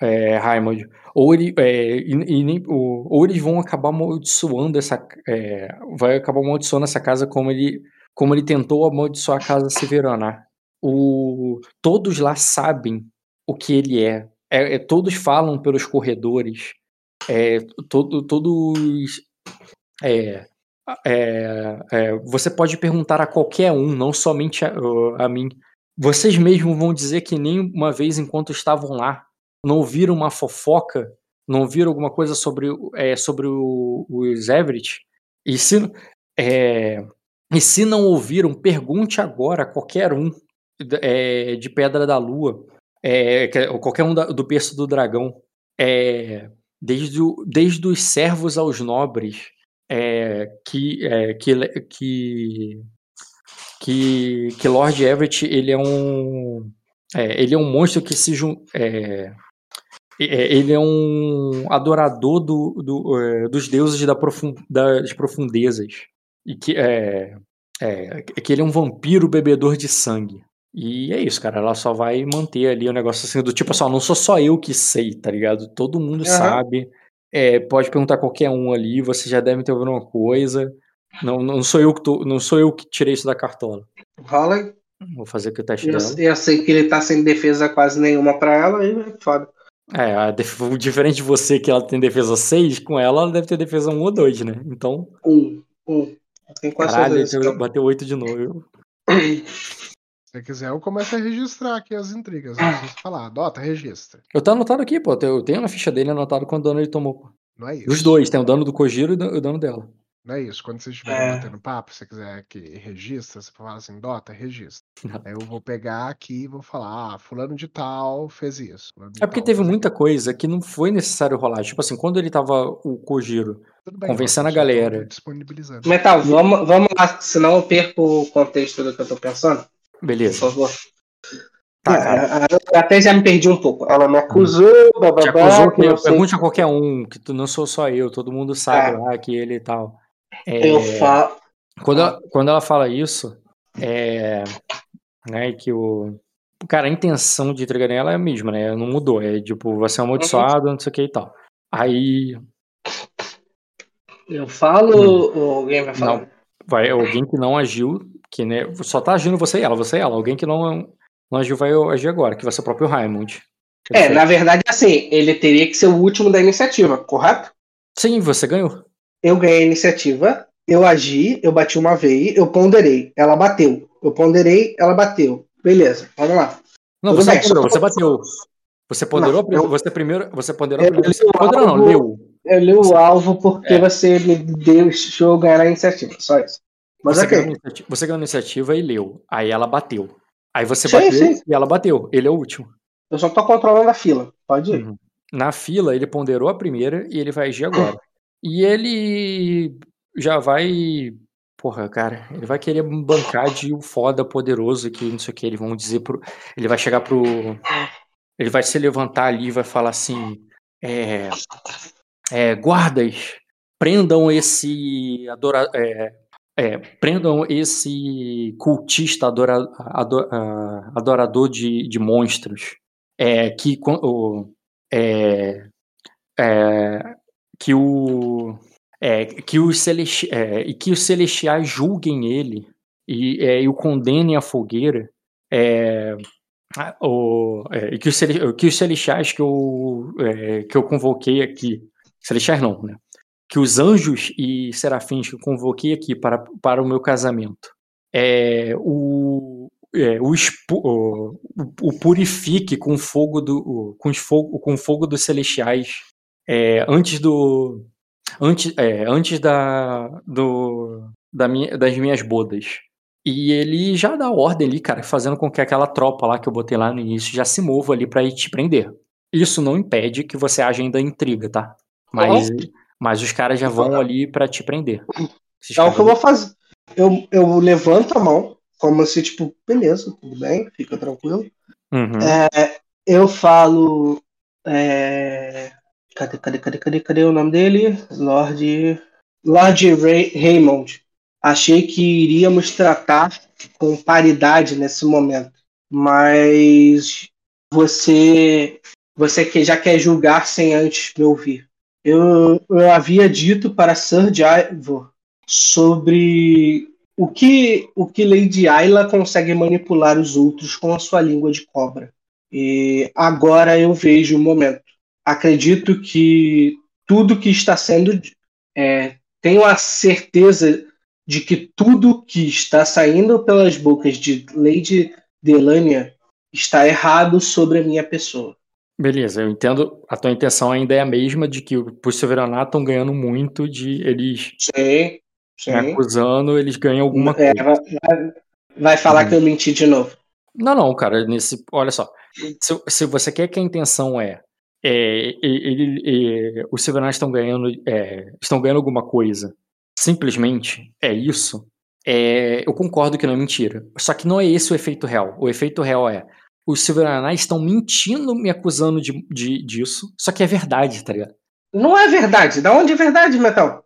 é, Raimond. Ou, ele, é, e- e o- ou eles vão acabar amaldiçoando essa. é, vai acabar amaldiçoando essa casa como ele, como ele tentou amaldiçoar a casa Severana. O, todos lá sabem o que ele é. É, é, todos falam pelos corredores. É, todo, todos. É, é, é, você pode perguntar a qualquer um, não somente a, a mim. Vocês mesmos vão dizer que nem uma vez enquanto estavam lá, não ouviram uma fofoca, não ouviram alguma coisa sobre, é, sobre o, os Everett? E se, é, e se não ouviram, pergunte agora a qualquer um é, de Pedra da Lua, é, ou qualquer um da- do berço do dragão, é, desde, o- desde os servos aos nobres, é, que, é, que, que, que, que Lord Everett ele é um é, ele é um monstro que se é, é, ele é um adorador do, do, é, dos deuses da profun, das profundezas. E que é, é, que ele é um vampiro bebedor de sangue e é isso, cara. Ela só vai manter ali o negócio assim do tipo assim, não sou só eu que sei, tá ligado? Todo mundo Aham. sabe. É, pode perguntar qualquer um ali, você já deve ter ouvido uma coisa. Não, não sou eu que tô, não sou eu que tirei isso da cartola. Rola. Vou fazer aqui o teste Eu, dela. eu sei que ele tá sem defesa quase nenhuma pra ela, aí é foda. É, def- diferente de você que ela tem defesa 6, com ela ela deve ter defesa 1 ou 2, né? Então, Um, um. Tem quase caralho, disso. bateu 8 de novo. <coughs> Se quiser, eu começo a registrar aqui as intrigas. Não preciso falar. Adota, registra. Eu tô anotado aqui, pô. Eu tenho na ficha dele anotado quanto dano ele tomou. pô. Não é isso. Os dois, tem o dano do Kojiro e o dan- o dano dela. Não é isso. Quando vocês estiverem É. batendo papo, se você quiser que registra, você fala assim, Dota, registra. <laughs> Não. Aí eu vou pegar aqui e vou falar, ah, fulano de tal fez isso. É porque teve muita aquilo. coisa que não foi necessário rolar. Tipo assim, quando ele tava o Kojiro bem, convencendo Dota, a galera. Disponibilizando. Metal, vamos, vamos lá, senão eu perco o contexto do que eu tô pensando. Por Beleza. favor. Tá, cara. Eu até já me perdi um pouco. Ela me acusou, Te bababá, acusou que sei pergunte a qualquer um, que tu não sou só eu, todo mundo sabe É. lá que ele e tal. É, Eu falo. Quando ela, quando ela fala isso, é, né, que o Cara, a intenção de entregar nela é a mesma, né? Não mudou. É tipo, você é amaldiçoado, não sei o que e tal. Aí. Eu falo hum. ou alguém vai falar? Não, vai, alguém que não agiu, que né, só tá agindo você e ela, você e ela. Alguém que não, não agiu vai agir agora, que vai ser o próprio Raimund. É, na verdade, assim, ele teria que ser o último da iniciativa, correto? Sim, você ganhou. Eu ganhei a iniciativa, eu agi, eu bati uma vez, eu ponderei, ela bateu. Eu ponderei, ela bateu. Beleza, vamos lá. Não, Tudo você bem, ponderou, você bateu. Você ponderou, não, eu, você primeiro, você ponderou eu primeiro. Você ponderou, não, leu. Eu li o alvo porque é. você me deixou ganhar a iniciativa, só isso. Mas você, okay. ganhou você ganhou a iniciativa e leu. Aí ela bateu. Aí você sim, bateu sim. e ela bateu. Ele é o último. Eu só tô controlando a fila. Pode ir. Uhum. Na fila, ele ponderou a primeira e ele vai agir agora. E ele já vai. Porra, cara, ele vai querer bancar de um foda poderoso que não sei o que. Eles vão dizer pro. Ele vai chegar pro. Ele vai se levantar ali e vai falar assim. É. é guardas, prendam esse adora, é, é, prendam esse cultista adora, ador, adorador de, de monstros é, que o, é, é, que o é, que os celesti é, e que os celestiais julguem ele e, é, e o condenem à fogueira é, o, e que os, que os celestiais que eu, que eu convoquei aqui celestiais não, né? Que os anjos e serafins que convoquei aqui para, para o meu casamento é, o, é, o, o, o, purifique com fogo do com, fogo, com fogo dos celestiais é, antes do antes, é, antes da, do, da minha, das minhas bodas. E ele já dá ordem ali, cara, fazendo com que aquela tropa lá que eu botei lá no início já se mova ali para te prender. Isso não impede que você haja ainda intriga, tá? Mas, uhum. Mas os caras já vão ali para te prender. Esses é o que eu vou fazer. Eu, eu levanto a mão, como se, tipo, beleza, tudo bem, fica tranquilo. Uhum. É, eu falo. É, Cadê, cadê, cadê, cadê, cadê o nome dele? Lord. Lord Ray, Raymond. Achei que iríamos tratar com paridade nesse momento. Mas você. Você que já quer julgar sem antes me ouvir. Eu, eu havia dito para Sir Ivor sobre o que, o que Lady Ayla consegue manipular os outros com a sua língua de cobra. E agora eu vejo o momento acredito que tudo que está sendo. É, tenho a certeza de que tudo que está saindo pelas bocas de Lady Delania está errado sobre a minha pessoa. Beleza, eu entendo. A tua intenção ainda é a mesma de que os Severaná estão ganhando muito de eles sim, sim. Acusando, eles ganham alguma é, coisa. Vai, vai falar hum. que eu menti de novo. Não, não, cara. Nesse, olha só. Se, se você quer que a intenção é é, ele, os Silverknights estão ganhando, é, estão ganhando alguma coisa, simplesmente é isso, é, eu concordo que não é mentira. Só que não é esse o efeito real. O efeito real é os Silverknights estão mentindo, me acusando de, de, disso, só que é verdade, tá ligado? Não é verdade. Da onde é verdade, Metal?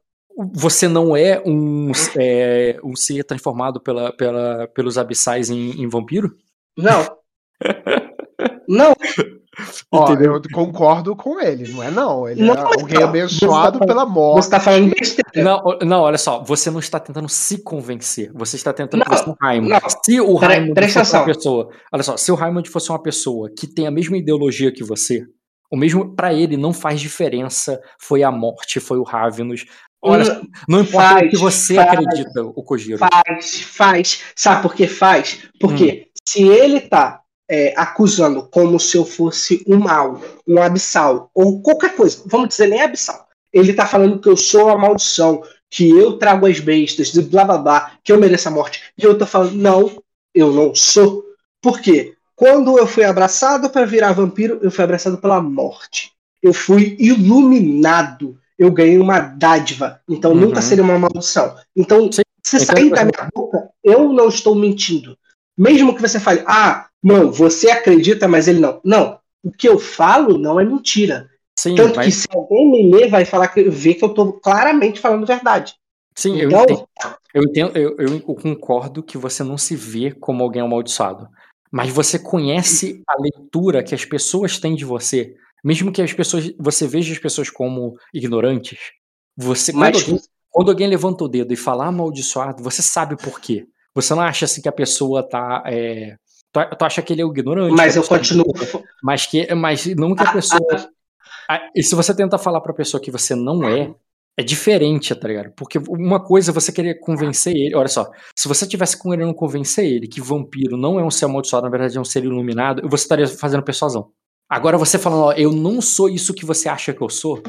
Você não é um, é, um ser transformado pela, pela, pelos abissais em, em vampiro? Não. <laughs> não. Ó, eu concordo com ele, não é não. Ele não, é alguém não. abençoado tá, pela morte. Você tá falando besteira. Não, não, olha só, você não está tentando se convencer. Você está tentando convencer o Raimund. Se o Raimund fosse uma pessoa. Olha só, se o Raimund fosse uma pessoa que tem a mesma ideologia que você, o mesmo para ele não faz diferença. Foi a morte, foi o Ravenous. Olha, não, não importa faz, o que você faz, acredita, o Kojiro. Faz, faz. Sabe por que faz? Porque hum. se ele tá é, acusando como se eu fosse um mal, um abissal, ou qualquer coisa, vamos dizer nem abissal. Ele tá falando que eu sou uma maldição, que eu trago as bestas, de blá blá blá, que eu mereço a morte. E eu tô falando, não, eu não sou. Por quê? Quando eu fui abraçado para virar vampiro, eu fui abraçado pela morte. Eu fui iluminado. Eu ganhei uma dádiva. Então uhum. nunca seria uma maldição. Então, Sim. se sair da minha boca, eu não estou mentindo. Mesmo que você fale, ah, não, você acredita, mas ele não. Não, o que eu falo não é mentira. Sim, Tanto mas... que se alguém me ler, vai falar que vê que eu estou claramente falando verdade. Sim, então... eu, entendo, eu, entendo eu, eu, concordo que você não se vê como alguém amaldiçoado. mas você conhece a leitura que as pessoas têm de você, mesmo que as pessoas você veja as pessoas como ignorantes, você quando, Mas- alguém, quando alguém levanta o dedo e fala amaldiçoado, você sabe por quê. Você não acha assim que a pessoa tá. é, tu, tu acha que ele é o ignorante? Mas eu pessoa- continuo. Mas, que, mas não que a Ah, pessoa. Ah, E se você tenta falar pra pessoa que você não é, é diferente, tá ligado? Porque uma coisa é você querer convencer ele. Olha só, se você tivesse querendo convencer ele que vampiro não é um ser amaldiçoado, na verdade é um ser iluminado, você estaria fazendo persuasão. Agora você falando, ó, eu não sou isso que você acha que eu sou,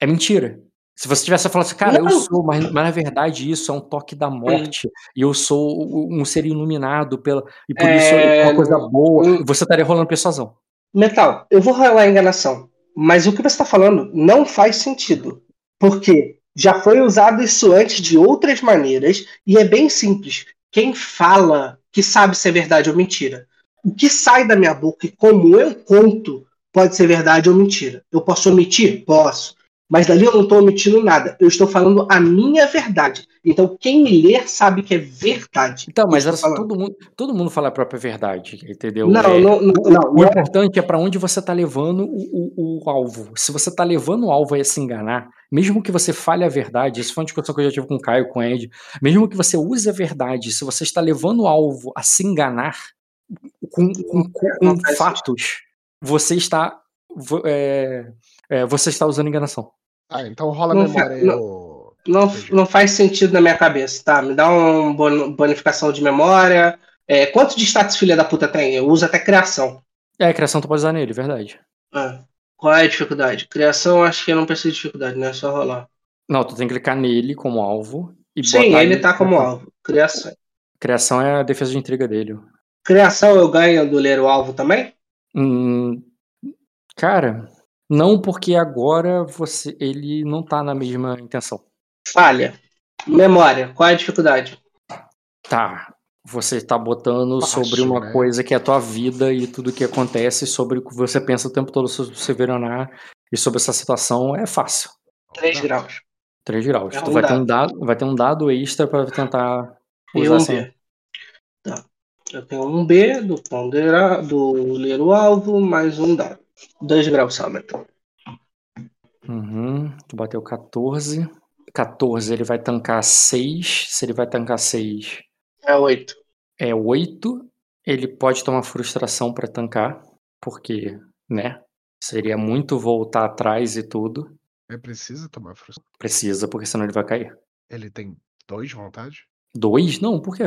é mentira. Se você tivesse falado assim, cara, eu Não. sou, mas, mas na verdade isso é um toque da morte, e eu sou um ser iluminado pela, e por isso é É, uma coisa boa, hum. você estaria rolando persuasão. Metal, eu vou rolar a enganação. Mas o que você está falando não faz sentido. Porque já foi usado isso antes de outras maneiras e é bem simples. Quem fala que sabe se é verdade ou mentira. O que sai da minha boca e como eu conto pode ser verdade ou mentira. Eu posso omitir? Posso. Mas dali eu não estou omitindo nada. Eu estou falando a minha verdade. Então quem me ler sabe que é verdade. Então, mas falando. todo mundo, todo mundo fala a própria verdade, entendeu? Não, É, não, não, o, não, o importante é pra onde você tá levando o, o- o alvo. Se você tá levando o alvo a se enganar, mesmo que você fale a verdade, isso foi uma discussão que eu já tive com o Caio, com o Ed, mesmo que você use a verdade, se você está levando o alvo a se enganar com, com- com- com fatos, você está é, é, você está usando enganação. Ah, então rola a Não memória fa- aí, não- Não, não faz sentido na minha cabeça, tá? Me dá uma bonificação de memória. É, quanto de status filha da puta tem? Eu uso até criação. É, criação tu pode usar nele, verdade. Ah, qual é a dificuldade? Criação, acho que eu não preciso de dificuldade, né? É só rolar. Não, tu tem que clicar nele como alvo e Sim, botar ele tá como alvo. Criação. Criação é a defesa de intriga dele. Criação eu ganho do ler o alvo também? Hum, cara, não porque agora você ele não tá na mesma intenção. Falha. Memória, qual é a dificuldade? Tá. Você tá botando sobre uma né? coisa que é a tua vida e tudo que acontece, sobre o que você pensa o tempo todo sobre Severanar e sobre essa situação é fácil. 3 Não. graus. 3 graus. É tu um vai ter dado. um dado, vai ter um dado extra pra tentar usar um assim. B. Tá. Eu tenho um B do ponderar, do ler o alvo, mais um dado. 2 graus só, então. Uhum. Tu bateu 14. 14, ele vai tancar 6. Se ele vai tancar 6, É 8. é 8. Ele pode tomar frustração pra tancar, porque, né? Seria muito voltar atrás e tudo. Ele precisa tomar frustração. Precisa, porque senão ele vai cair. Ele tem dois de vontade? Dois? Não, por quê?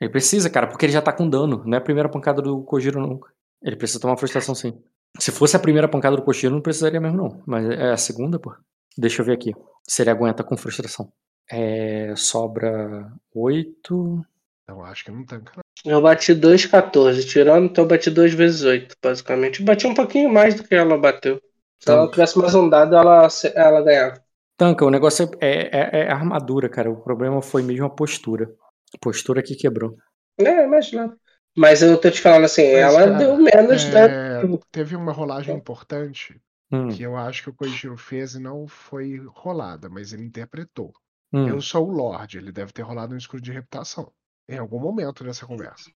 Ele precisa, cara, porque ele já tá com dano. Não é a primeira pancada do Kojiro, não. Ele precisa tomar frustração, sim. Se fosse a primeira pancada do Kojiro, não precisaria mesmo, não. Mas é a segunda, pô. Deixa eu ver aqui. Se ele aguenta com frustração. É, sobra 8. Então acho que não tanca. não. Eu bati 2,14. Tirando, então eu bati 2 vezes 8, basicamente. Eu bati um pouquinho mais do que ela bateu. Se ela Tanto. tivesse mais um dado, ela, ela ganhava. Tanca, o negócio é, é, é a armadura, cara. O problema foi mesmo a postura. A postura que quebrou. É, imagina. Mas eu tô te falando assim, Mas, ela cara, deu menos dano. É, teve uma rolagem importante Hum, que eu acho que o Kojiro fez e não foi rolada, mas ele interpretou. hum. Eu sou o Lorde, ele deve ter rolado um escudo de reputação. Em algum momento dessa conversa.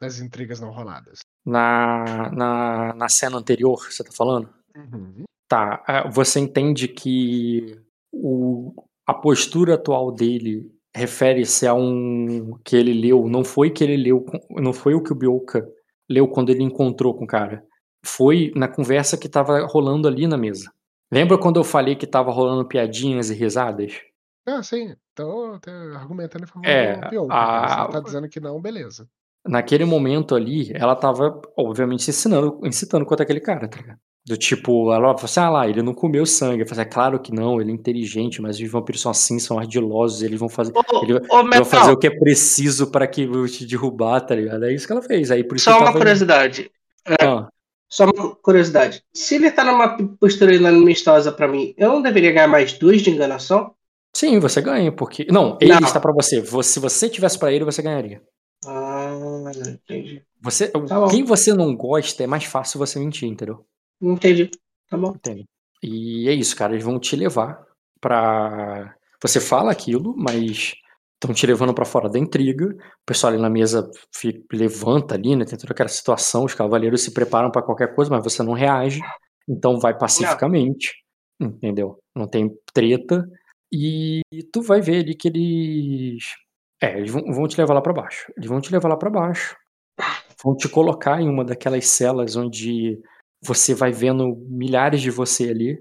Das intrigas não roladas. Na, na, na cena anterior, você tá falando? Uhum. Tá, ah, você entende que o, a postura atual dele refere-se a um que ele leu, não foi que ele leu, não foi o que o Bioka leu quando ele encontrou com o cara. Foi na conversa que tava rolando ali na mesa. Lembra quando eu falei que tava rolando piadinhas e risadas? Ah, sim. Então, argumentando em favor É, do a- ele tá dizendo que não, beleza. Naquele momento ali, ela tava, obviamente, ensinando, incitando contra aquele cara, tá ligado? Do tipo, ela falou assim, ah lá, ele não comeu sangue. Eu falei, é claro que não, ele é inteligente, mas os vampiros são assim, são ardilosos, eles vão fazer, Ô, ele, ô, eles vão fazer o que é preciso para que eu te derrubar, tá ligado? É isso que ela fez. Aí por isso só uma tava... curiosidade. Ah, Só uma curiosidade. Se ele tá numa postura amistosa pra mim, eu não deveria ganhar mais dois de enganação? sim, você ganha, porque. Não, ele Não. está pra você. Se você tivesse pra ele, você ganharia. Ah, entendi. Você, bom. quem você não gosta, é mais fácil você mentir, entendeu? Entendi. Tá bom. E é isso, cara. Eles vão te levar pra. Você fala aquilo, mas estão te levando para fora da intriga. O pessoal ali na mesa fica, levanta ali, né? Tem toda aquela situação, os cavaleiros se preparam para qualquer coisa, mas você não reage. Então vai pacificamente, não. entendeu? Não tem treta. E tu vai ver ali que eles. É, eles vão, vão te levar lá para baixo. Eles vão te levar lá para baixo. Vão te colocar em uma daquelas celas onde você vai vendo milhares de você ali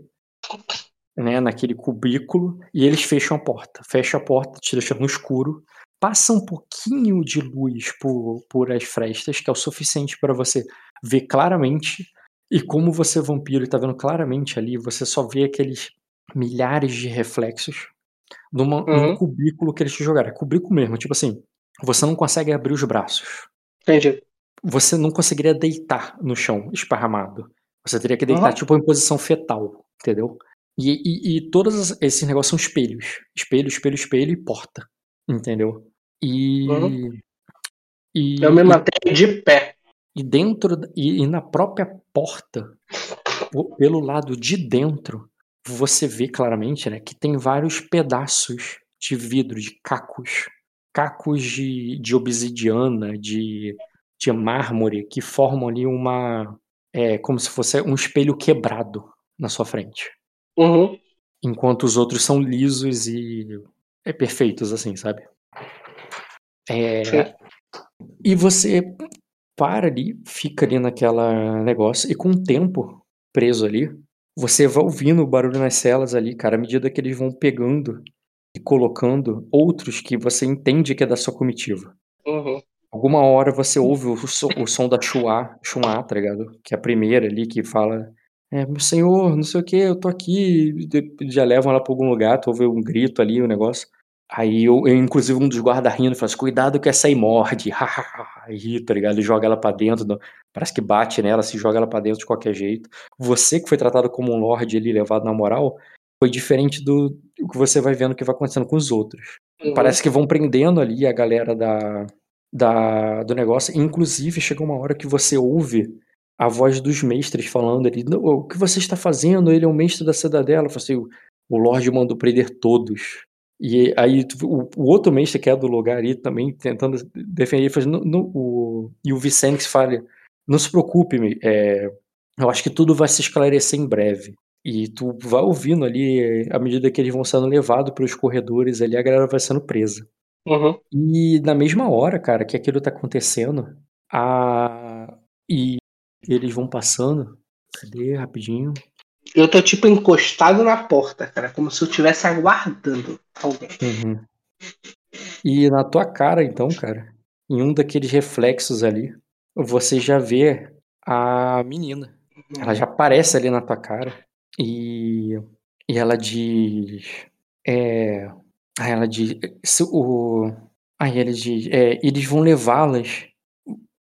né, naquele cubículo, e eles fecham a porta. Fecha a porta, te deixa no escuro. Passa um pouquinho de luz por, por as frestas, que é o suficiente para você ver claramente. E como você é vampiro e tá vendo claramente ali, você só vê aqueles milhares de reflexos numa, uhum. num cubículo que eles te jogaram. É cubículo mesmo, tipo assim, você não consegue abrir os braços. Entendi. Você não conseguiria deitar no chão, esparramado. Você teria que deitar, uhum. tipo, em posição fetal, entendeu? E, e, e todos esses negócios são espelhos. Espelho, espelho, espelho e porta. Entendeu? E. Uhum. e Eu me mantenho de pé. E dentro. E, e na própria porta, pelo lado de dentro, você vê claramente né, que tem vários pedaços de vidro, de cacos. Cacos de, de obsidiana, de, de mármore, que formam ali uma. É, como se fosse um espelho quebrado na sua frente. Uhum. Enquanto os outros são lisos e é perfeitos, assim, sabe? É... E você para ali, fica ali naquela negócio, e com o tempo preso ali, você vai ouvindo o barulho nas celas ali, cara, à medida que eles vão pegando e colocando outros que você entende que é da sua comitiva. Uhum. Alguma hora você ouve o, som, o som da Chua, Chua, tá ligado? Que é a primeira ali que fala é, meu senhor, não sei o que, eu tô aqui, já levam ela pra algum lugar, tu ouve um grito ali, o um negócio. Aí eu, eu, inclusive, um dos guardas rindo, fala assim, cuidado que essa aí morde, <laughs> ri, tá ligado? Ele joga ela pra dentro, parece que bate nela, se joga ela pra dentro de qualquer jeito. Você que foi tratado como um lord ali, levado na moral, foi diferente do, do que você vai vendo que vai acontecendo com os outros. Uhum. Parece que vão prendendo ali a galera da, da, do negócio, inclusive chega uma hora que você ouve a voz dos mestres falando ali, o que você está fazendo? Ele é o mestre da cidadela. Eu assim, o Lorde mandou prender todos. E aí o, o, outro mestre que é do lugar ali também tentando defender, no, no, o, e o Vicente fala, não se preocupe, é, eu acho que tudo vai se esclarecer em breve. E tu vai ouvindo ali, à medida que eles vão sendo levados pelos corredores ali, a galera vai sendo presa. Uhum. E na mesma hora, cara, que aquilo tá acontecendo, a... e eles vão passando. Cadê? Rapidinho. Eu tô tipo encostado na porta, cara, como se eu estivesse aguardando alguém. Uhum. E na tua cara, então, cara, em um daqueles reflexos ali, você já vê a menina. Ela já aparece ali na tua cara. E, e ela diz. É, ela diz. O, aí ele diz. É, eles vão levá-las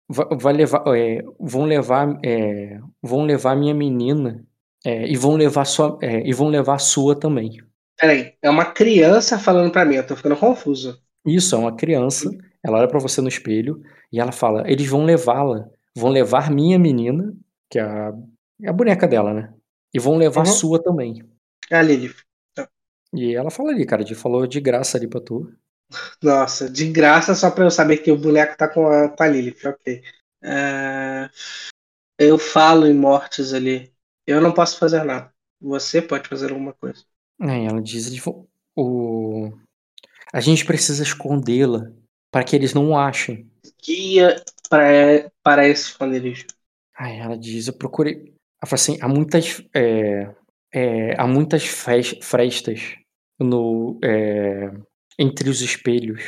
vai levar, é, vão levar, é, vão levar minha menina é, e vão levar sua, é, e vão levar a sua também. Peraí, é uma criança falando para mim, eu tô ficando confuso. Isso, é uma criança. Ela olha para você no espelho e ela fala: eles vão levá-la, vão levar minha menina, que é a, é a boneca dela, né? E vão levar uhum. a sua também. É a Lilith. E ela fala ali, cara, de falou de graça ali pra tu. Nossa, de graça só pra eu saber que o boneco tá com a, com a Lilith, ok. É... Eu falo em mortes ali. Eu não posso fazer nada. Você pode fazer alguma coisa. É, ela diz o... A gente precisa escondê-la para que eles não achem. Guia para, para esse esconderijo. Aí ela diz, eu procurei. Ela fala assim, há muitas. É, é, há muitas frestas no. É, entre os espelhos,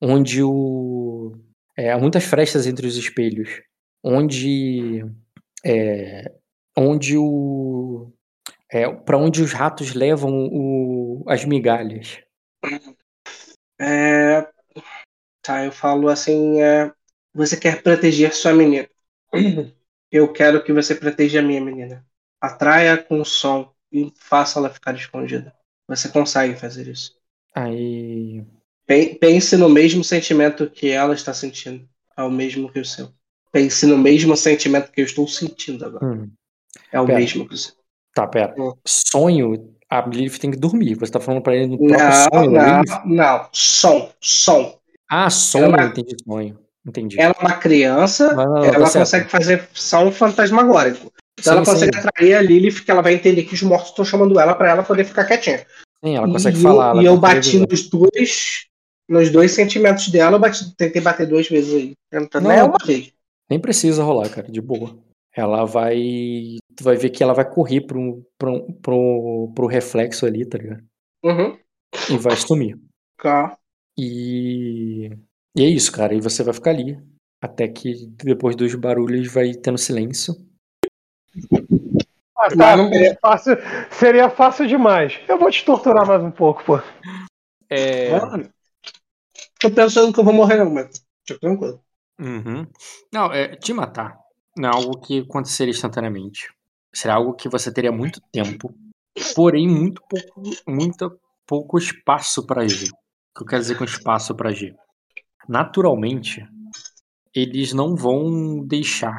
onde o. É, há muitas frestas entre os espelhos, onde. É, onde o. É, para onde os ratos levam o, as migalhas. É, tá, eu falo assim: é, você quer proteger sua menina. <clears throat> Eu quero que você proteja a minha menina. Atraia com som e faça ela ficar escondida. Você consegue fazer isso. Aí. Pense no mesmo sentimento que ela está sentindo. É o mesmo que o seu. Pense no mesmo sentimento que eu estou sentindo agora. Hum. É o pera. mesmo que o seu. Tá, pera. Hum. Sonho A Lilith tem que dormir. Você tá falando pra ele no próprio não, sonho não, Não, som, som. Ah, som, ela, entendi sonho. Entendi. Ela é uma criança, não, não, ela tá consegue fazer som fantasmagórico. Então sim, ela consegue sim. atrair a Lilith, que ela vai entender que os mortos estão chamando ela para ela poder ficar quietinha. Sim, ela consegue e falar. Eu, e eu bati nos dois, nos dois sentimentos dela, eu bati, tentei bater duas vezes aí. Não, é uma vez. Nem precisa rolar, cara, de boa. Ela vai. Tu vai ver que ela vai correr pro, pro, pro, pro reflexo ali, tá ligado? Uhum. E vai sumir. Tá. E. E é isso, cara. E você vai ficar ali. Até que depois dos barulhos vai tendo silêncio. Ah, cara, seria fácil, seria fácil demais. Eu vou te torturar mais um pouco, pô. É. Tô pensando que eu vou morrer, não, mas. Fica tranquilo. Uhum. Não, é, te matar não é algo que aconteceria instantaneamente. Será algo que você teria muito tempo, porém muito pouco, muito pouco espaço para agir. O que eu quero dizer com espaço para agir? Naturalmente, eles não vão deixar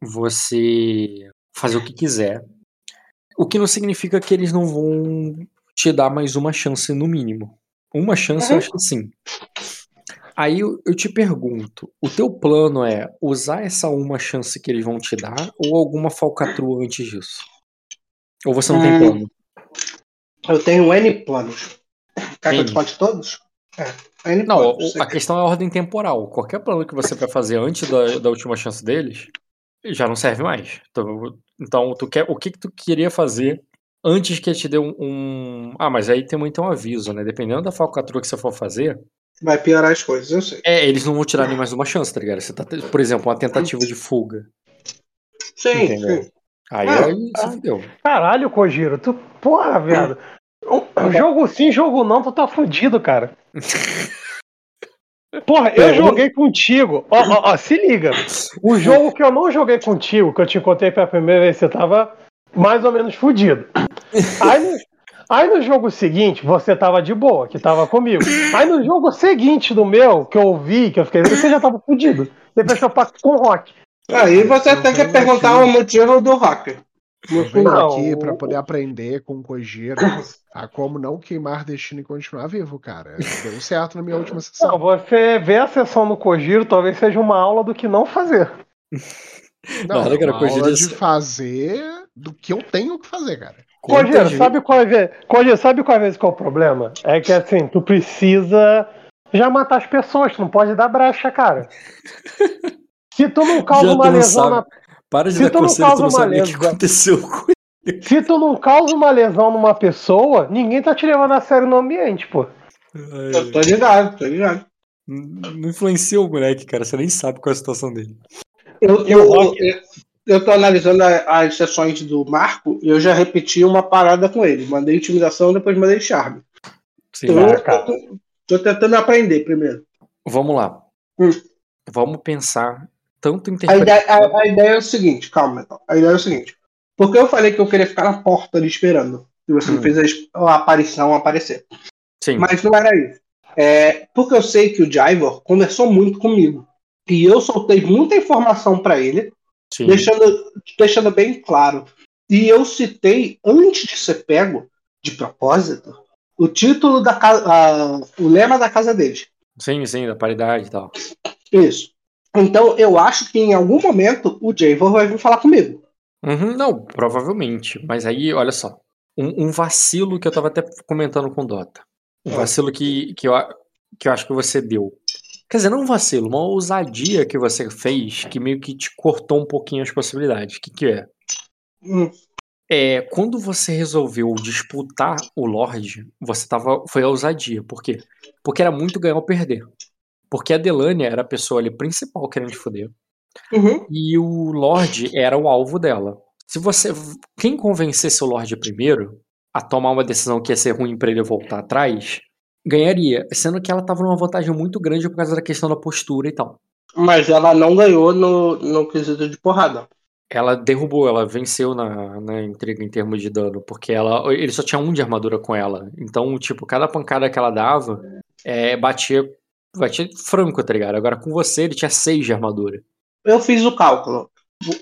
você fazer o que quiser. O que não significa que eles não vão te dar mais uma chance no mínimo. Uma chance uhum. eu acho que sim. Aí eu, te pergunto, o teu plano é usar essa uma chance que eles vão te dar ou alguma falcatrua antes disso? Ou você não hum, tem plano? Eu tenho N planos. Quer que eu te conte todos? É, N não, planos, a questão é a ordem temporal. Qualquer plano que você vai fazer antes da, da última chance deles já não serve mais. Então, então tu quer, o que, que tu queria fazer antes que ele te dê um, um, Ah, mas aí tem muito um aviso, né? Dependendo da falcatrua que você for fazer, vai piorar as coisas, eu sei. É, eles não vão tirar nem mais uma chance, tá ligado? Você tá, por exemplo, uma tentativa de fuga. Sim, entendeu? sim. Aí, ah, aí você fudeu. Caralho, Kojiro, tu. Porra, velho. O, jogo sim, jogo não, tu tá fudido, cara. <laughs> Porra, eu joguei contigo. Ó, ó, ó, se liga. O <laughs> jogo que eu não joguei contigo, que eu te contei pela primeira vez, você tava mais ou menos fudido. Aí, Aí no jogo seguinte, você tava de boa, que tava comigo. Aí no jogo seguinte do meu, que eu vi, que eu fiquei, você já tava fudido. Você fechou pacto com o Rock. Aí você tem que perguntar o motivo do Rock. Eu venho aqui para poder aprender com o Kojiro <coughs> a como não queimar destino e continuar vivo, cara. Deu certo na minha última sessão. Não, você vê a sessão no Kojiro, talvez seja uma aula do que não fazer. <laughs> Não, não cara, uma aula de fazer do que eu tenho que fazer, cara. Cogero, sabe qual é, Cogero, sabe qual é, qual é o problema? É que assim, tu precisa já matar as pessoas, tu não pode dar brecha, cara. <laughs> Se tu não causa uma lesão na. Para de Se dar tu não uma lesão. que aconteceu com ele. Se tu não causa uma lesão numa pessoa, ninguém tá te levando a sério no ambiente, pô. Eu tô ligado, tô ligado. Não influencia o moleque, cara. Você nem sabe qual é a situação dele. Eu, eu, eu, eu tô analisando as sessões do Marco e eu já repeti uma parada com ele. Mandei intimidação, depois mandei charme. Sim, então, eu tô, tô, tentando aprender primeiro. Vamos lá. Hum. Vamos pensar tanto a ideia, a, a ideia, é o seguinte, calma. Então. A ideia é o seguinte. Porque eu falei que eu queria ficar na porta ali esperando. E você hum. fez a, aparição aparecer. Sim. Mas não era isso. É, porque eu sei que o Jaivor conversou muito comigo. E eu soltei muita informação para ele deixando, deixando bem claro. E eu citei, antes de ser pego, de propósito, o título da casa, o lema da casa deles. Sim, sim, da paridade e tal. Isso. Então eu acho que em algum momento o Javor vai vir falar comigo. Uhum, não, provavelmente. Mas aí, olha só. Um, um, vacilo que eu tava até comentando com o Dota. Um vacilo que, que, eu, que eu acho que você deu. Quer dizer, não um vacilo, uma ousadia que você fez que meio que te cortou um pouquinho as possibilidades. O que, que é? Hum. É, quando você resolveu disputar o Lorde, você tava. Foi a ousadia. Por quê? Porque era muito ganhar ou perder. Porque a Delania era a pessoa ali principal querendo foder. Uhum. E o Lorde era o alvo dela. Se você. Quem convencesse o Lorde primeiro a tomar uma decisão que ia ser ruim para ele voltar atrás, ganharia, sendo que ela tava numa vantagem muito grande por causa da questão da postura e tal. Mas ela não ganhou no, no quesito de porrada. Ela derrubou, ela venceu na, na entrega em termos de dano, porque ela ele só tinha um de armadura com ela. Então, tipo, cada pancada que ela dava é, batia, batia franco, tá ligado? Agora com você ele tinha seis de armadura. Eu fiz o cálculo.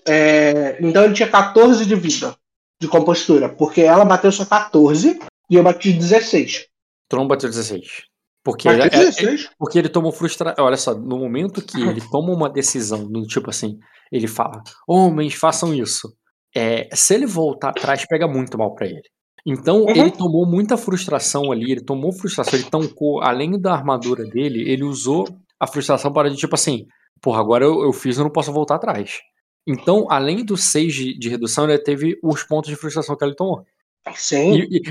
É, então ele tinha 14 de vida. de compostura, porque ela bateu só 14 e eu bati 16. Tu não bateu 16. Porque, Bati é- é- 16? porque ele tomou frustração. Olha só, no momento que ele toma uma decisão, do tipo assim, ele fala: homens, façam isso. É, se ele voltar atrás, pega muito mal pra ele. Então, Uhum. ele tomou muita frustração ali, ele tomou frustração, ele tancou, além da armadura dele, ele usou a frustração para, tipo assim, porra, agora eu, eu fiz, eu não posso voltar atrás. Então, além do 6 de, de redução, ele teve os pontos de frustração que ele tomou. Sim. E, e-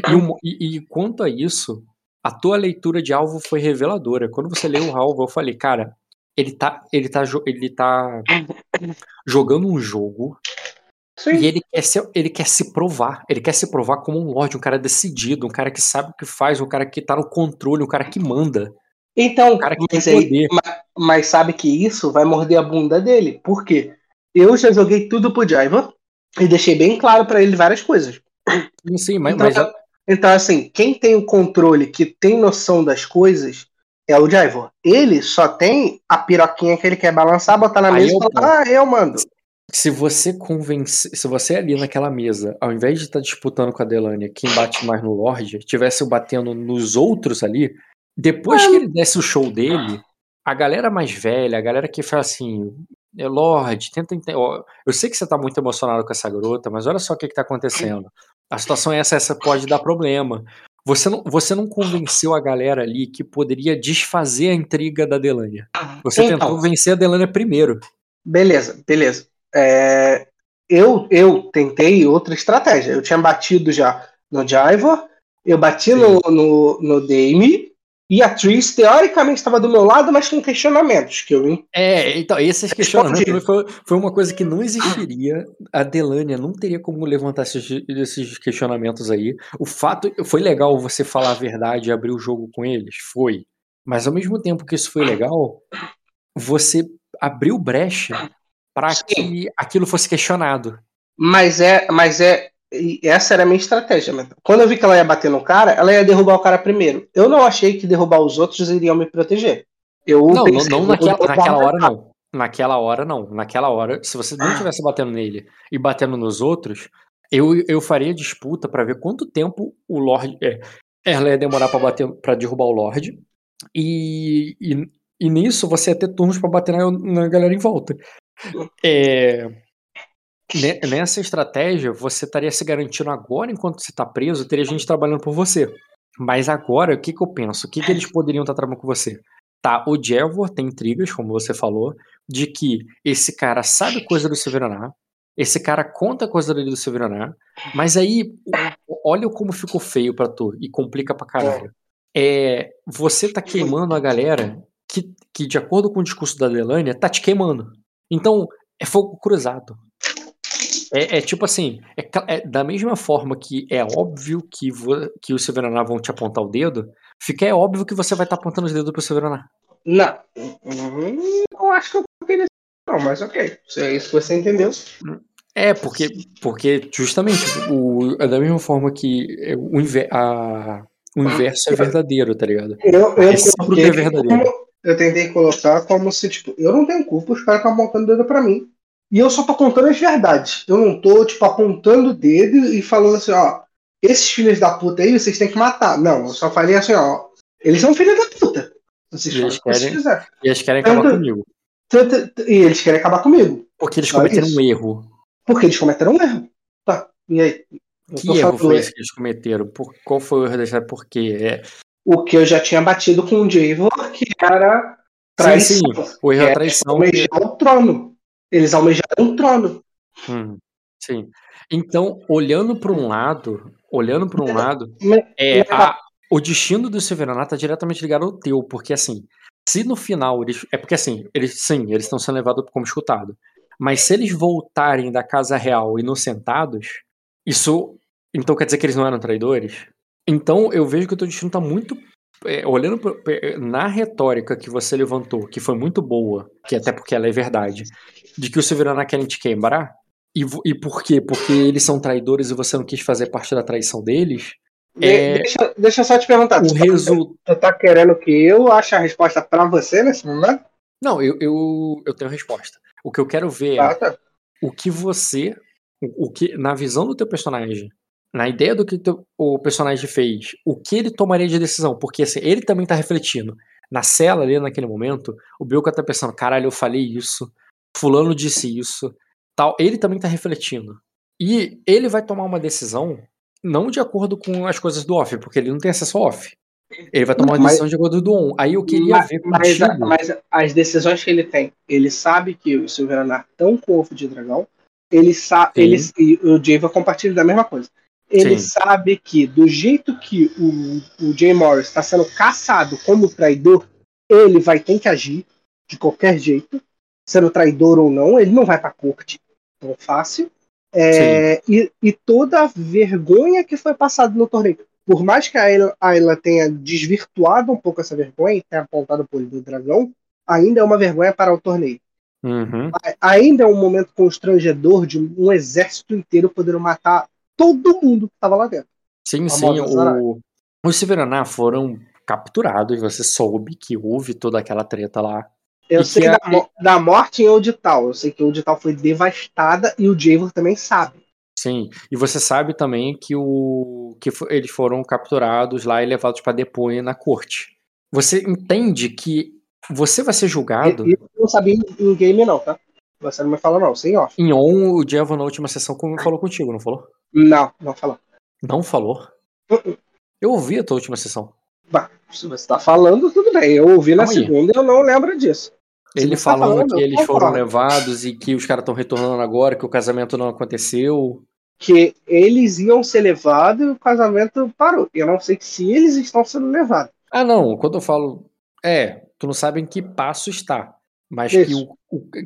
e e- quanto a isso, a tua leitura de alvo foi reveladora. Quando você leu o alvo, eu falei, cara, ele tá, ele tá, ele tá <coughs> jogando um jogo Sim. e ele quer, se, ele quer se provar. Ele quer se provar como um lorde, um cara decidido, um cara que sabe o que faz, um cara que tá no controle, um cara que manda. Então, cara que mas, aí- poder. ma- mas sabe que isso vai morder a bunda dele. Por quê? Eu já joguei tudo pro Jaiva e deixei bem claro pra ele várias coisas. Sim, sim, mas, Então, mas Então, assim, quem tem o controle, que tem noção das coisas, é o Jaivor. Ele só tem a piroquinha que ele quer balançar, botar na mesa é e falar, ah, eu mando. Se você convence, se você ali naquela mesa, ao invés de estar disputando com a Delania quem bate mais no Lorde, tivesse batendo nos outros ali, depois que ele desse o show dele, a galera mais velha, a galera que fala assim, "É, Lorde, tenta entender. Eu sei que você tá muito emocionado com essa garota, mas olha só o que, que tá acontecendo. A situação é essa, essa pode dar problema. Você não, você não convenceu a galera ali que poderia desfazer a intriga da Delania. Você Então. tentou vencer a Delania primeiro. Beleza, beleza. É, eu, eu tentei outra estratégia. Eu tinha batido já no Jaivor, eu bati no, no, no Dame, e a Tris, teoricamente, estava do meu lado, mas com questionamentos. Que eu É, então, esses questionamentos foi, foi uma coisa que não existiria. A Delânia não teria como levantar esses, esses questionamentos aí. O fato. Foi legal você falar a verdade e abrir o jogo com eles? Foi. Mas ao mesmo tempo que isso foi legal, você abriu brecha para que aquilo fosse questionado. Mas é, mas é, essa era a minha estratégia. Quando eu vi que ela ia bater no cara, ela ia derrubar o cara primeiro. Eu não achei que derrubar os outros iriam me proteger. Eu Não, não, pensei, não vou naquela, naquela hora não. Naquela hora não. Naquela hora, se você não estivesse batendo nele e batendo nos outros, eu, eu faria disputa pra ver quanto tempo o Lorde. É, ela ia demorar pra bater para derrubar o Lorde. E, e, e nisso você ia ter turnos pra bater na, na galera em volta. É, ne- nessa estratégia, você estaria se garantindo agora, enquanto você tá preso, teria gente trabalhando por você. Mas agora, o que, que eu penso? O que, que eles poderiam estar trabalhando com você? Tá, o Jevor tem intrigas, como você falou, de que esse cara sabe coisa do Severaná, esse cara conta coisa dele do Severaná, mas aí, olha como ficou feio pra tu e complica pra caralho. É, você tá queimando a galera que, que, de acordo com o discurso da Delânia, tá te queimando. Então, é fogo cruzado. É, é tipo assim, é é da mesma forma que é óbvio que, vo- que os Severaná vão te apontar o dedo, fica é óbvio que você vai estar apontando os dedos pro Severaná. Não, não acho que eu coloquei nesse. Não, mas ok. Se é isso que você entendeu. É, porque, porque justamente o, é da mesma forma que é, o, inver- a- o inverso é verdadeiro, tá ligado? Eu, eu, Recíproco coloquei é verdadeiro. como- eu tentei colocar como se, tipo, eu não tenho culpa, os caras estão apontando o dedo pra mim. E eu só tô contando as verdades. Eu não tô, tipo, apontando o dedo e falando assim, ó, esses filhos da puta aí, vocês têm que matar. Não, eu só falei assim, ó, eles são filhos da puta. Vocês E eles o que vocês querem-. E eles querem acabar Tanto- comigo. Tanto- E eles querem acabar comigo. Porque eles cometeram isso. um erro. Porque eles cometeram um erro. Tá, e aí? Eu Que erro foi esse que eles cometeram? Por, qual foi o erro deles? Por quê? É, O que eu já tinha batido com o Javor, que era sim, traição. sim, o erro é é traição. Almejar o trono. Eles almejaram um trono. Hum, sim. Então, olhando para um lado, olhando para um lado, é, a- o destino do Severaná tá diretamente ligado ao teu, porque assim, se no final eles. É porque assim, eles sim, eles estão sendo levados como escutado. Mas se eles voltarem da casa real inocentados, isso. Então quer dizer que eles não eram traidores? Então eu vejo que o teu destino tá muito. é, olhando é, na retórica que você levantou, que foi muito boa, que até porque ela é verdade, de que o Severaná querem te quebrar, e, e por quê? Porque eles são traidores e você não quis fazer parte da traição deles? De- É- Deixa, deixa eu só te perguntar. O Tu tá, resultado. tu tá querendo que eu ache a resposta pra você nesse momento? Não, eu, eu, eu tenho a resposta. O que eu quero ver é Ah, tá. o que você o, o que na visão do teu personagem, na ideia do que o personagem fez, o que ele tomaria de decisão, porque assim, ele também tá refletindo. Na cela ali naquele momento, o Bilka tá pensando, caralho, eu falei isso, fulano disse isso, tal. Ele também tá refletindo. E ele vai tomar uma decisão não de acordo com as coisas do off, porque ele não tem acesso ao off. Ele vai tomar uma Mas- decisão de acordo do on. Aí eu queria mas, ver mas, contigo. mas as decisões que ele tem, ele sabe que o Silveranar estão com o ovo de dragão. Ele sabe, ele e o Jay compartilha da mesma coisa. Ele Sim. sabe que do jeito que o, o Jay Morris está sendo caçado como traidor, ele vai ter que agir de qualquer jeito, sendo traidor ou não. Ele não vai para corte tão fácil. É, e, e toda a vergonha que foi passada no torneio. Por mais que a Ayla, a Ayla tenha desvirtuado um pouco essa vergonha, tenha apontado o olho do dragão, ainda é uma vergonha para o torneio. Uhum. A- Ainda é um momento constrangedor de um exército inteiro poder matar todo mundo que estava lá dentro. Sim, sim. O... Os Severaná foram capturados. Você soube que houve toda aquela treta lá. Eu E sei que da, a- mo- da morte em Audital. Eu sei que Audital foi devastada e o Javor também sabe. Sim. E você sabe também que, o... que eles foram capturados lá e levados para depor na corte. Você entende que você vai ser julgado. E, e eu não sabia em game, não, tá? Você não me fala, não, sem off. Em on, o Diego na última sessão falou contigo, não falou? Não, não fala. Não falou? Uh-uh. Eu ouvi a tua última sessão. Bah, se você tá falando, tudo bem. Eu ouvi na Calma aí. segunda e eu não lembro disso. Se Ele tá falando falando, que eles foram levados e que os caras estão retornando agora, que o casamento não aconteceu. Que eles iam ser levados e o casamento parou. Eu não sei se eles estão sendo levados. Ah, não. Quando eu falo. É, tu não sabe em que passo está. Mas que, Isso. o, o-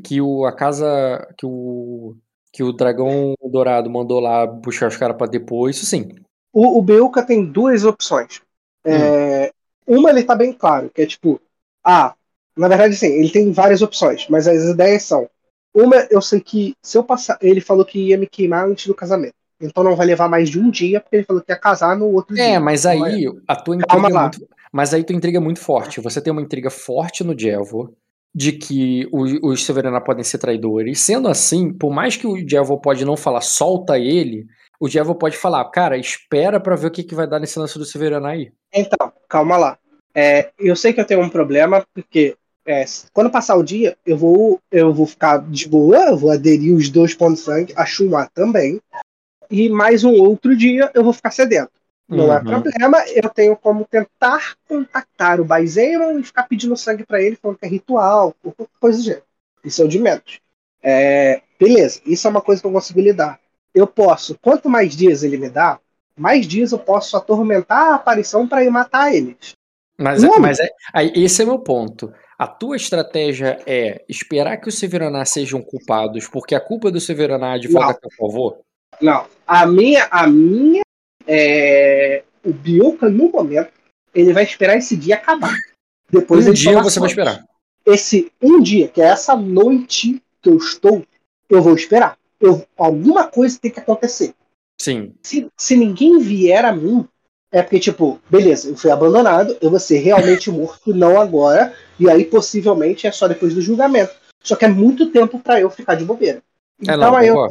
que o, a casa. Que o. Que o dragão dourado mandou lá buscar os caras pra depois, isso sim. O, o Beuca tem duas opções. É, uma ele tá bem claro, que é tipo, ah, na verdade sim, ele tem várias opções, mas as ideias são. Uma, eu sei que se eu passar. Ele falou que ia me queimar antes do casamento. Então não vai levar mais de um dia, porque ele falou que ia casar no outro dia. É, mas aí a tua Calma intriga é lá. muito. Mas aí tua intriga é muito forte. Você tem uma intriga forte no Dievor de que os, os podem ser traidores. Sendo assim, por mais que o Dievor pode não falar solta ele, o Dievor pode falar, cara, espera pra ver o que, que vai dar nesse lance do Severaná aí. Então, calma lá. É, eu sei que eu tenho um problema, porque é, quando passar o dia, eu vou, eu vou ficar de boa, eu vou aderir os dois pontos sangue, a Chumar também. E mais um outro dia eu vou ficar sedento. Não é Uhum. problema, eu tenho como tentar contactar o Baizemon e ficar pedindo sangue pra ele, falando que é ritual, ou qualquer coisa do gênero. Isso é o de menos. É, beleza, isso é uma coisa que eu consigo lidar. Eu posso, quanto mais dias ele me dá, mais dias eu posso atormentar a aparição pra ir matar eles. Mas, Não. mas é, esse é meu ponto. A tua estratégia é esperar que os Severaná sejam culpados, porque a culpa do Severaná advoga Não. a teu favor? Não, a minha, a minha, é, o Bioka no momento, ele vai esperar esse dia acabar. Depois um dia você vai esperar. esse um dia, que é essa noite que eu estou, eu vou esperar. Eu, alguma coisa tem que acontecer. Sim. Se, se ninguém vier a mim, é porque, tipo, beleza, eu fui abandonado, eu vou ser realmente <laughs> morto, não agora, e aí possivelmente é só depois do julgamento. Só que é muito tempo pra eu ficar de bobeira. É, Então não, aí, eu,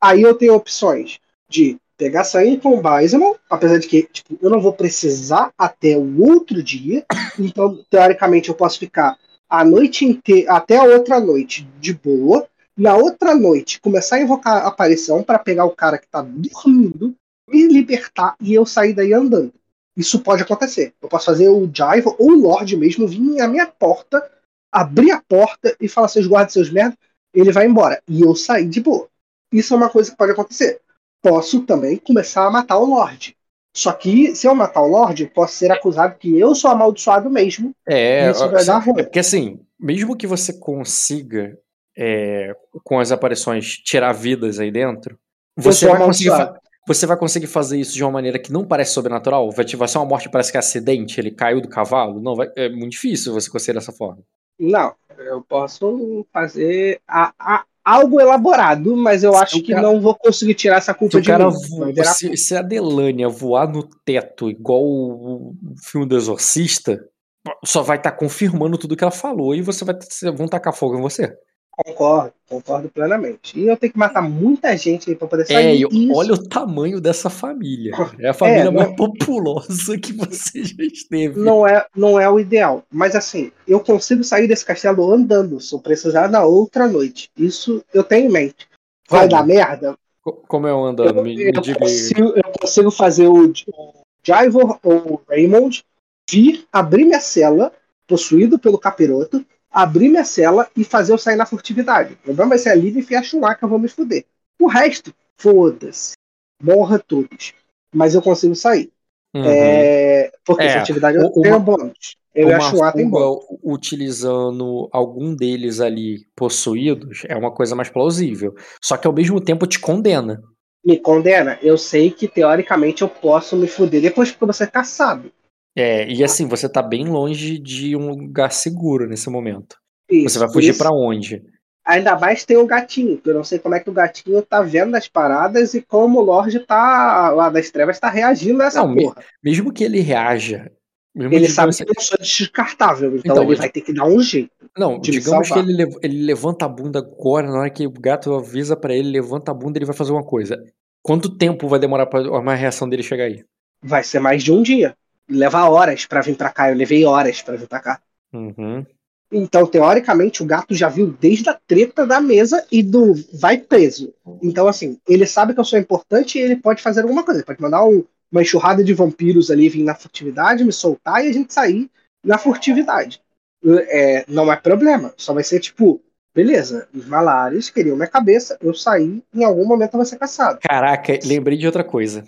aí eu tenho opções de pegar sangue com o Baisman, apesar de que tipo, eu não vou precisar até o outro dia, então teoricamente eu posso ficar a noite inteira, até a outra noite de boa, na outra noite começar a invocar a aparição para pegar o cara que tá dormindo, me libertar e eu sair daí andando. Isso pode acontecer. Eu posso fazer o Jaiva ou o Lorde mesmo vir à minha porta, abrir a porta e falar: seus guardas, seus merda, ele vai embora. E eu sair de boa. Isso é uma coisa que pode acontecer. Posso também começar a matar o Lorde. Só que, se eu matar o Lorde, posso ser acusado que eu sou amaldiçoado mesmo. É, Isso vai dar ruim. é porque assim, mesmo que você consiga, é, com as aparições, tirar vidas aí dentro, você vai, conseguir você vai conseguir fazer isso de uma maneira que não parece sobrenatural? Vai, vai ser uma morte que parece que é acidente, ele caiu do cavalo? Não, vai, é muito difícil você conseguir dessa forma. Não, eu posso fazer a- a- algo elaborado, mas eu Se acho que cara- não vou conseguir tirar essa Se culpa o de cara mim. Voa, se, se a Delânia voar no teto igual o filme do Exorcista, só vai estar confirmando tudo que ela falou e você vai vão tacar fogo em você. Concordo, concordo plenamente. E eu tenho que matar muita gente aí pra poder É, sair. Isso- olha o tamanho dessa família. É a família É, mais não- <laughs> populosa que você já esteve. não é, não é o ideal. Mas assim, eu consigo sair desse castelo andando, se eu precisar na outra noite. Isso eu tenho em mente. Vai dar merda? Co- Como é o andando? Eu, Me, me eu consigo, eu consigo fazer o, o Jaivor ou o Raymond vir, abrir minha cela, possuído pelo capiroto, abrir minha cela e fazer eu sair na furtividade. O problema vai ser a Liv e a que eu vou me fuder. O resto, foda-se. Morra todos. Mas eu consigo sair. Uhum. É, porque É, furtividade eu tenho uma- bônus. Eu Uma Chulá tem fuga bônus. utilizando algum deles ali possuídos é uma coisa mais plausível. Só que ao mesmo tempo te condena. Me condena. Eu sei que teoricamente eu posso me fuder depois porque você é caçado. É, e assim, você tá bem longe de um lugar seguro nesse momento. Isso, Você vai fugir pra onde? Ainda mais tem o gatinho, que eu não sei como é que o gatinho tá vendo as paradas e como o Lorde tá lá das trevas tá reagindo a essa Não, me- porra. Mesmo que ele reaja. Ele sabe assim- que eu sou descartável, então, Então, ele vai ter que dar um jeito. Não, me digamos que ele, ele levanta a bunda agora, na hora que o gato avisa pra ele, levanta a bunda, ele vai fazer uma coisa. Quanto tempo vai demorar pra uma reação dele chegar aí? Vai ser mais de um dia. Leva horas pra vir pra cá. Eu levei horas pra vir pra cá. Uhum. Então, teoricamente, o gato já viu desde a treta da mesa e do vai preso. Então, assim, ele sabe que eu sou importante e ele pode fazer alguma coisa. Ele pode mandar um- uma enxurrada de vampiros ali vir na furtividade, me soltar e a gente sair na furtividade. É, não é problema. Só vai ser tipo, beleza, os malares queriam minha cabeça, eu saí, em algum momento eu vou ser caçado. Caraca, lembrei de outra coisa.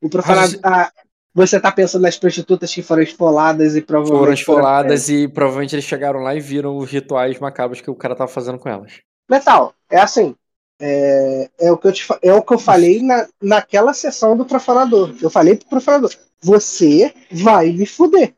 O profanado. Mas- ah, você tá pensando nas prostitutas que foram esfoladas e provavelmente. Foram esfoladas e provavelmente eles chegaram lá e viram os rituais macabros que o cara tava fazendo com elas. Metal, é assim. É, é o que eu, te, é o que eu falei na, naquela sessão do profanador. Eu falei pro profanador: você vai me fuder.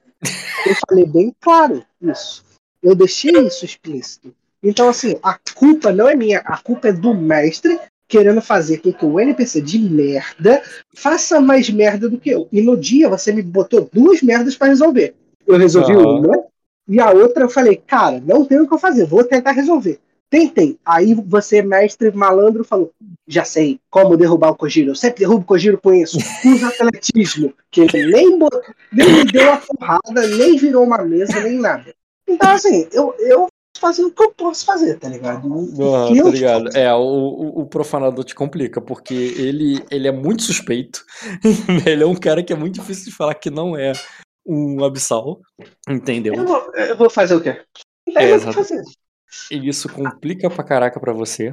Eu falei bem claro isso. Eu deixei isso explícito. Então, assim, a culpa não é minha, a culpa é do mestre querendo fazer com que o NPC de merda faça mais merda do que eu. E no dia você me botou duas merdas pra resolver. Eu resolvi Aham. uma e a outra eu falei, cara, não tem o que eu fazer, vou tentar resolver. Tentei. Aí você, mestre malandro, falou: já sei como derrubar o Kojiro. Eu sempre derrubo o Kojiro com isso. Usa atletismo. Que ele nem, botou, nem me deu a porrada, nem virou uma mesa, nem nada. Então, assim, eu, eu fazer o que eu posso fazer, tá ligado? O Ah, que eu tá ligado? É, o, o, o profanador te complica, porque ele, ele é muito suspeito. <laughs> ele é um cara que é muito difícil de falar que não é um abissal. Entendeu? Eu vou, eu vou fazer o quê? É, o fazer. E isso complica pra caraca pra você.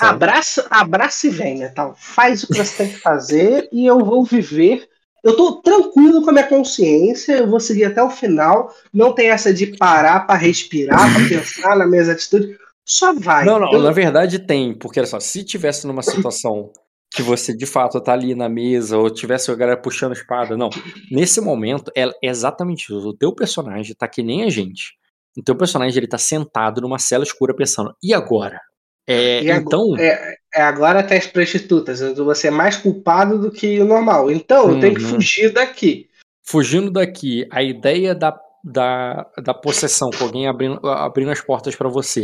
Abraça, abraça e venha, tal. Faz o que você tem que fazer e eu vou viver. Eu tô tranquilo com a minha consciência, eu vou seguir até o final. Não tem essa de parar pra respirar, pra <laughs> pensar nas minhas atitudes. Só vai. Não, não, Eu- na verdade tem, porque olha só, se tivesse numa situação que você de fato tá ali na mesa, ou tivesse a galera puxando espada, não. Nesse momento é exatamente isso. O teu personagem tá que nem a gente. O teu personagem ele tá sentado numa cela escura pensando, e agora? É, E então, é, agora tem as prostitutas. Vou ser mais culpado do que o normal. Então, eu tenho que Uhum. fugir daqui. fugindo daqui, a ideia da, da, da possessão, com alguém abrindo, abrindo as portas pra você.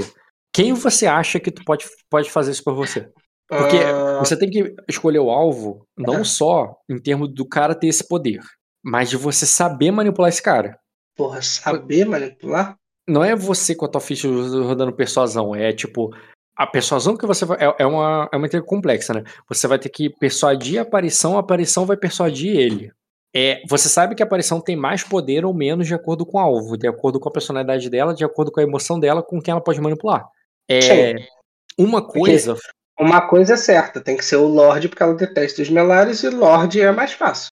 Quem você acha que tu pode, pode fazer isso por você? Porque Ah, Você tem que escolher o alvo não só em termos do cara ter esse poder, mas de você saber manipular esse cara. porra, saber manipular? Não é você com a tua ficha rodando persuasão, é tipo. A persuasão que você vai. É, é uma, é uma intriga complexa, né? Você vai ter que persuadir a aparição, a aparição vai persuadir ele. É, você sabe que a aparição tem mais poder ou menos de acordo com o alvo, de acordo com a personalidade dela, de acordo com a emoção dela, com quem ela pode manipular. É, Sim. uma coisa Uma coisa é certa, tem que ser o Lorde, porque ela detesta os melares, e Lorde é mais fácil.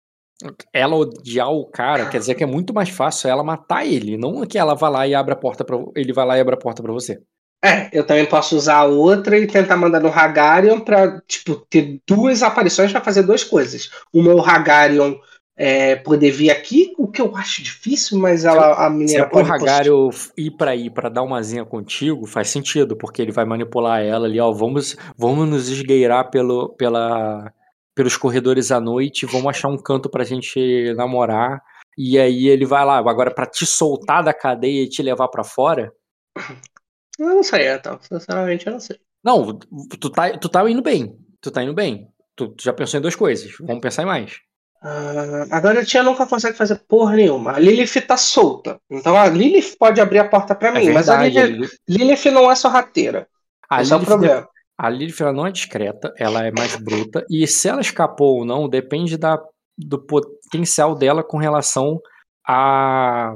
ela odiar o cara, quer dizer que é muito mais fácil ela matar ele, não que ela vá lá e abra a porta para ele vai lá e abre a porta pra você. É, eu também posso usar a outra e tentar mandar no Hagarion pra, tipo, ter duas aparições pra fazer duas coisas. Uma o Hagarion é, poder vir aqui, o que eu acho difícil, mas ela, a Se menina é pro pode Hagario ir pra aí pra dar uma zinha contigo, faz sentido, porque ele vai manipular ela ali, ó, vamos, vamos nos esgueirar pelo, pela, pelos corredores à noite, vamos achar um canto pra gente namorar, e aí ele vai lá, agora pra te soltar da cadeia e te levar pra fora, <clears throat> Eu não sei, então. Sinceramente, eu não sei. Não, tu tá, tu tá indo bem. Tu tá indo bem. Tu, tu já pensou em duas coisas. Vamos pensar em mais. Ah, agora a tia nunca consegue fazer porra nenhuma. A Lilith tá solta. Então a Lilith pode abrir a porta pra É mim. mas a verdade, Lilith, Lilith não é sorrateira. A Esse é o Lilith, problema. a Lilith ela não é discreta, ela é mais bruta. E se ela escapou ou não, depende da, do potencial dela com relação a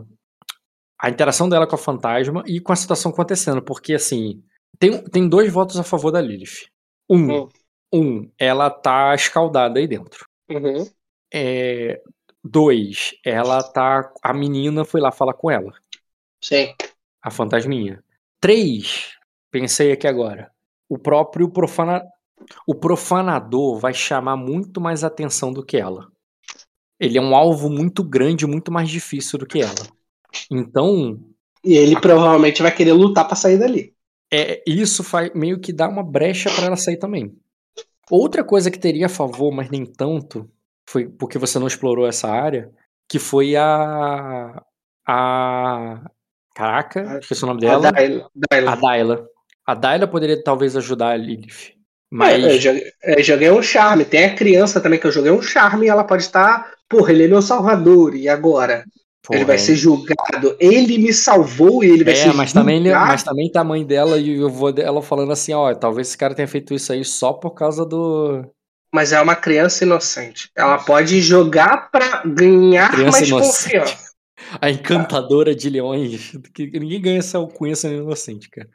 a interação dela com a fantasma e com a situação acontecendo. Porque, assim, tem, tem dois votos a favor da Lilith. Um, Hum. um ela tá escaldada aí dentro. Uhum. É, dois, ela tá. A menina foi lá falar com ela, Sim. a fantasminha. Três, pensei aqui agora. O próprio profana, o profanador vai chamar muito mais atenção do que ela. Ele é um alvo muito grande, muito mais difícil do que ela. Então, E ele provavelmente vai querer lutar pra sair dali. é, isso faz meio que dá uma brecha para ela sair também. Outra coisa que teria a favor, mas nem tanto, foi porque você não explorou essa área, que foi a. A. Caraca, A- esqueci o nome A dela. Dyla. Dyla. A Daila. A Daila poderia talvez ajudar a Lilith. É, Mas. eu, joguei, eu joguei um charme. Tem a criança também que eu joguei um charme e ela pode estar. Porra, ele é meu salvador. E agora? Ele vai ser julgado. Ele me salvou e ele vai É, ser mas também, julgado. mas também tá a mãe dela e o avô dela falando assim, ó, talvez esse cara tenha feito isso aí só por causa do. Mas é uma criança inocente. Ela pode jogar pra ganhar Criança mais inocente. confiança. <laughs> A encantadora de leões. Que ninguém ganha essa alcunha sendo inocente, cara.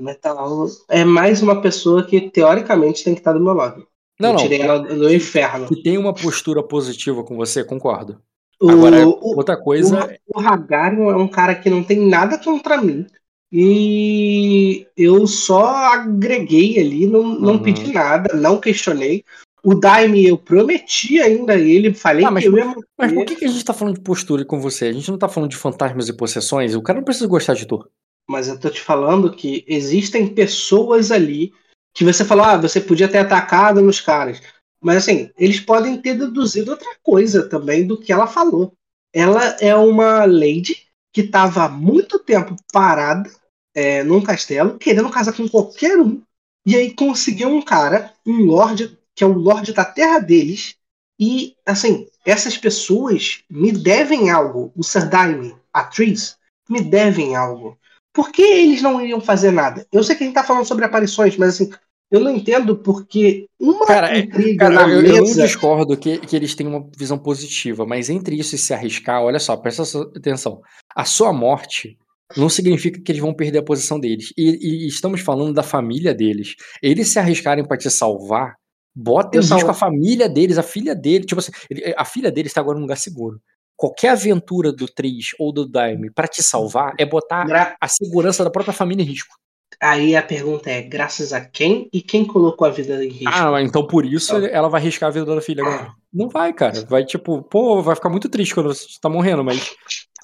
Metal é mais uma pessoa que teoricamente tem que estar do meu lado. Não, eu não. tirei ela do inferno. Que tem uma postura positiva com você, concordo. O, Agora, o, outra coisa. o Hagarion é um cara que não tem nada contra mim. E eu só agreguei ali, não, não Uhum. pedi nada, não questionei. O Daime, eu prometi ainda ele, falei Ah, mas que eu ia. Mas por que, que a gente tá falando de postura com você? A gente não tá falando de fantasmas e possessões? O cara não precisa gostar de tu. Mas eu tô te falando que existem pessoas ali que você falou, ah, você podia ter atacado nos caras. Mas assim, eles podem ter deduzido outra coisa também do que ela falou. Ela é uma lady que estava há muito tempo parada é, num castelo, querendo casar com qualquer um, e aí conseguiu um cara, um lord, que é o lord da terra deles, e assim, essas pessoas me devem algo. O Sir Daime, a Tris, me devem algo. Por que eles não iriam fazer nada? Eu sei que a gente tá falando sobre aparições, mas assim, eu não entendo porque uma Cara, é- intriga Cara, na eu, eu não mesa. discordo que, que eles têm uma visão positiva, mas entre isso e se arriscar, olha só, presta atenção. A sua morte não significa que eles vão perder a posição deles. E, e estamos falando da família deles. Eles se arriscarem pra te salvar, bota em risco a família deles, a filha dele. Tipo assim, a filha deles está agora num lugar seguro. Qualquer aventura do Tris ou do Daime pra te salvar é botar a segurança da própria família em risco. Aí a pergunta é: graças a quem e quem colocou a vida em risco? Ah, então por isso ela vai arriscar a vida da filha agora. Não vai, cara. Vai tipo, pô, vai ficar muito triste quando você tá morrendo, mas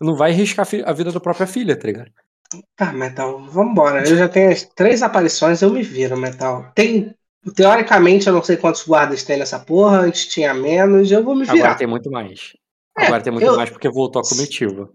não vai arriscar a vida da própria filha, tá ligado? Tá, Metal, vambora. Eu já tenho as três aparições, eu me viro, Metal. Tem. Teoricamente, eu não sei quantos guardas tem nessa porra, antes tinha menos, eu vou me Agora virar. tem muito mais. É, Agora tem muito eu- mais porque voltou a comitiva.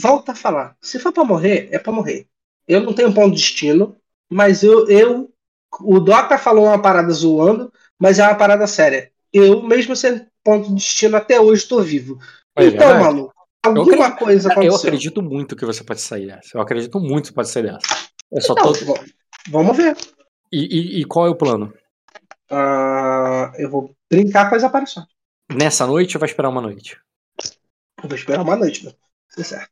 Volta a falar. Se for pra morrer, é pra morrer. Eu não tenho ponto de destino, mas eu. eu o Dota falou uma parada zoando, mas é uma parada séria. Eu, mesmo sendo ponto de destino, até hoje tô vivo. É então, verdade. maluco, alguma acredito- coisa Eu aconteceu. acredito muito que você pode sair dessa. Eu acredito muito que você pode sair dessa. Eu só Não, tô... vamos ver. e, e- e qual é o plano? Ah, eu vou brincar com as aparições. Nessa noite ou vai esperar uma noite? Eu vou esperar uma noite, né? Isso é certo.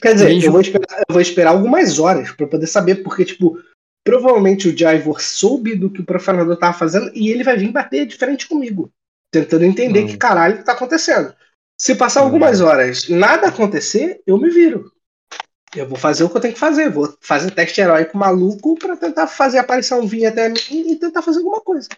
Quer dizer, Mesmo- eu, vou esperar, eu vou esperar algumas horas pra poder saber, porque, tipo, provavelmente o Jaivor soube do que o profanador tava fazendo e ele vai vir bater de frente comigo, tentando entender Hum. que caralho que tá acontecendo. Se passar Hum. algumas horas nada acontecer, eu me viro. Eu vou fazer o que eu tenho que fazer. Vou fazer teste heróico maluco pra tentar fazer a aparição vir até mim e tentar fazer alguma coisa.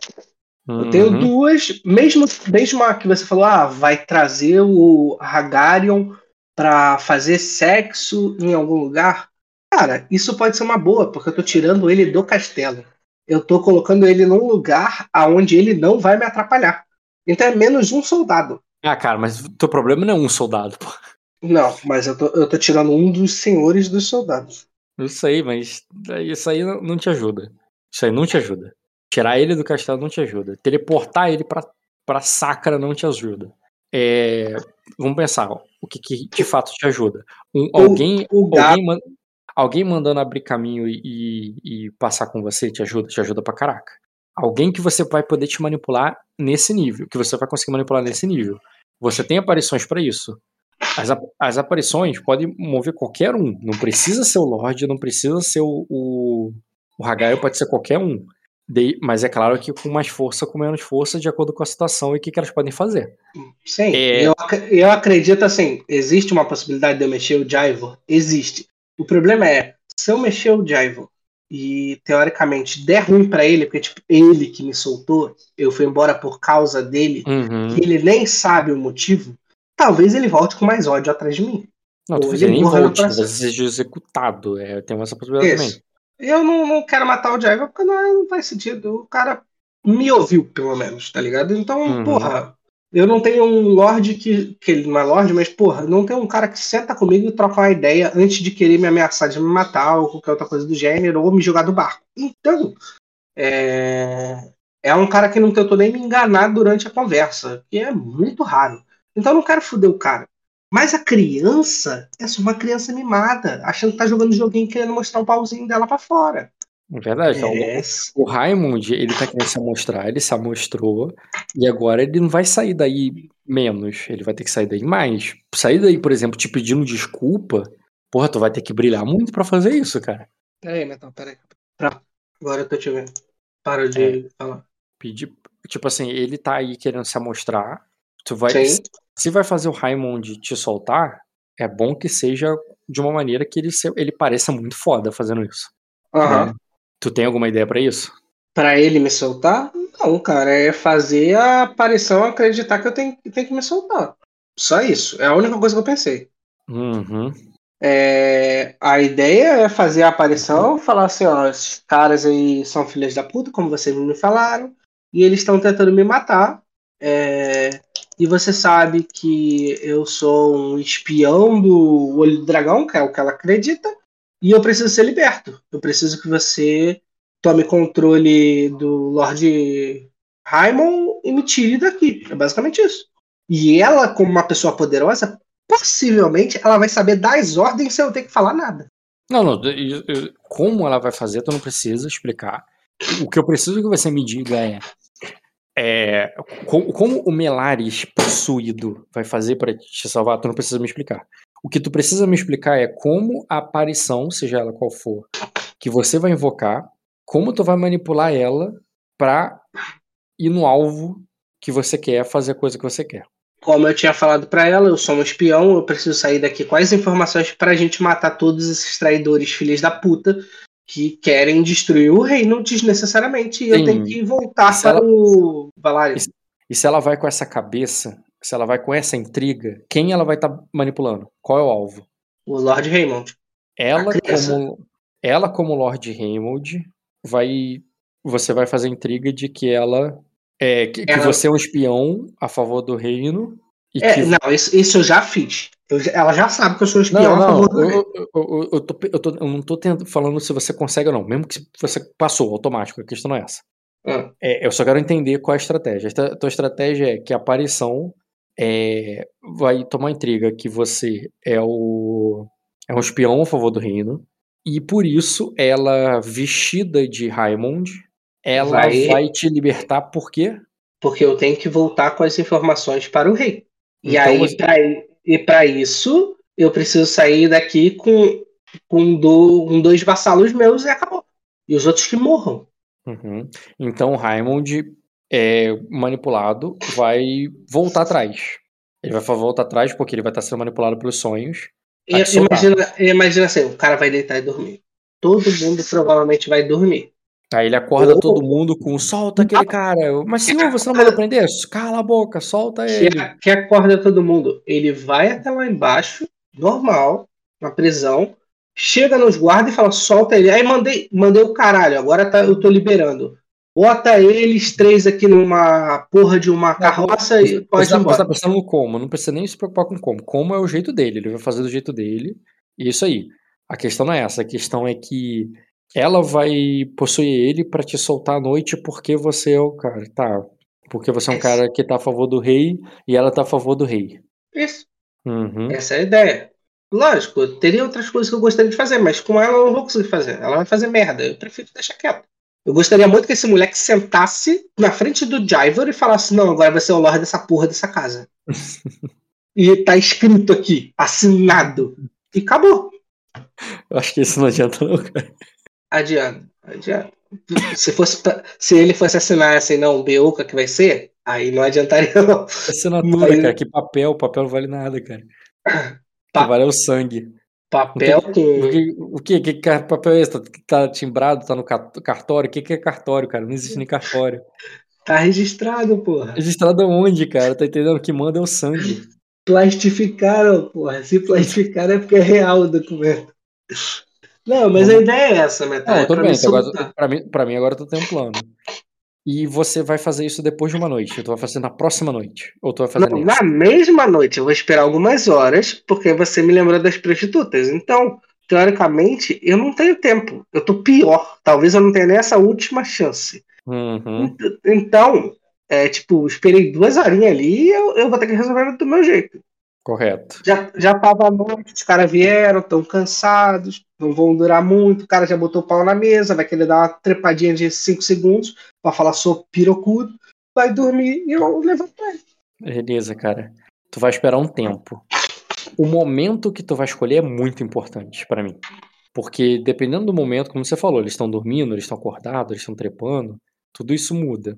Eu tenho Uhum. duas, mesmo, mesmo a que você falou, ah, vai trazer o Hagarion pra fazer sexo em algum lugar. Cara, isso pode ser uma boa, porque eu tô tirando ele do castelo. Eu tô colocando ele num lugar aonde ele não vai me atrapalhar. Então é menos um soldado. Ah, cara, mas o teu problema não é um soldado, pô. Não, mas eu tô, eu tô tirando um dos senhores dos soldados. Eu sei, mas isso aí não te ajuda. Isso aí não te ajuda. Tirar ele do castelo não te ajuda. Teleportar ele pra, pra Sacra não te ajuda. É, vamos pensar, o que, que, de fato te ajuda? Um, alguém, o, o alguém, alguém, mandando abrir caminho e, e, passar com você te ajuda? Te ajuda pra caraca. Alguém que você vai poder te manipular nesse nível, que você vai conseguir manipular nesse nível. Você tem aparições para isso. As, as aparições podem mover qualquer um. Não precisa ser o Lorde, não precisa ser o, o, o Hagaio, pode ser qualquer um. De, mas é claro que com mais força, com menos força, de acordo com a situação e o que, que elas podem fazer. Sim, é... eu, eu acredito assim: existe uma possibilidade de eu mexer o Jaivo? Existe. O problema é, se eu mexer o Jaivo e teoricamente der ruim para ele, porque tipo, ele que me soltou, eu fui embora por causa dele, uhum. e ele nem sabe o motivo, talvez ele volte com mais ódio atrás de mim. Não, tu nem volte, talvez seja executado. É, tem essa possibilidade Isso. também. Eu não, não, quero matar o Jaiva porque não, não, faz sentido. O cara me ouviu, pelo menos, tá ligado? Então, uhum. porra, eu não tenho um Lorde que. que não é Lorde, mas, porra, não tem um cara que senta comigo e troca uma ideia antes de querer me ameaçar de me matar ou qualquer outra coisa do gênero, ou me jogar do barco. Então, é. É um cara que não tentou nem me enganar durante a conversa, que é muito raro. Então eu não quero foder o cara. Mas a criança é só uma criança mimada, achando que tá jogando joguinho querendo mostrar o pauzinho dela para fora. É verdade. Então, é. o Raimund, ele tá querendo se amostrar, ele se amostrou, e agora ele não vai sair daí menos, ele vai ter que sair daí mais. Sair daí, por exemplo, te pedindo desculpa, porra, tu vai ter que brilhar muito para fazer isso, cara. Peraí, Metal, peraí. Agora eu tô te vendo. Para de é. falar. Pedir, tipo assim, ele tá aí querendo se amostrar, tu vai... Sim se vai fazer o Raimond te soltar, é bom que seja de uma maneira que ele, se, ele pareça muito foda fazendo isso. Uhum. Né? Tu tem alguma ideia para isso? Para ele me soltar? Não, cara, é fazer a aparição acreditar que eu tenho, tenho que me soltar. Só isso. É a única coisa que eu pensei. Uhum. É, a ideia é fazer a aparição, falar assim, ó, esses caras aí são filhos da puta, como vocês me falaram, e eles estão tentando me matar. É, e você sabe que eu sou um espião do Olho do Dragão, que é o que ela acredita, e eu preciso ser liberto. Eu preciso que você tome controle do Lord Raimon e me tire daqui. É basicamente isso. E ela, como uma pessoa poderosa, possivelmente ela vai saber dar as ordens sem eu ter que falar nada. Não, não. Como ela vai fazer, tu não precisa explicar. O que eu preciso que você me diga é é, como, como, o Melares possuído vai fazer para te salvar, tu não precisa me explicar. O que tu precisa me explicar é como a aparição, seja ela qual for, que você vai invocar, como tu vai manipular ela pra ir no alvo que você quer, fazer a coisa que você quer. Como eu tinha falado para ela, eu sou um espião, eu preciso sair daqui com as informações pra gente matar todos esses traidores filhos da puta que querem destruir o reino desnecessariamente. E Sim. eu tenho que voltar para ela... o Valario. E se ela vai com essa cabeça, se ela vai com essa intriga, quem ela vai estar tá manipulando? Qual é o alvo? O Lord Raymond. Ela como ela como Lord Raymond vai você vai fazer intriga de que ela é que, ela... que você é um espião a favor do reino é, que... não, isso, isso eu já fiz. Eu, ela já sabe que eu sou espião não, não, eu, eu, eu, eu, tô, eu, tô, eu não tô tendo, falando se você consegue ou não, mesmo que você passou automático, a questão não é essa. Hum. É, eu só quero entender qual é a estratégia. A tua estratégia é que a aparição é, vai tomar intriga que você é o é um espião a favor do reino e por isso ela vestida de Raimond ela vai, vai te libertar por quê? Porque eu tenho que voltar com as informações para o rei. E então, aí, você... pra, e para isso, eu preciso sair daqui com, com, do, com dois vassalos meus e acabou. E os outros que morram. Uhum. Então, Raimond é manipulado, vai voltar atrás. Ele vai voltar atrás porque ele vai estar sendo manipulado pelos sonhos. Imagina, imagina assim, o cara vai deitar e dormir. Todo mundo provavelmente vai dormir. Aí ele acorda oh. todo mundo com solta aquele cara. Mas senhor, você não mandou prender? Cala a boca, solta ele. Que, que acorda todo mundo. Ele vai até lá embaixo, normal, na prisão, chega nos guardas e fala, solta ele. Aí mandei, mandei o caralho, agora tá, eu tô liberando. Bota eles três aqui numa porra de uma carroça não, e pode você, Você tá pensando no como, não precisa nem se preocupar com como. Como é o jeito dele, ele vai fazer do jeito dele. E isso aí. A questão não é essa, a questão é que ela vai possuir ele pra te soltar à noite porque você é o cara. Tá. Porque você é um Isso. cara que tá a favor do rei e ela tá a favor do rei. Isso. Uhum. Essa é a ideia. Lógico, teria outras coisas que eu gostaria de fazer, mas com ela eu não vou conseguir fazer. Ela vai fazer merda. Eu prefiro deixar quieto. Eu gostaria muito que esse moleque sentasse na frente do Jivor e falasse: Não, agora vai ser o Lorde dessa porra dessa casa. <laughs> e tá escrito aqui, assinado. E acabou. Eu acho que isso não adianta, não, cara. Adianta. Adianta. Se, fosse pra- se ele fosse assinar assim, não, Beuca que vai ser, aí não adiantaria, não. Assinatura, Mas- cara. Que papel? Papel não vale nada, cara. Pa- que vale é o sangue. Papel O com. que, o que, que, que papel é esse? Tá, tá timbrado, tá no ca- cartório? O que, que é cartório, cara? Não existe nem cartório. Tá registrado, porra. Registrado onde, cara? Tá entendendo? O que manda é o sangue. Plastificaram, porra. Se plastificaram é porque é real o documento. Não, mas a ideia é essa, Metal. Não, é tudo pra bem. me então agora, pra, mim, pra mim, agora tu tem um plano. E você vai fazer isso depois de uma noite. Tu vai fazer na próxima noite. Ou tu vai fazer Não, na mesma noite, eu vou esperar algumas horas, porque você me lembrou das prostitutas. Então, teoricamente, eu não tenho tempo. Eu tô pior. Talvez eu não tenha nem essa última chance. Uhum. Então, é tipo, esperei duas horinhas ali e eu, eu vou ter que resolver do meu jeito. Correto. Já, já tava à noite, os caras vieram, estão cansados, não vão durar muito. O cara já botou o pau na mesa, vai querer dar uma trepadinha de 5 segundos pra falar sou pirocudo, vai dormir e eu levanto ele. Beleza, cara. Tu vai esperar um tempo. O momento que tu vai escolher é muito importante pra mim. Porque dependendo do momento, como você falou, eles estão dormindo, eles estão acordados, eles estão trepando, tudo isso muda.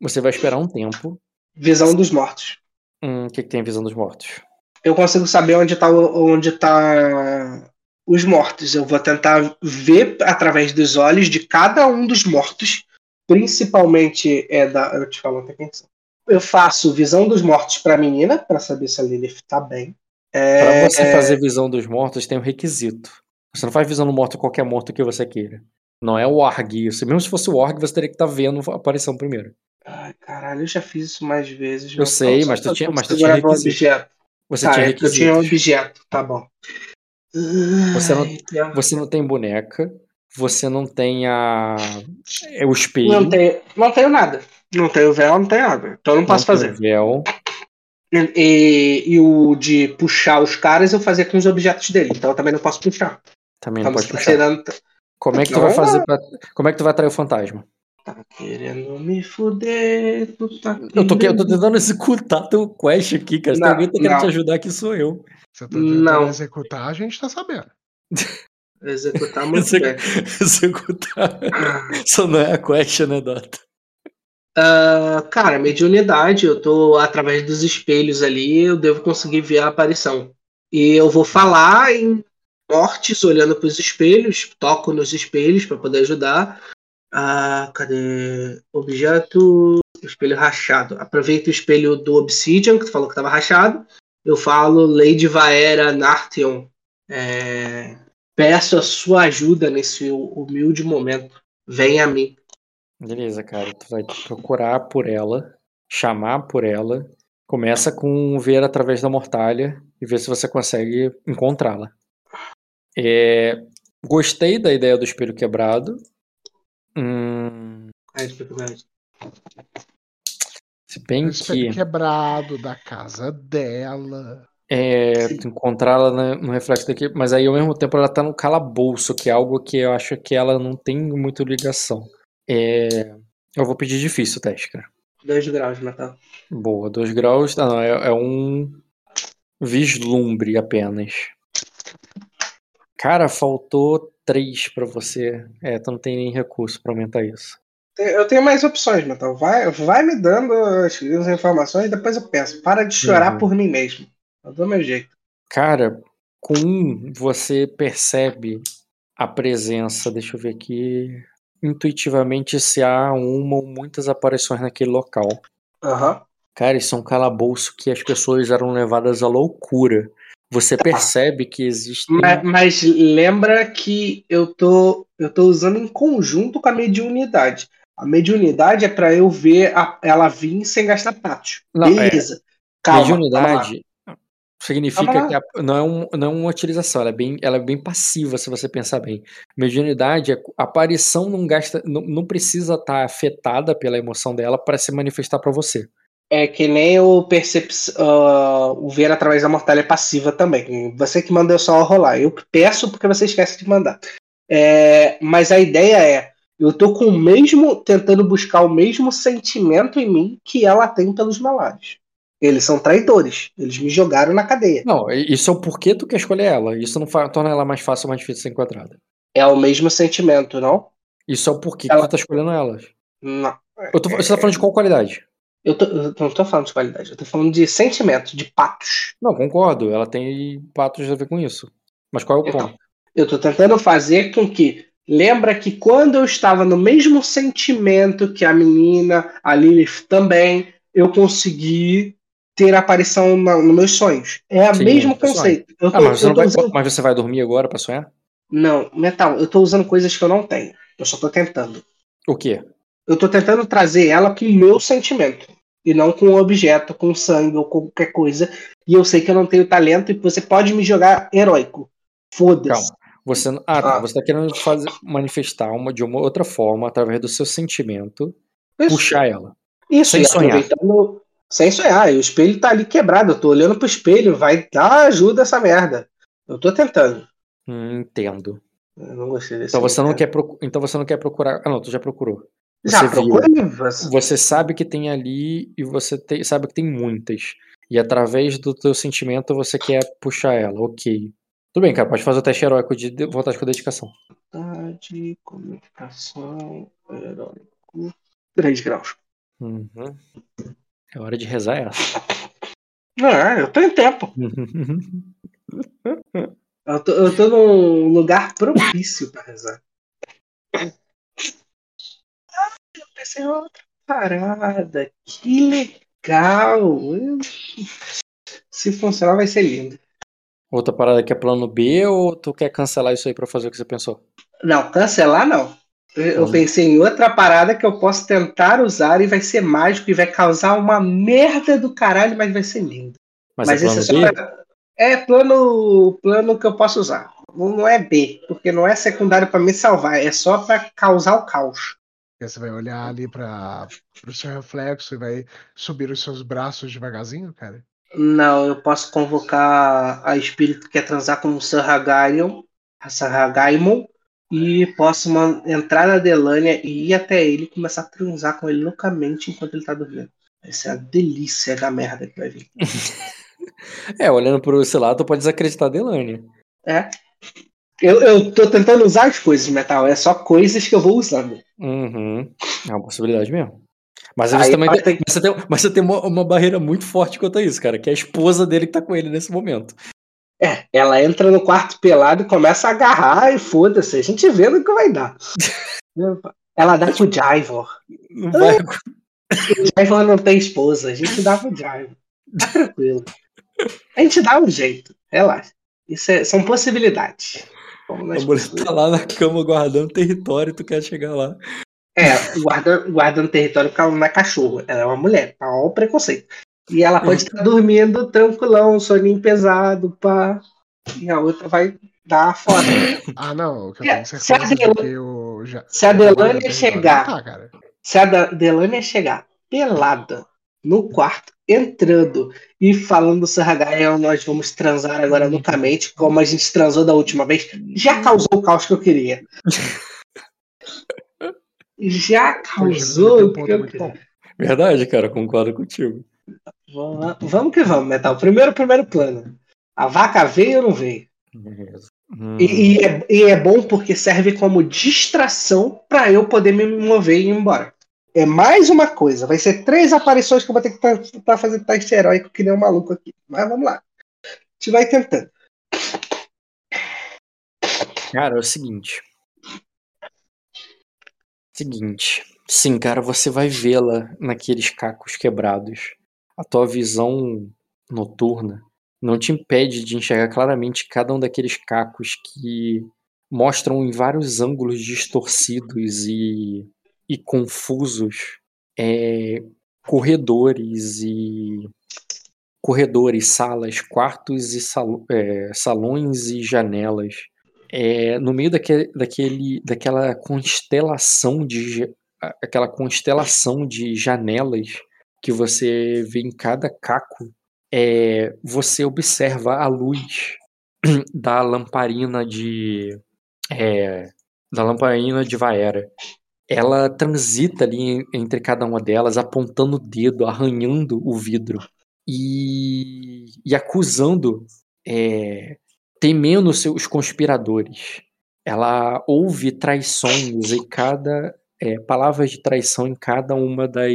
Você vai esperar um tempo. Visão dos mortos. Hum, o que, que tem a visão dos mortos? Eu consigo saber onde tá, o- onde tá os mortos. Eu vou tentar ver através dos olhos de cada um dos mortos, principalmente é da. Eu te falo até quem são. Eu faço visão dos mortos pra menina, pra saber se a Lilith tá bem. É, você fazer visão dos mortos, tem um requisito. Você não faz visão do morto qualquer morto que você queira. Não é o org. Mesmo se fosse o org, você teria que estar vendo a aparição primeiro. Ai, caralho, eu já fiz isso mais vezes. Eu sei, mas tu tinha- mas tu tinha requisito. objeto. Você Tá, tinha é que eu tinha um requisitos. objeto, tá bom. Você não- Ai, tem- Você não tem boneca. Você não tem a. É o espelho. Não tenho, não tenho nada. Não tenho véu, não tenho nada. Então eu não posso não fazer. véu. E, e o de puxar os caras eu fazia com os objetos dele. Então eu também não posso puxar. Também não Então pode tá puxar. tirando. Como é que tu Não, vai fazer pra... Como é que tu vai atrair o fantasma? Tá querendo me fuder. Tu tá Eu tô, eu tô querendo- tentando executar teu quest aqui, cara. Se tem Não, alguém que tá querendo não. te ajudar aqui, sou eu. Você tá tentando Não. executar, a gente tá sabendo. <laughs> <laughs> Executar muito Execu- bem. <laughs> Executar. Só não é a quest, né, Dota? Ah, cara, mediunidade, eu tô através dos espelhos ali, eu devo conseguir ver a aparição. E eu vou falar em mortes olhando para os espelhos, toco nos espelhos para poder ajudar. Ah, cadê? Objeto, espelho rachado. Aproveita o espelho do Obsidian, que tu falou que estava rachado. Eu falo Lady Vaera Nartheon. É, peço a sua ajuda nesse humilde momento. Venha a mim. Beleza, cara. Tu vai procurar por ela, chamar por ela. Começa com ver através da mortalha e ver se você consegue encontrá-la. É, Gostei da ideia do espelho quebrado. Hum, dificuldade. se bem O que quebrado da casa dela. é, encontrá-la no reflexo daqui, mas aí ao mesmo tempo ela tá no calabouço, que é algo que eu acho que ela não tem muito ligação. É, eu vou pedir difícil o teste, cara. Dois graus de metal. Boa, 2 graus. Ah, não, é, é um vislumbre apenas. Cara, faltou 3 pra você. É, tu não tem nem recurso pra aumentar isso. Eu tenho mais opções, Metal. Vai, vai me dando as, as informações e depois eu penso. Para de chorar Uhum. por mim mesmo. Eu dou meu jeito. Cara, com um você percebe a presença. Deixa eu ver aqui. Intuitivamente, se há uma ou muitas aparições naquele local. Aham. Cara, isso é um calabouço que as pessoas eram levadas à loucura. Você percebe que existem. Ma- Mas, lembra que eu tô, eu tô usando em conjunto com a mediunidade. A mediunidade é pra eu ver a- ela vir sem gastar pátio. Não, é. Beleza. Calma. vamos lá. mediunidade. significa que a- não, é um, não é uma utilização, ela é, bem, ela é bem passiva, se você pensar bem. Mediunidade, é- a aparição não gasta, não, não precisa estar afetada pela emoção dela para se manifestar para você. É que nem o percep... ah, o ver através da mortalha é passiva também. Você que manda eu só rolar. Eu que peço porque você esquece de mandar. É, mas a ideia é, eu tô com o mesmo, tentando buscar o mesmo sentimento em mim que ela tem pelos malários. Eles são traidores. Eles me jogaram na cadeia. Não, isso é o porquê tu quer escolher ela. Isso não torna ela mais fácil ou mais difícil de ser enquadrada. É o mesmo sentimento, não? Isso é o porquê que Ela- tu tá escolhendo elas. Não. Tô- você tá falando de qual qualidade? Eu, tô- eu não tô falando de qualidade, eu tô falando de sentimento, de patos. Não, concordo. Ela tem patos a ver com isso. Mas qual é o Então, ponto? Eu tô tentando fazer com que. Lembra que quando eu estava no mesmo sentimento que a menina, a Lilith também, eu consegui ter aparição na, nos meus sonhos. É o mesmo é conceito. Eu tô, Ah, mas você, vai, usando- mas você vai dormir agora pra sonhar? Não, Metal, eu tô usando coisas que eu não tenho. Eu só tô tentando. O quê? Eu tô tentando trazer ela com o meu sentimento. E não com um objeto, com sangue ou com qualquer coisa. E eu sei que eu não tenho talento e você pode me jogar heróico. Foda-se. Você, ah, tá. Ah. Você tá querendo fazer, manifestar uma, de uma outra forma, através do seu sentimento, Isso. puxar ela. Isso, Sem sonhar. Sem sonhar. E o espelho tá ali quebrado. Eu tô olhando pro espelho. Vai dar ajuda essa merda. Eu tô tentando. Hum, entendo. Eu não gostei desse. Então você não cara. quer então você não quer procurar. Ah, não, tu já procurou. Já Você viu. procurei. Você... Sabe que tem ali e você tem- sabe que tem muitas. E através do teu sentimento você quer puxar ela. Ok. Tudo bem, cara. Pode fazer o teste heróico de de- vontade com dedicação. Vontade, comunicação, heróico. 3 graus. Uhum. É hora de rezar essa. Não, eu em tempo. <laughs> Eu tô, eu tô num lugar propício pra rezar. Pensei em outra parada. Que legal. Eu- Se funcionar, vai ser lindo. Outra parada que é plano B ou tu quer cancelar isso aí pra fazer o que você pensou? Não, cancelar não. Eu, eu Hum. pensei em outra parada que eu posso tentar usar e vai ser mágico e vai causar uma merda do caralho, mas vai ser lindo. Mas, Mas, é esse plano é só pra- É plano, plano que eu posso usar. Não é B, porque não é secundário pra me salvar, é só pra causar o caos. Aí você vai olhar ali para o seu reflexo e vai subir os seus braços devagarzinho, cara. Não, eu posso convocar a espírito que quer transar com o Sarragaion, a Sarragaimon, e posso entrar na Delânia e ir até ele e começar a transar com ele loucamente enquanto ele tá dormindo. Vai ser a delícia da merda que vai vir. <laughs> É, olhando por esse lado, tu pode desacreditar a Delane. É. Eu, eu tô tentando usar as coisas, Metal. É só coisas que eu vou usando. Uhum. É uma possibilidade mesmo. Mas você também tem, você tem, mas você tem uma, uma barreira muito forte quanto a isso, cara, que é a esposa dele que tá com ele nesse momento. É, ela entra no quarto pelado e começa a agarrar e foda-se. A gente vê no que vai dar. <laughs> ela dá pro Jaivor. Não vai, O Jaivor não tem esposa. A gente dá pro Jaivor. Tá tranquilo. A gente dá um jeito. Relaxa. Isso é- são possibilidades. Vamos a nas mulher tá lá na cama guardando território e tu quer chegar lá. É, guardando, guardando território porque ela não é cachorro. Ela é uma mulher. Tá ó o preconceito. E ela pode estar dormindo tranquilão, soninho pesado, pá. E a outra vai dar a foto. Ah, não, o que eu É, tenho se a certeza é Del-. Já, se a chegar- Tá, cara. Se a Da- Delânia chegar pelada no quarto, entrando e falando Sarragael, nós vamos transar agora loucamente, como a gente transou da última vez, já causou o caos que eu queria. <laughs> Já causou o que eu queria. Verdade, cara, concordo contigo. Vamos, vamos que vamos, Metal. Primeiro, primeiro plano. A vaca veio ou não veio? Hum, E, e é, e é bom porque serve como distração para eu poder me mover e ir embora. É mais uma coisa. Vai ser três aparições que eu vou ter que tentar fazer teste heróico que nem um maluco aqui. Mas vamos lá. A gente vai tentando. Cara, é o seguinte. Seguinte. Sim, cara, você vai vê-la naqueles cacos quebrados. A tua visão noturna não te impede de enxergar claramente cada um daqueles cacos que mostram em vários ângulos distorcidos e, e confusos é, corredores e, corredores, salas, quartos e sal, é, salões e janelas. É, no meio daquele, daquele, daquela constelação de aquela constelação de janelas que você vê em cada caco, é, você observa a luz <clears throat> da lamparina de é, da lamparina de Vaera. Ela transita ali entre cada uma delas, apontando o dedo, arranhando o vidro e, e acusando, é, temendo os conspiradores. Ela ouve traições em cada é, palavras de traição em cada uma das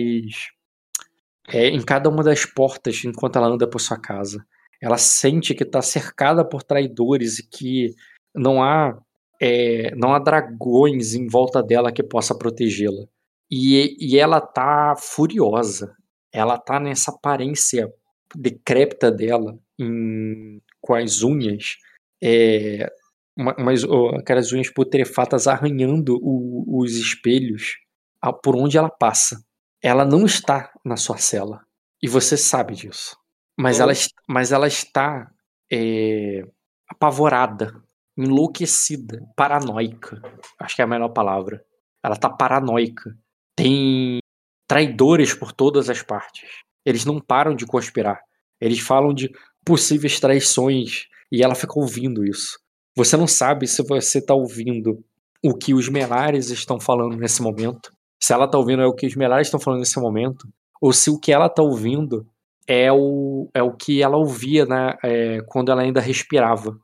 é, em cada uma das portas enquanto ela anda por sua casa. Ela sente que está cercada por traidores e que não há é, não há dragões em volta dela que possa protegê-la. E, e ela tá furiosa. Ela tá nessa aparência decrépita dela, em, com as unhas, é, umas, aquelas unhas putrefatas arranhando o, os espelhos por onde ela passa. Ela não está na sua cela. E você sabe disso. Mas, ela, mas ela está é, apavorada, enlouquecida, paranoica. Acho que é a melhor palavra. Ela está paranoica. Tem traidores por todas as partes. Eles não param de conspirar. Eles falam de possíveis traições e ela fica ouvindo isso. Você não sabe se você está ouvindo o que os Melares estão falando nesse momento, se ela está ouvindo é o que os Melares estão falando nesse momento, ou se o que ela está ouvindo é o, é o que ela ouvia né, é, quando ela ainda respirava.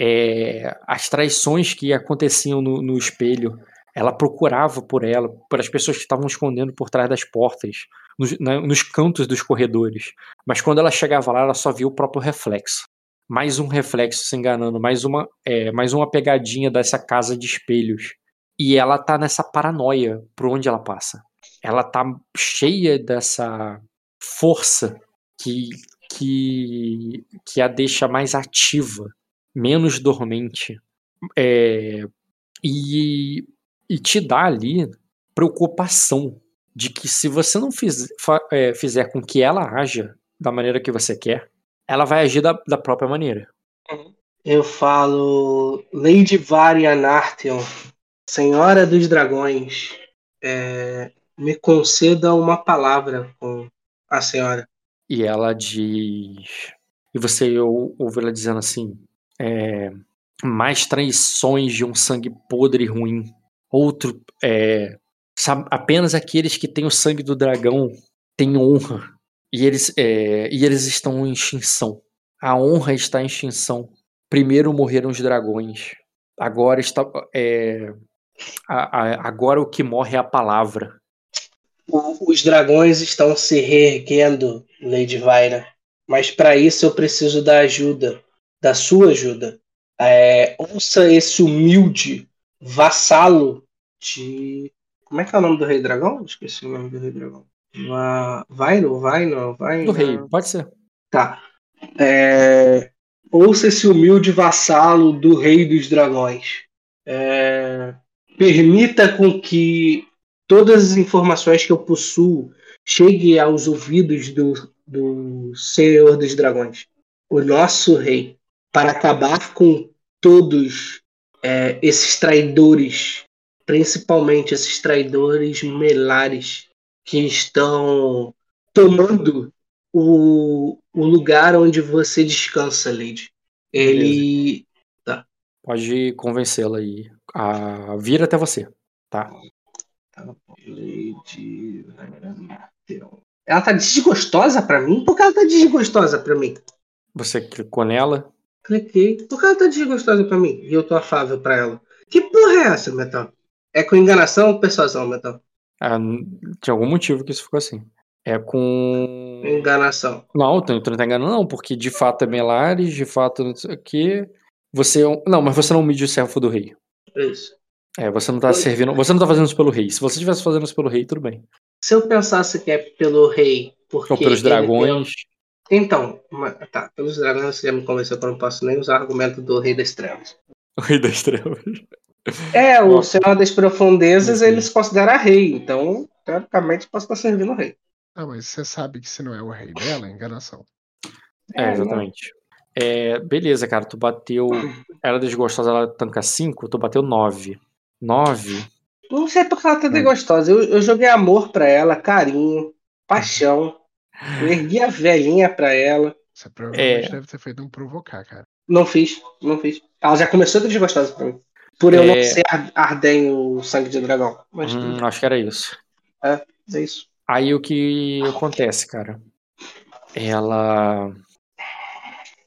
É, as traições que aconteciam no, no espelho, ela procurava por ela, por as pessoas que estavam escondendo por trás das portas, nos, né, nos cantos dos corredores. Mas quando ela chegava lá, ela só via o próprio reflexo mais um reflexo se enganando, mais uma, é, mais uma pegadinha dessa casa de espelhos. E ela tá nessa paranoia por onde ela passa. Ela tá cheia dessa força que, que, que a deixa mais ativa, menos dormente. É, e, e te dá ali preocupação de que se você não fiz, fa, é, fizer com que ela haja da maneira que você quer, ela vai agir da, da própria maneira. Eu falo Lady Varian Artheon, Senhora dos Dragões, é, me conceda uma palavra com a senhora. E ela diz. E você ouve ela dizendo assim: é, mais traições de um sangue podre e ruim. Outro. É, apenas aqueles que têm o sangue do dragão têm honra. E eles, é, e eles estão em extinção. A honra está em extinção. Primeiro morreram os dragões. Agora está. É, a, a, agora o que morre é a palavra. os dragões estão se reerguendo, Lady Vaira. Mas para isso eu preciso da ajuda, da sua ajuda. É, ouça esse humilde vassalo de. Como é que é o nome do Rei Dragão? Esqueci o nome do Rei Dragão. Vai, não vai, não vai. Do rei, pode ser. Tá. É, ouça esse humilde vassalo do Rei dos Dragões. É, permita com que todas as informações que eu possuo cheguem aos ouvidos do, do Senhor dos Dragões, o nosso rei, para acabar com todos é, esses traidores, principalmente esses traidores melares que estão tomando o, o lugar onde você descansa, Lady. Ele. Tá. Pode convencê-la aí a vir até você, tá? Lady. Ela tá desgostosa pra mim? Por que ela tá desgostosa pra mim? Você clicou nela? Cliquei. Por que ela tá desgostosa pra mim? E eu tô afável pra ela. Que porra é essa, Metal? É com enganação ou persuasão, Metal? Ah, tinha algum motivo que isso ficou assim. É com. Enganação. Não, tu, não tá enganando, não, porque de fato é Melares, de fato não sei o quê. Você. É não, mas você não mide o servo do rei. Isso. É, você não tá servindo. Você não tá fazendo isso pelo rei. Se você estivesse fazendo isso pelo rei, tudo bem. Se eu pensasse que é pelo rei, porque. Ou pelos dragões. Então, tá, pelos dragões você já me convenceu que eu não posso nem usar o argumento do Rei das Trevas. O Rei das Trevas. É, o Senhor das Profundezas ele se considera rei, então, teoricamente, posso estar servindo o rei. Ah, mas você sabe que se não é o rei dela, é enganação. É, exatamente. É, beleza, cara, tu bateu. Ela desgostosa, ela tanca 5, tu bateu 9. 9? Não sei porque ela tá desgostosa. Eu, eu joguei amor pra ela, carinho, paixão. Eu ergui a velhinha pra ela. Você provavelmente É. deve ter feito um provocar, cara. Não fiz, não fiz. Ela já começou a ter desgostosa pra mim. Por eu não É. ser ar- ardenho sangue de dragão. Mas Hum, acho que era isso. é isso. Aí o que acontece, cara? Ela.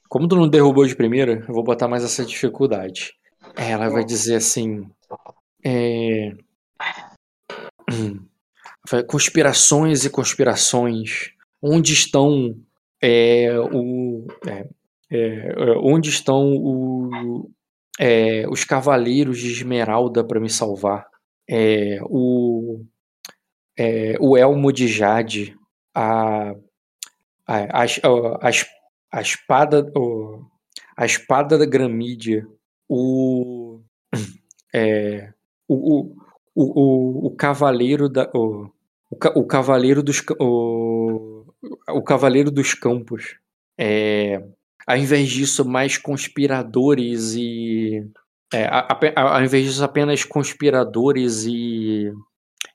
Como tu não derrubou de primeira, eu vou botar mais essa dificuldade. Ela vai dizer assim. É... <clears throat> Conspirações e conspirações. Onde estão é, o. é, é, é, onde estão o, é, os cavaleiros de Esmeralda para me salvar? O, o elmo de Jade, a, a, a, a, a espada, a espada da Gramídia, o, é, o, o, o, o, cavaleiro da, o, o, o cavaleiro dos, o, o cavaleiro dos campos. É, ao invés disso, mais conspiradores e é, a- a- ao invés disso, apenas conspiradores e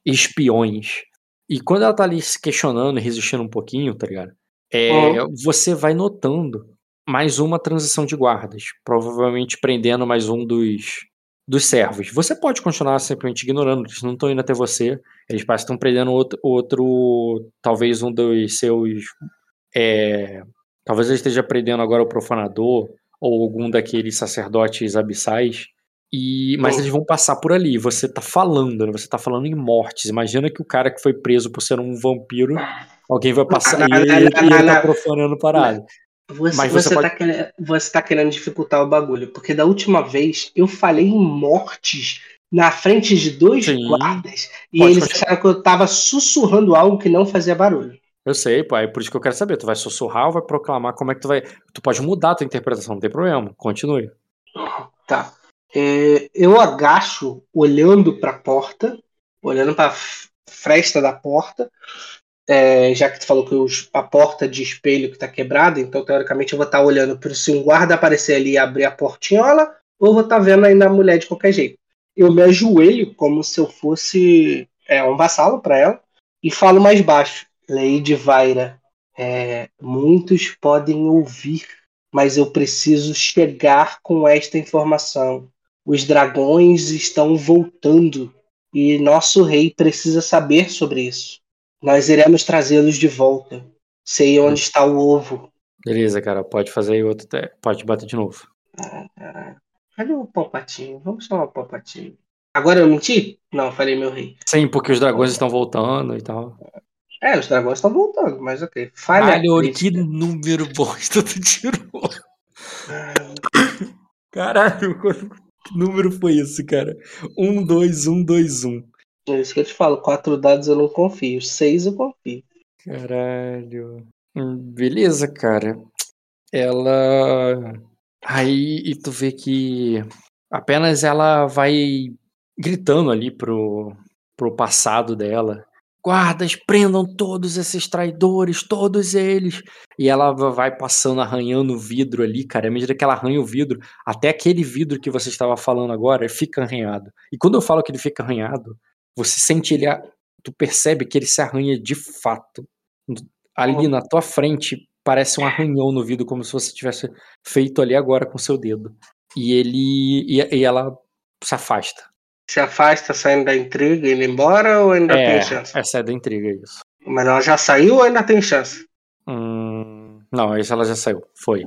espiões. E quando ela tá ali se questionando e resistindo um pouquinho, tá ligado? É, Você vai notando mais uma transição de guardas, provavelmente prendendo mais um dos, dos servos. Você pode continuar simplesmente ignorando, eles não estão indo até você, eles parecem que estão prendendo outro, outro, talvez um dos seus. é, talvez ele esteja prendendo agora o profanador, ou algum daqueles sacerdotes abissais. E, mas Oh. eles vão passar por ali. Você tá falando, né? Você tá falando em mortes. Imagina que o cara que foi preso por ser um vampiro, alguém vai passar Não, e não, ele, não, e ele tá profanando parada. Você, Mas você, você pode- tá querendo, você tá querendo dificultar o bagulho. Porque da última vez eu falei em mortes na frente de dois Sim. guardas e Pode eles acharam que eu tava sussurrando algo que não fazia barulho. Eu sei, pô, é por isso que eu quero saber. Tu vai sussurrar ou vai proclamar como é que tu vai. Tu pode mudar a tua interpretação, não tem problema. Continue. Tá. É, eu agacho olhando para a porta, olhando para a fresta da porta, é, já que tu falou que os- a porta de espelho que tá quebrada, então teoricamente eu vou estar olhando para se um guarda aparecer ali e abrir a portinhola, ou eu vou estar vendo ainda a mulher de qualquer jeito. Eu me ajoelho como se eu fosse é, um vassalo para ela e falo mais baixo. Lady Vaira, é, muitos podem ouvir mas eu preciso chegar com esta informação. Os dragões estão voltando e nosso rei precisa saber sobre isso. Nós iremos trazê-los de volta. Sei onde está o ovo. Beleza, cara, pode fazer aí outro. te- Pode bater de novo. Ah, Cadê o Palpatinho? Vamos chamar o Palpatinho. Agora eu menti? Não, falei meu rei. Sim, porque os dragões estão voltando e tal. É, os dragões estão voltando, mas ok. Falha. Caralho, crítica. que número bosta tu tirou. Caralho, que número foi esse, cara? 1, 2, 1, 2, 1. É isso que eu te falo. Quatro dados eu não confio. Seis eu confio. Caralho. Hum, Beleza, cara. Ela. Aí e tu vê que apenas ela vai gritando ali pro, pro passado dela. Guardas, prendam todos esses traidores, todos eles. E ela va- vai passando, arranhando o vidro ali, cara. À medida que ela arranha o vidro, até aquele vidro que você estava falando agora fica arranhado. E quando eu falo que ele fica arranhado, você sente ele. a- Tu percebe que ele se arranha de fato ali na tua frente parece um arranhão no vidro, como se você tivesse feito ali agora com seu dedo. E ele. E, e ela se afasta. Se afasta saindo da intriga e indo embora ou ainda É, tem chance? essa é da intriga, isso. Mas ela já saiu ou ainda tem chance? Hum, não, essa ela já saiu. Foi.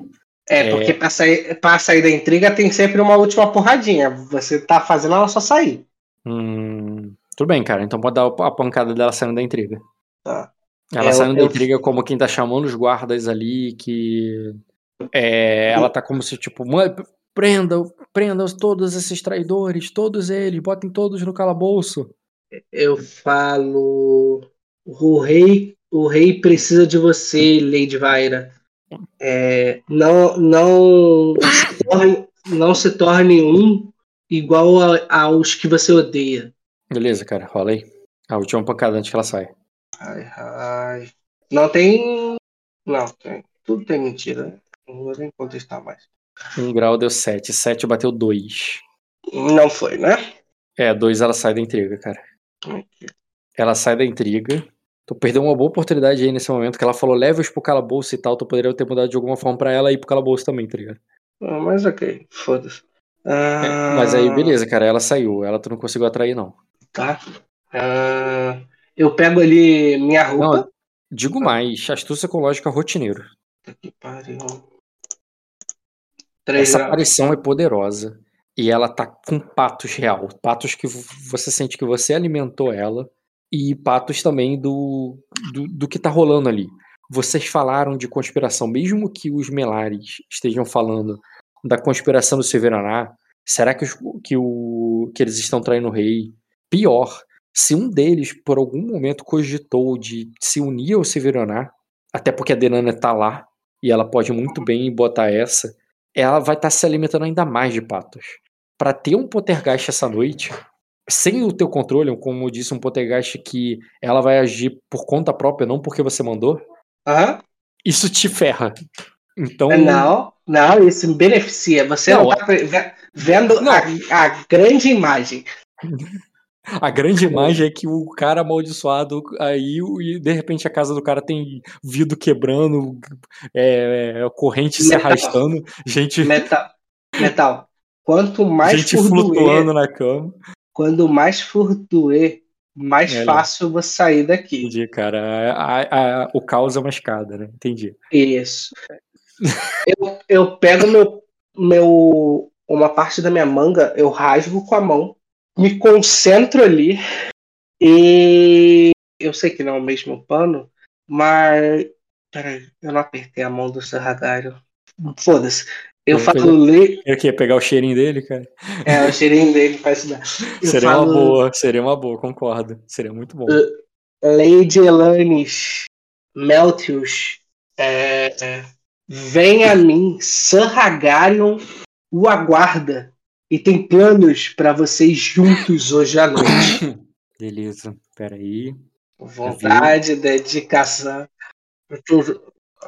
É, É. porque pra sair, pra sair da intriga tem sempre uma última porradinha. Você tá fazendo ela só sair. Hum, tudo bem, cara. Então pode dar a pancada dela saindo da intriga. Tá. Ela É, saindo da eu- intriga como quem tá chamando os guardas ali, que. É, ela tá como se, tipo, "Mãe, prenda, prenda todos esses traidores, todos eles, botem todos no calabouço. Eu falo. O rei, o rei precisa de você, Lady Vaira. É, não, não, se torne, não se torne um igual a- aos que você odeia. Beleza, cara, rola aí. A última pancada antes que ela sai. Ai, ai. Não tem. Não, tem. Tudo tem mentira, né? Não vou nem contestar mais. Um grau deu 7. 7 bateu 2. Não foi, né? É, 2 ela sai da intriga, cara. Aqui. Ela sai da intriga. Tu perdeu uma boa oportunidade aí nesse momento, que ela falou leve-os pro calabouço e tal, tu poderia ter mudado de alguma forma pra ela ir pro calabouço também, tá ligado? Ah, mas ok, foda-se. É, Ah, mas aí, beleza, cara, ela saiu. Ela tu não conseguiu atrair, não. Tá. Ah, eu pego ali minha roupa. Não, digo mais, astúcia com lógica rotineiro. Que pariu. Três Essa graus. aparição é poderosa. E ela tá com patos real. Patos que você sente que você alimentou ela. E patos também do, do, do que tá rolando ali. Vocês falaram de conspiração, mesmo que os Melares estejam falando da conspiração do Severaná. Será que, os- que, o, que eles estão traindo o rei? Pior, se um deles, por algum momento, cogitou de se unir ao Severaná, até porque a Denana tá lá, e ela pode muito bem botar essa, ela vai estar se alimentando ainda mais de patos. Pra ter um poltergeist essa noite, sem o teu controle, como eu disse, um poltergeist que ela vai agir por conta própria, não porque você mandou, Aham. isso te ferra. Então, Não, não, isso me beneficia. Você não, Não, tá ve- vendo Não. A, a grande imagem. A grande imagem é que o cara amaldiçoado aí, e de repente a casa do cara tem vidro quebrando, é, é, corrente se Metal. arrastando, gente, Metal. Metal. Quanto mais gente for flutuando doer, na cama. quando mais for doer, mais É, fácil você sair daqui. Entendi, cara. A- a- o caos é uma escada, né? Entendi. Isso. Eu, eu pego meu, meu uma parte da minha manga, eu rasgo com a mão, me concentro ali e eu sei que não é o mesmo pano, mas peraí, eu não apertei a mão do Serragário. Foda-se. Eu Não falo le... Eu queria pegar o cheirinho dele, cara. é, o cheirinho dele faz isso. Eu seria falo, uma boa, seria uma boa, concordo. Seria muito bom. Lady Elanis Meltius, é, é, vem a mim, Sarragarion o aguarda e tem planos para vocês juntos hoje à noite. <laughs> Beleza, peraí. Vontade, dedicação.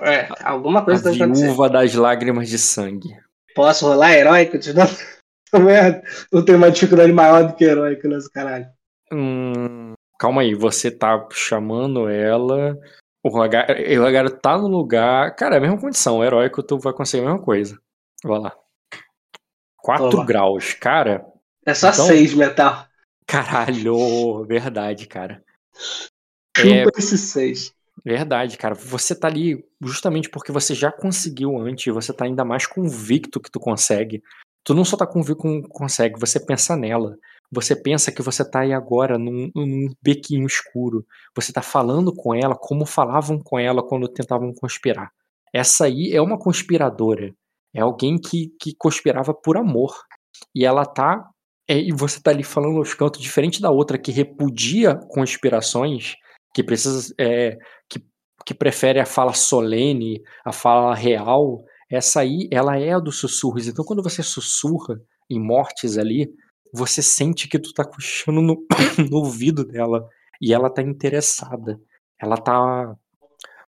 É, alguma A coisa tá acontecendo. viúva das lágrimas de sangue. Posso rolar heróico de novo? <laughs> Merda, Não tem uma dificuldade maior do que heróico nesse caralho. Hum, calma aí, você tá chamando ela. O Rogaro, o Rogaro tá no lugar. Cara, é a mesma condição. O heróico, tu vai conseguir a mesma coisa. Vai lá. 4 Toma. graus, cara. É só Então- seis, metal. Caralho, verdade, cara. Chupa É, esses seis. Verdade, cara. Você tá ali justamente porque você já conseguiu antes, você tá ainda mais convicto que tu consegue. Tu não só tá convicto que consegue, você pensa nela. Você pensa que você tá aí agora num, num bequinho escuro. Você tá falando com ela como falavam com ela quando tentavam conspirar. Essa aí é uma conspiradora. É alguém que, que conspirava por amor. E ela tá. é, e você tá ali falando aos cantos, diferente da outra que repudia conspirações, que precisa. é, que, que prefere a fala solene, a fala real, essa aí, ela é a dos sussurros. Então, quando você sussurra em mortes ali, você sente que tu tá cochichando no, <coughs> no ouvido dela e ela tá interessada. Ela tá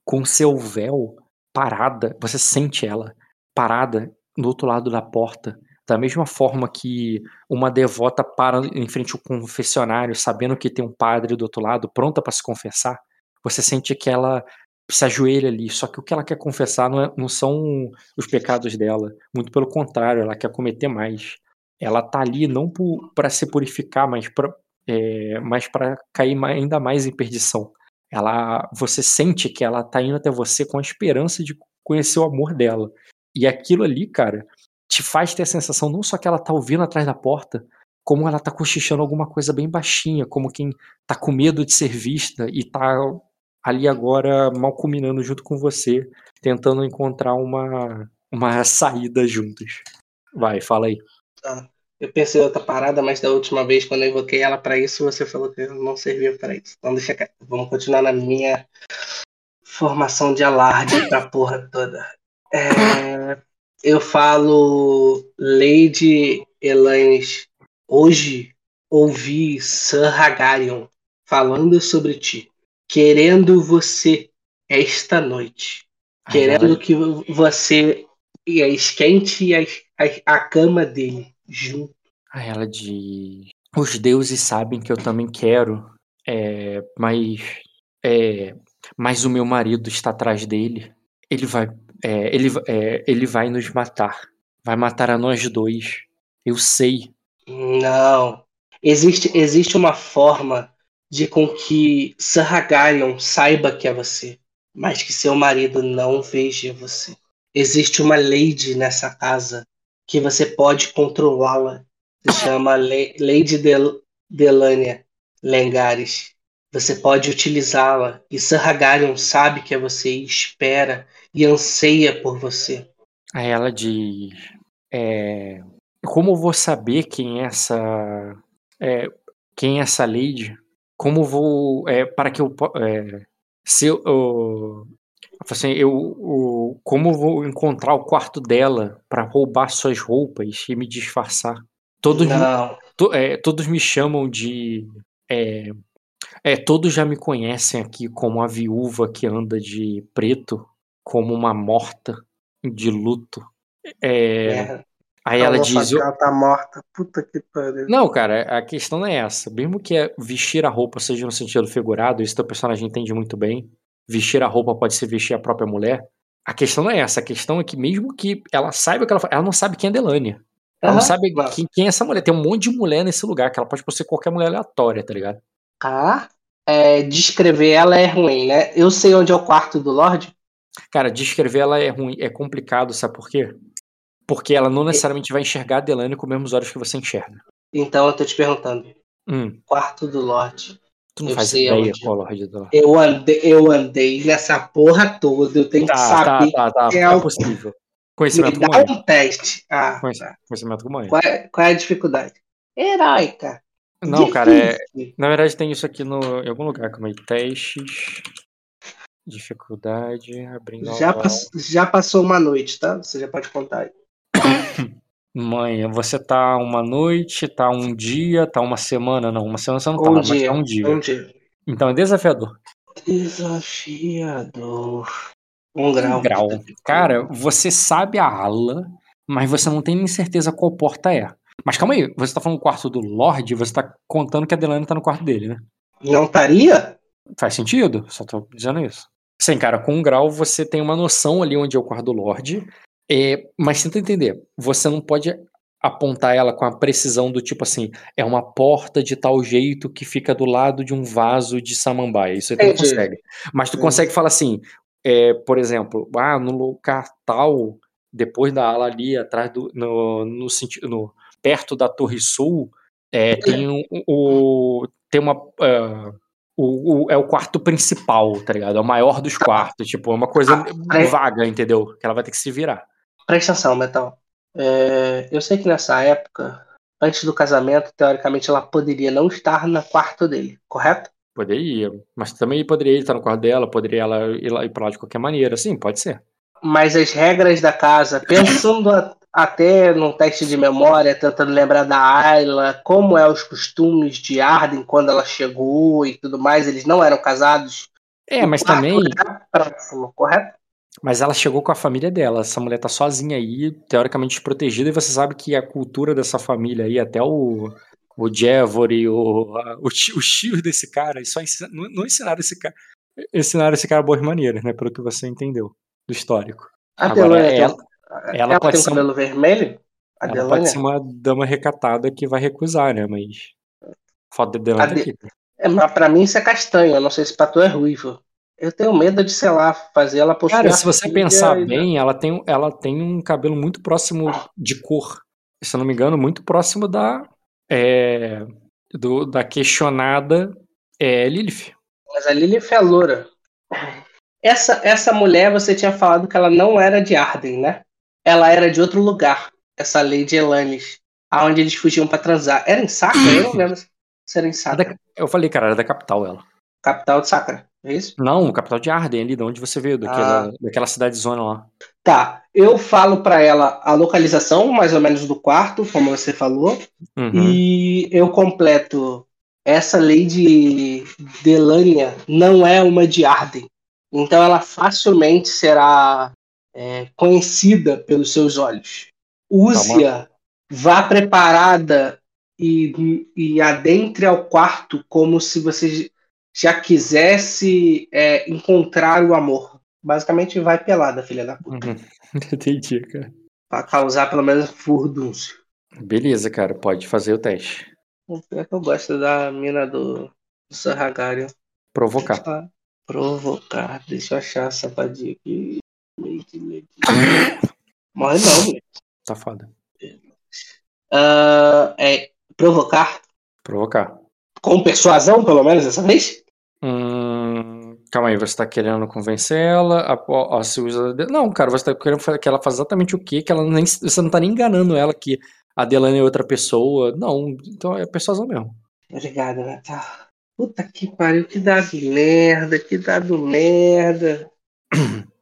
com seu véu parada, você sente ela parada do outro lado da porta. Da mesma forma que uma devota para em frente ao confessionário, sabendo que tem um padre do outro lado, pronta para se confessar, você sente que ela se ajoelha ali. Só que o que ela quer confessar não, é- não são os pecados dela. Muito pelo contrário, ela quer cometer mais. Ela tá ali não para se purificar, mas para é, mas para cair ainda mais em perdição. Ela, você sente que ela tá indo até você com a esperança de conhecer o amor dela. E aquilo ali, cara, te faz ter a sensação não só que ela tá ouvindo atrás da porta, como ela tá cochichando alguma coisa bem baixinha, como quem tá com medo de ser vista e tá ali agora mal combinando junto com você, tentando encontrar uma, uma <laughs> saída juntos. Vai, fala aí. Eu pensei outra parada, mas da última vez, quando eu invoquei ela pra isso, você falou que não servia pra isso. Então deixa. Vamos continuar na minha formação de alarde pra porra toda. É, eu falo Lady Elanis. Hoje ouvi Sir Hagarion falando sobre ti, querendo você esta noite. querendo que você esquente a, a, a cama dele junto. A ela de. Os deuses sabem que eu também quero, é, mas. É, mas o meu marido está atrás dele. Ele vai. É, ele, é, ele vai nos matar. Vai matar a nós dois. Eu sei. Não. Existe, existe uma forma de com que Sarragarion saiba que é você, mas que seu marido não veja você. Existe uma lady nessa casa que você pode controlá-la. Se chama Le Lady Del Delania Lengares. Você pode utilizá-la e Sarragarion sabe que é você e espera e anseia por você. A ela diz: é, Como vou saber quem é essa. É, quem é essa lady? Como vou. É, para que eu. É, se eu. eu assim, eu, eu, como vou encontrar o quarto dela para roubar suas roupas e me disfarçar? Todos, to, é, todos me chamam de é, é, todos já me conhecem aqui como a viúva que anda de preto, como uma morta de luto. É, é. Aí ela diz. Ela tá morta. Puta que pariu. Não, cara, a questão não é essa. Mesmo que é vestir a roupa seja no sentido figurado, isso teu personagem entende muito bem. Vestir a roupa pode ser vestir a própria mulher. A questão não é essa. A questão é que, mesmo que ela saiba que ela ela não sabe quem é Delania. Ela uhum, não sabe quem, quem, é essa mulher. Tem um monte de mulher nesse lugar, que ela pode ser qualquer mulher aleatória, tá ligado? Ah, é, descrever ela é ruim, né? Eu sei onde é o quarto do Lorde. Cara, descrever ela é ruim, é complicado, sabe por quê? Porque ela não necessariamente vai enxergar a Delane com os mesmos olhos que você enxerga. Então eu tô te perguntando. Hum. Quarto do Lorde. Tu não eu faz ideia onde... qual Lorde do Lorde. Eu andei, eu andei nessa porra toda, eu tenho tá, que saber. Tá, tá, tá. É, é possível. Conhecimento Me dá um teste. Ah, Conhecimento, tá. conhecimento com mãe. Qual é, qual é a dificuldade? Heróica. Não, Difícil. cara, é... na verdade tem isso aqui no... em algum lugar, como aí, testes, dificuldade, abrindo já, pass... já passou uma noite, tá? Você já pode contar aí. Mãe, você tá uma noite, tá um dia, tá uma semana, não, uma semana você não tá, um mas tá um dia. Um dia. Então é desafiador. Desafiador. Um grau. Um grau. Cara, você sabe a ala, mas você não tem nem certeza qual porta é. Mas calma aí, você tá falando do quarto do Lorde, você tá contando que a Delaney tá no quarto dele, né? Não estaria? Faz sentido, só tô dizendo isso. Sim, cara, com um grau você tem uma noção ali onde é o quarto do Lorde, é, mas tenta entender, você não pode apontar ela com a precisão do tipo assim, é uma porta de tal jeito que fica do lado de um vaso de samambaia, isso aí tu não consegue. Mas tu consegue falar assim, é, por exemplo, ah, no lugar tal, depois da ala ali, atrás do, no, no, no, perto da Torre Sul, é, tem um, o, tem uma uh, o, o, é o quarto principal, tá ligado? É o maior dos quartos, tipo, é uma coisa ah, vaga, entendeu? Que ela vai ter que se virar. Presta atenção, Metal. É, eu sei que nessa época, antes do casamento, teoricamente ela poderia não estar no quarto dele, correto? Poderia, mas também poderia estar no quarto dela, poderia ela ir, lá, ir pra lá de qualquer maneira, sim, pode ser. Mas as regras da casa, pensando até num teste de memória, tentando lembrar da Ayla, como é os costumes de Arden quando ela chegou e tudo mais, eles não eram casados. É, mas também. Próximo, correto? Mas ela chegou com a família dela. Essa mulher tá sozinha aí, teoricamente desprotegida, e você sabe que a cultura dessa família aí, até o, o Jevory, o, o, tio, desse cara, só ensina, não, não ensinaram esse cara. Ensinaram esse cara boas maneiras, né? Pelo que você entendeu do histórico. Agora, ela, ela, ela pode tem ser cabelo vermelho? A ela Delania? pode ser uma dama recatada que vai recusar, né? Mas. Foda dela tá aqui. É, mas pra mim isso é castanho, eu não sei se pra tu é ruivo. Eu tenho medo de, sei lá, fazer ela possuir. Cara, se você pensar bem, ela tem, ela tem um cabelo muito próximo de cor. Se eu não me engano, muito próximo da. É, do, da questionada é, Lilith. Mas a Lilith é loura. Essa, essa mulher, você tinha falado que ela não era de Arden, né? Ela era de outro lugar, essa Lady Elanis, aonde eles fugiam para transar. Era em Sacra? Eu não lembro se era em Sacra. Eu falei, cara, era da capital ela. Capital de Sacra, é isso? Não, capital de Arden, ali de onde você veio, daquela, ah. daquela cidade zona lá. Tá, eu falo para ela a localização, mais ou menos, do quarto, como você falou, uhum. e eu completo. Essa Lady Delania não é uma de Arden. Então ela facilmente será é, conhecida pelos seus olhos. Use-a, vá preparada e, e adentre ao quarto como se você já quisesse é, encontrar o amor. Basicamente vai pelada, filha da puta. Uhum. <laughs> Entendi, cara. Pra causar pelo menos furdúncio. Beleza, cara, pode fazer o teste. É que eu gosto da mina do, do Sarragarion. Provocar. Provocar. Deixa eu achar a safadinha aqui. Lady, lady. Morre não, moleque. Tá foda. Ah, é provocar Provocar. com persuasão, pelo menos dessa vez? Hum, calma aí, você tá querendo convencer ela? A, a, a se usa. Não, cara, você tá querendo que ela faça exatamente o quê? Que ela nem. Você não tá nem enganando ela que a Delane é outra pessoa. Não, então é persuasão mesmo. Obrigado, Natal. Puta que pariu, que dado merda, que dado merda. <clears throat>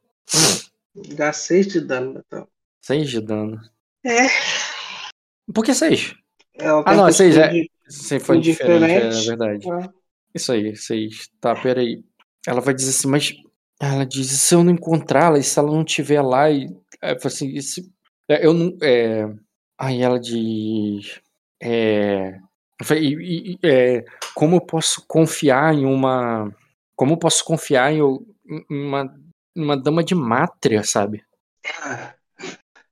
Dá 6 de dano, Natal. 6 de dano. É. Por que 6? Ela Ah, não, seis, é. costume Sim, foi diferente, é verdade. de- Isso aí, 6. Tá, peraí. Ela vai dizer assim, mas. Ela diz: se eu não encontrá-la, e se ela não estiver lá, e. é, assim, e se- é, eu não. É... Aí ela diz. É. e- e- é, como eu posso confiar em uma. Como eu posso confiar em em uma, uma dama de mátria, sabe?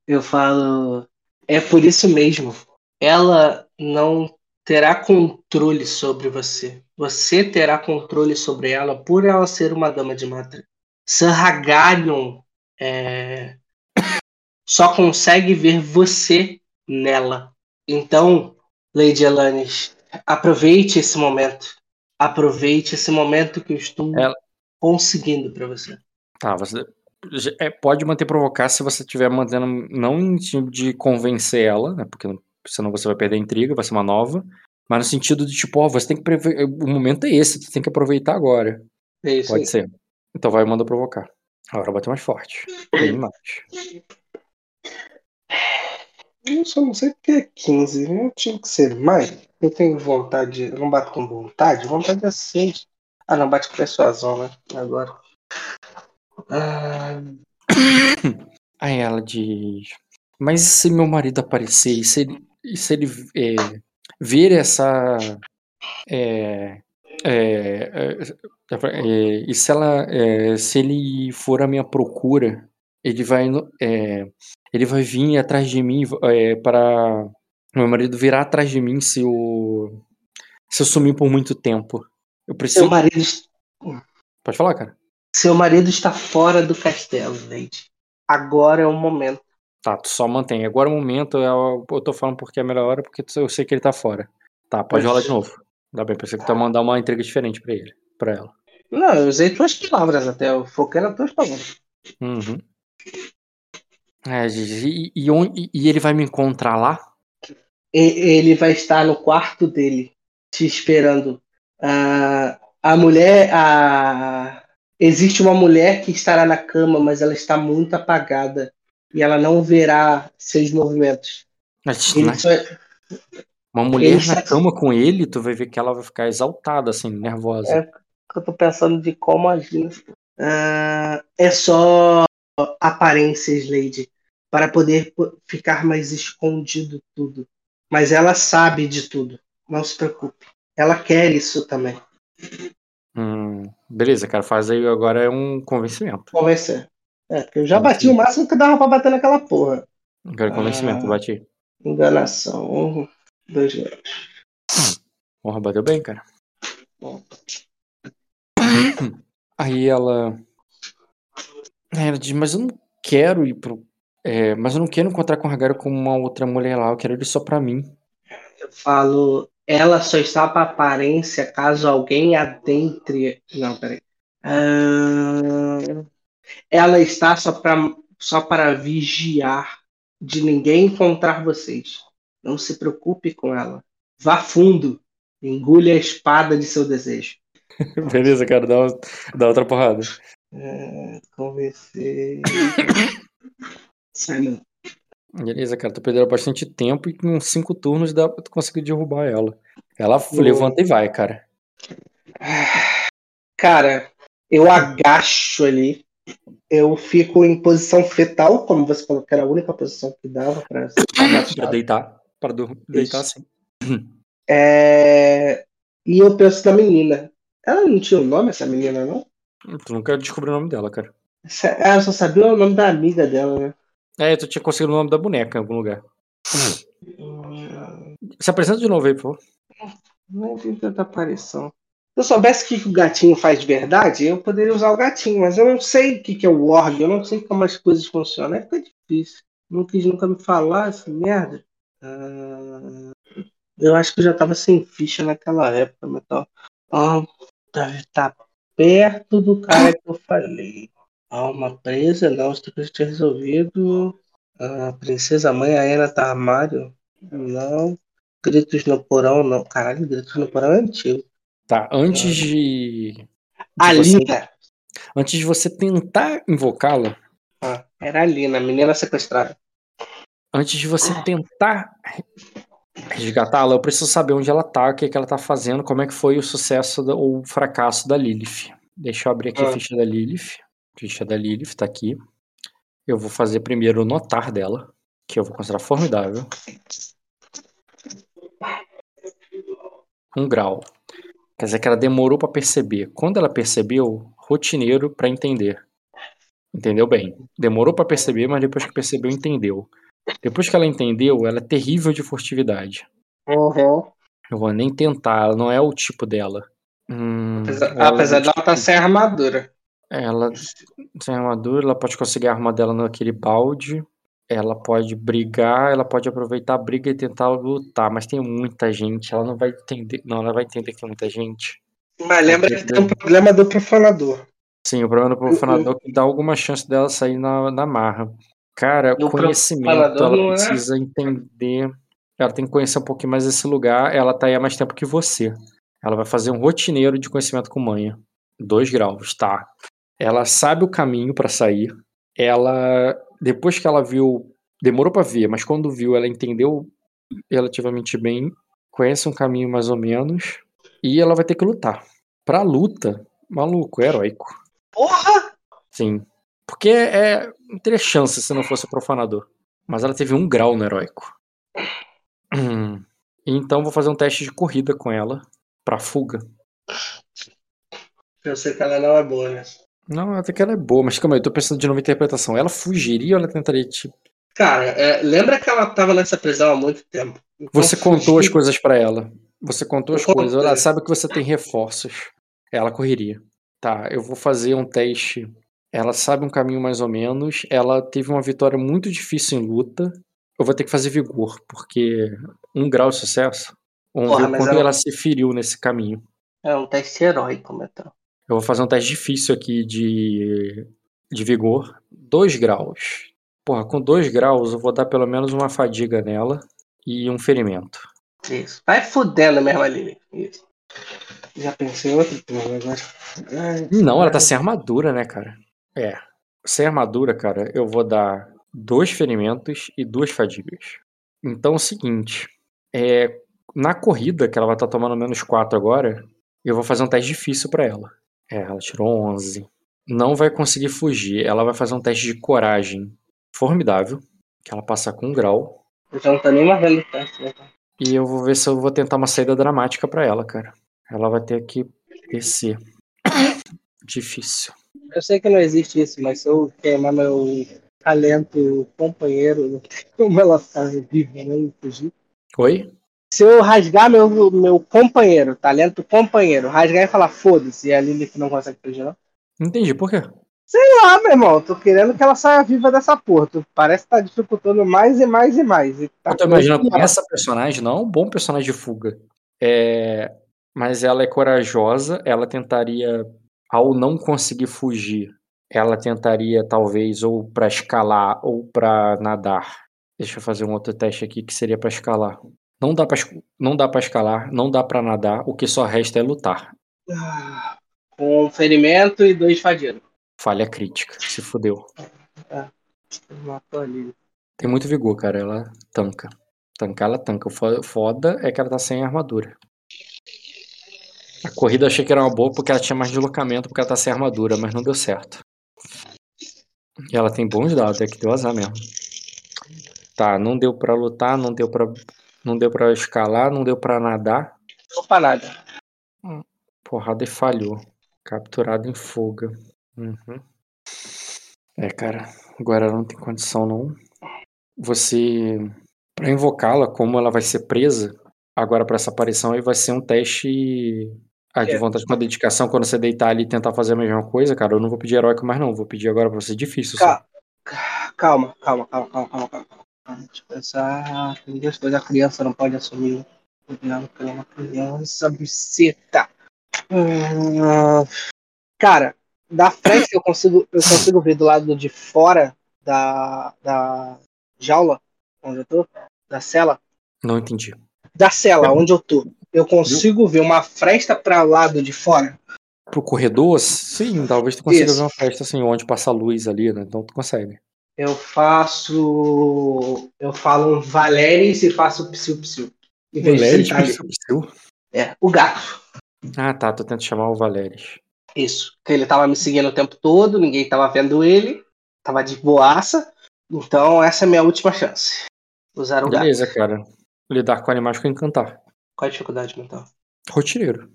Eu falo. É por isso mesmo. Ela não terá controle sobre você. Você terá controle sobre ela por ela ser uma dama de matra. Sarragarion é, só consegue ver você nela. Então, Lady Alanis, aproveite esse momento. Aproveite esse momento que eu estou Ela- conseguindo para você. Tá, você é, pode manter provocar se você estiver mantendo, não em sentido de convencer ela, né? Porque não- senão você vai perder a intriga, vai ser uma nova. Mas no sentido de tipo, ó, você tem que. preve- O momento é esse, você tem que aproveitar agora. É isso Pode aí. ser. Então vai mandar provocar. Agora bateu mais forte. Bem mais. Eu só não sei porque é 15. Não tinha que ser mais. Eu tenho vontade. Eu não bato com vontade. Vontade é 6. Ah, não, bate com persuasão, né? Agora. Ah, Aí ela diz. Mas e se meu marido aparecer? E se ele, e se ele é, ver essa. É, é, e se ela. se ele for à minha procura, ele vai. ele vai vir atrás de mim para. Meu marido virá atrás de mim se eu. Se eu sumir por muito tempo. Eu seu, preciso. marido, Pode falar, cara. Seu marido está fora do castelo, Lady. Agora é o momento. Tá, tu só mantém. Agora o momento, eu, eu tô falando porque é a melhor hora, porque eu sei que ele tá fora. Tá, pode rolar de novo. Dá bem, pensei que tu ia mandar uma intriga diferente pra ele, pra ela. Não, eu usei tuas palavras até. Eu foquei nas tuas palavras. Uhum. É, Gigi, e, e, onde- e ele vai me encontrar lá? E- Ele vai estar no quarto dele, te esperando. Ah, a mulher. A... Existe uma mulher que estará na cama, mas ela está muito apagada. E ela não verá seus movimentos. Mas, Ele né, só- Uma mulher ele na só- cama com ele, tu vai ver que ela vai ficar exaltada, assim, nervosa. É. eu tô pensando de como agir. Ah, é só aparências, Lady, para poder po- ficar mais escondido tudo. Mas ela sabe de tudo. Não se preocupe. Ela quer isso também. Hum, beleza, cara, faz aí agora é um convencimento. Convencer. É, porque eu já bati o máximo que dava pra bater naquela porra. Agora é convencimento, Ah. bate aí. Enganação. Um, dois, Porra, bateu bem, cara. Bom. <coughs> Aí ela. Ela diz, mas eu não quero ir pro. é, mas eu não quero encontrar com o Hagaro com uma outra mulher lá, eu quero ele só pra mim. Eu falo, ela só está para aparência caso alguém adentre. Não, peraí. Ah, ela está só para só para vigiar de ninguém encontrar vocês. Não se preocupe com ela. Vá fundo. Engule a espada de seu desejo. <laughs> Beleza, cara, dá, uma- dá outra porrada. Ah, convencer. <coughs> Sai não. Beleza, cara, tu perdeu bastante tempo e com cinco turnos dá pra tu conseguir derrubar ela. Ela Boa. levanta e vai, cara. Cara, eu agacho ali. Eu fico em posição fetal, como você falou que era a única posição que dava pra, <coughs> pra deitar. Pra deitar assim. <coughs> É... E eu penso na menina. Ela não tinha o um nome, essa menina, não? Tu nunca descobriu o nome dela, cara. Eu só sabia o nome da amiga dela, né? É, tu tinha conseguido o nome da boneca em algum lugar. Hum. Se apresenta de novo aí, por favor. Não tem tanta aparição. Se eu soubesse o que o gatinho faz de verdade, eu poderia usar o gatinho, mas eu não sei o que é o org, eu não sei como as coisas funcionam. É fica difícil. Não quis nunca me falar essa merda. Ah, eu acho que eu já tava sem ficha naquela época, metal. Ah, deve estar tá perto do cara que eu falei. Alma presa, não, isso que eu tinha resolvido. A princesa mãe, a Ana tá armário. Não. Gritos no porão, não. Caralho, gritos no porão é antigo. Tá, antes de. de a você... Lina. Antes de você tentar invocá-la. Ah, era a Lina, a menina sequestrada. Antes de você tentar resgatá-la, eu preciso saber onde ela tá, o que, é que ela tá fazendo, como é que foi o sucesso ou o fracasso da Lilith. Deixa eu abrir aqui ah. a ficha da Lilith. Ficha da Lilith tá aqui. Eu vou fazer primeiro o notar dela, que eu vou considerar formidável. Um grau. Quer dizer que ela demorou para perceber. Quando ela percebeu, rotineiro para entender. Entendeu bem? Demorou para perceber, mas depois que percebeu, entendeu. Depois que ela entendeu, ela é terrível de furtividade. Uhum. Eu vou nem tentar, ela não é o tipo dela. Hum, apesar, apesar dela estar tá sem armadura. Ela sem armadura, ela pode conseguir a arma dela naquele balde. Ela pode brigar, ela pode aproveitar a briga e tentar lutar, mas tem muita gente, ela não vai entender. Não, ela vai entender que tem muita gente. Mas lembra que tem um problema do profanador. Sim, o problema do profanador uhum. que dá alguma chance dela sair na, na marra. Cara, o conhecimento, ela é? precisa é... entender. Ela tem que conhecer um pouquinho mais esse lugar. Ela tá aí há mais tempo que você. Ela vai fazer um rotineiro de conhecimento com manha. Dois graus, tá. Ela sabe o caminho para sair. Ela, depois que ela viu, demorou para ver, mas quando viu, ela entendeu relativamente bem, conhece um caminho mais ou menos, e ela vai ter que lutar. Pra luta, maluco, é heróico. Porra! Sim. Porque é. Não teria chance se não fosse profanador. Mas ela teve um grau no heróico. <clears throat> Então vou fazer um teste de corrida com ela. Pra fuga. Eu sei que ela não é boa, né? Não, até que ela é boa, mas calma aí, eu tô pensando de novo em interpretação. Ela fugiria ou ela tentaria, tipo. Cara, é, lembra que ela tava nessa prisão há muito tempo. Então, você contou as coisas para ela. Você contou as eu coisas. Ela sabe que você tem reforços. Ela correria. Tá, eu vou fazer um teste. Ela sabe um caminho mais ou menos. Ela teve uma vitória muito difícil em luta. Eu vou ter que fazer vigor, porque um grau de sucesso. Vamos Porra, quando ela... ela se feriu nesse caminho. É um teste heróico, Metal. Eu vou fazer um teste difícil aqui de, de vigor. 2 graus. Porra, com 2 graus eu vou dar pelo menos uma fadiga nela e um ferimento. Isso. Vai fudendo mesmo ali. Isso. Já pensei em outro agora. Não, ela tá sem armadura, né, cara? É. Sem armadura, cara, eu vou dar dois ferimentos e duas fadigas. Então é o seguinte. É, na corrida, que ela vai estar tá tomando menos 4 agora, eu vou fazer um teste difícil para ela. É, ela tirou 11. Não vai conseguir fugir. Ela vai fazer um teste de coragem formidável, que ela passa com um grau. Já não tá nem mais vendo o teste, né? E eu vou ver se eu vou tentar uma saída dramática para ela, cara. Ela vai ter que descer. <coughs> Difícil. Eu sei que não existe isso, mas se eu queimar meu talento companheiro, <laughs> como ela tá viva, né? Fugir. Oi? Se eu rasgar meu, meu companheiro, talento companheiro, rasgar e falar foda-se, e a Lilith não consegue fugir, não? Entendi, por quê? Sei lá, meu irmão, tô querendo que ela saia viva dessa porra. Tu parece que tá dificultando mais e mais e mais. E tá eu tô imaginando que essa personagem não é um bom personagem de fuga. É... Mas ela é corajosa, ela tentaria, ao não conseguir fugir, ela tentaria talvez ou para escalar ou para nadar. Deixa eu fazer um outro teste aqui que seria para escalar. Não dá pra, não dá pra escalar, não dá para nadar, o que só resta é lutar. Ah, com ferimento e dois fadidos. Falha crítica, se fodeu. É, matou ali. Tem muito vigor, cara, ela tanca. Tancar, ela tanca. O foda é que ela tá sem armadura. A corrida eu achei que era uma boa porque ela tinha mais deslocamento porque ela tá sem armadura, mas não deu certo. E ela tem bons dados, é que deu azar mesmo. Tá, não deu pra lutar, não deu pra, não deu pra escalar, não deu pra nadar. Não pra nada. Porrada e falhou. Capturado em fuga. Uhum. É, cara, agora ela não tem condição não. Você, Pra invocá-la, como ela vai ser presa, agora pra essa aparição aí vai ser um teste ah, de É. vontade com a dedicação. Quando você deitar ali e tentar fazer a mesma coisa, cara, eu não vou pedir heróico mais não. Vou pedir agora pra você difícil. Calma, calma, calma, calma, calma, calma. calma. Tem duas coisas. A criança não pode assumir. Cuidado pela uma criança, buceta. Hum, Cara, da frente eu consigo, eu consigo ver do lado de fora da, da jaula, onde eu tô, da cela. Não entendi. Da cela, onde eu tô. Eu consigo ver uma fresta para lado de fora. Pro corredor, sim, talvez tu consiga Isso. ver uma festa assim, onde passa a luz ali, né? Então tu consegue. Eu faço. Eu falo um Valeris e faço psiu psiu. Valeris, psiu, psiu. É, o gato. Ah, tá. Tô tentando chamar o Valeris. Isso. Ele tava me seguindo o tempo todo, ninguém tava vendo ele. Tava de boaça. Então essa é a minha última chance. Usar o gato. Beleza, cara. Lidar com animais com encantar. Qual a dificuldade mental? Rotineiro.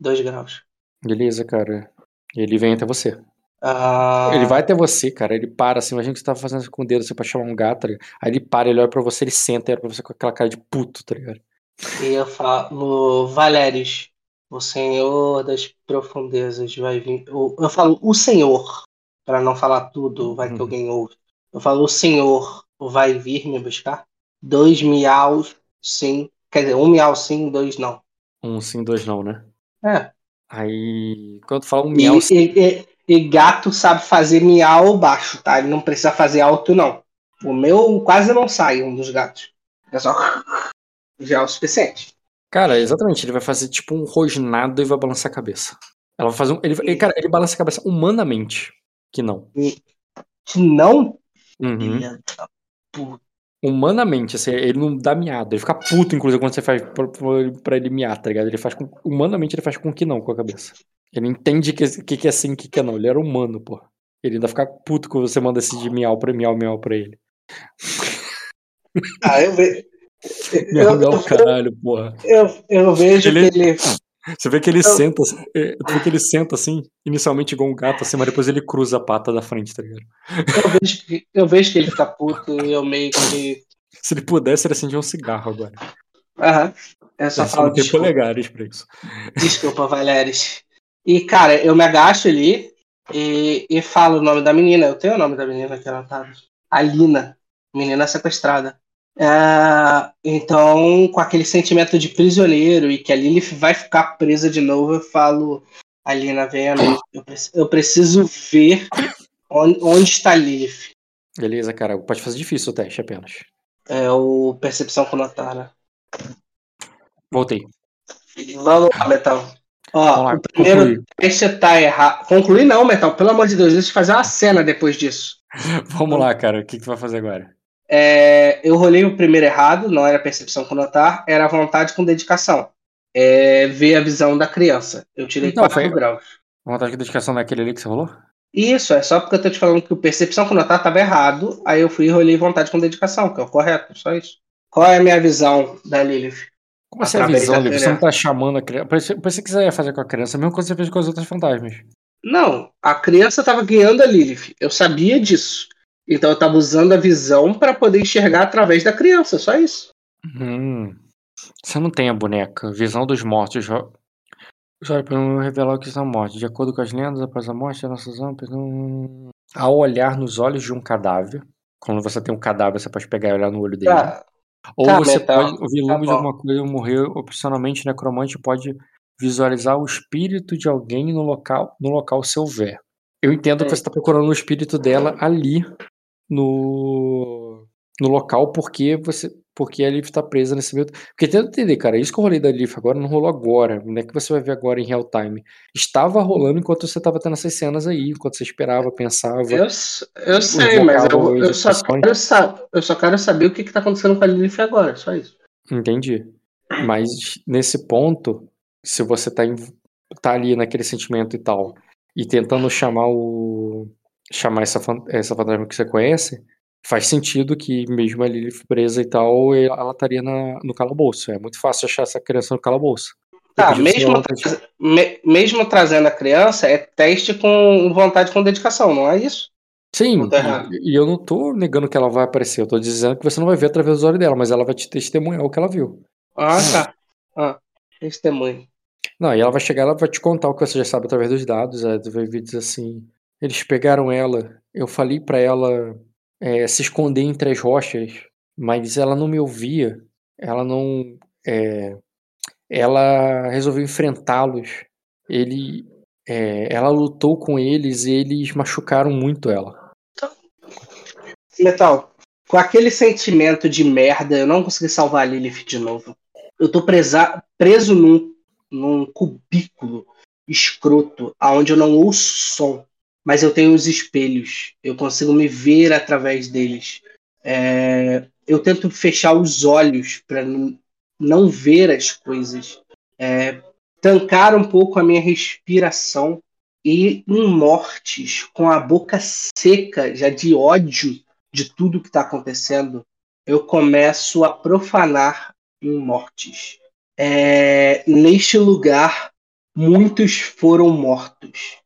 Dois graus. Beleza, cara. Ele vem até você. Ah, Ele vai até você, cara. Ele para assim. Imagina que você tava fazendo com o dedo assim, pra chamar um gato. tá ligado? Aí ele para, ele olha pra você, ele senta e olha pra você com aquela cara de puto, tá ligado? E eu falo, Valeris, o Senhor das profundezas vai vir. Eu falo, o Senhor, para não falar tudo, vai que Uhum. alguém ouve. Eu falo, o Senhor vai vir me buscar? Dois miaus, sim. Quer dizer, um miau sim, dois não. Um sim, dois não, né? É. Aí. Quando tu fala um E, miau, e- e- e gato sabe fazer miau baixo, tá? Ele não precisa fazer alto, não. O meu quase não sai, um dos gatos. É só. <laughs> Já é o suficiente. Cara, exatamente. Ele vai fazer tipo um rosnado e vai balançar a cabeça. Ela vai fazer um. Ele, ele- cara, ele balança a cabeça humanamente. Que não. Que não. Uhum. Puta. Humanamente, assim, ele não dá miado. Ele fica puto, inclusive, quando você faz pra, pra- pra ele miar, tá ligado? Ele faz com. Humanamente ele faz com que não com a cabeça. Ele entende que, que, que é sim, que, que é não. Ele era humano, pô. Ele ainda fica puto quando você manda esse de miau pra miau, miau pra ele. Ah, eu vejo. <laughs> Miau, Eu, miau, caralho, porra. eu, eu vejo Ele- que ele. <laughs> Você vê que ele Eu- senta, assim, é, tu vê que ele senta assim, inicialmente igual um gato, assim, mas depois ele cruza a pata da frente, tá ligado? Eu vejo que, eu vejo que ele fica puto e eu meio que. <laughs> Se ele pudesse, ele acendia um cigarro agora. Aham. Eu só Ele só falo não tem desculpa, polegares pra isso. desculpa, Valeres. E, cara, eu me agacho ali e, e falo o nome da menina. Eu tenho o nome da menina que ela tá. Alina. Menina sequestrada. É, então, com aquele sentimento de prisioneiro e que a Lilith vai ficar presa de novo, eu falo, Alina, venha. Eu, preci- eu preciso ver onde, onde está a Lilith. Beleza, cara. Pode fazer difícil o teste apenas. É o Percepção com Notara. Voltei. Vamos lá, Metal. Ó, lá. o primeiro concluir. teste tá errado. Concluir não, Metal. Pelo amor de Deus, deixa eu fazer uma cena depois disso. <laughs> Vamos lá, cara. O que, que tu vai fazer agora? É, eu rolei o primeiro errado, não era percepção com notar, era vontade com dedicação. É, ver a visão da criança. Eu tirei Não, 4 foi- graus. Vontade de dedicação daquele ali que você rolou? Isso, é só porque eu tô te falando que o percepção com notar tava errado, aí eu fui e rolei vontade com dedicação, que é o correto, só isso. Qual é a minha visão da Lilith? Como assim a visão da? Você não tá chamando a criança. Pensei pensei que você ia fazer com a criança, mesmo quando você fez com as outras fantasmas. Não, a criança tava guiando a Lilith. Eu sabia disso. Então eu tava usando a visão para poder enxergar através da criança, só isso. Hum. Você não tem a boneca. Visão dos mortos. jo- Os olhos podem revelar o que são mortos. De acordo com as lendas, após a morte, as nossas almas. não- Ao olhar nos olhos de um cadáver. Quando você tem um cadáver, você pode pegar e olhar no olho dele. Tá, Ou tá, você Metal. pode ouvir Tá de alguma coisa e morrer. Opcionalmente, necromante pode visualizar o espírito de alguém no local, no local se houver. Eu entendo que É. você está procurando o espírito dela ali no, no local porque você porque a Leaf está presa nesse meio. Porque tenta entender, cara, isso que eu rolei da Leaf agora não rolou agora. Não é que você vai ver agora em real time. Estava rolando enquanto você estava tendo essas cenas aí, enquanto você esperava, pensava. eu, eu sei, mas eu, eu só quero eu só quero saber o que, que tá acontecendo com a Lilith agora, só isso. Entendi. Mas nesse ponto, se você tá, em, tá ali naquele sentimento e tal, e tentando chamar o. chamar essa, essa fantasma que você conhece, faz sentido que mesmo a Lilith presa e tal, ela estaria na, no calabouço. É muito fácil achar essa criança no calabouço. Tá, mesmo, tra me, mesmo trazendo a criança, é teste com vontade com dedicação, não é isso? Sim, e, e, eu não tô negando que ela vai aparecer, eu tô dizendo que você não vai ver através dos olhos dela, mas ela vai te testemunhar o que ela viu. Ah, tá. Ah, testemunho. Não, e ela vai chegar, ela vai te contar o que você já sabe através dos dados, ela vai dizer assim, eles pegaram ela, eu falei para ela é, se esconder entre as rochas, mas ela não me ouvia, ela não... É, ela resolveu enfrentá-los, ele... É, ela lutou com eles e eles machucaram muito ela. Metal, com aquele sentimento de merda, eu não consegui salvar a Lilith de novo. Eu tô presa, preso num, num cubículo escroto, aonde eu não ouço som mas eu tenho os espelhos, eu consigo me ver através deles. É, eu tento fechar os olhos para não ver as coisas, é, tancar um pouco a minha respiração e em mortes, com a boca seca, já de ódio de tudo que está acontecendo, eu começo a profanar em mortes. É, neste lugar, muitos foram mortos.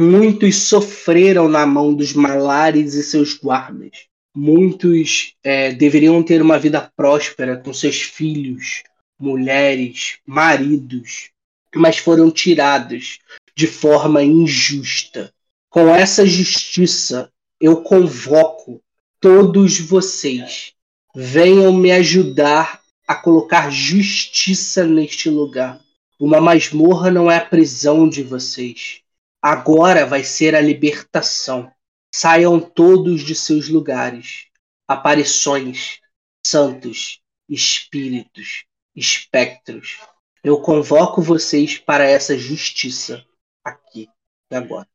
Muitos sofreram na mão dos malares e seus guardas. Muitos é, deveriam ter uma vida próspera com seus filhos, mulheres, maridos, mas foram tirados de forma injusta. Com essa justiça, eu convoco todos vocês. Venham me ajudar a colocar justiça neste lugar. Uma masmorra não é a prisão de vocês. Agora vai ser a libertação. Saiam todos de seus lugares. Aparições, santos, espíritos, espectros. Eu convoco vocês para essa justiça aqui e agora.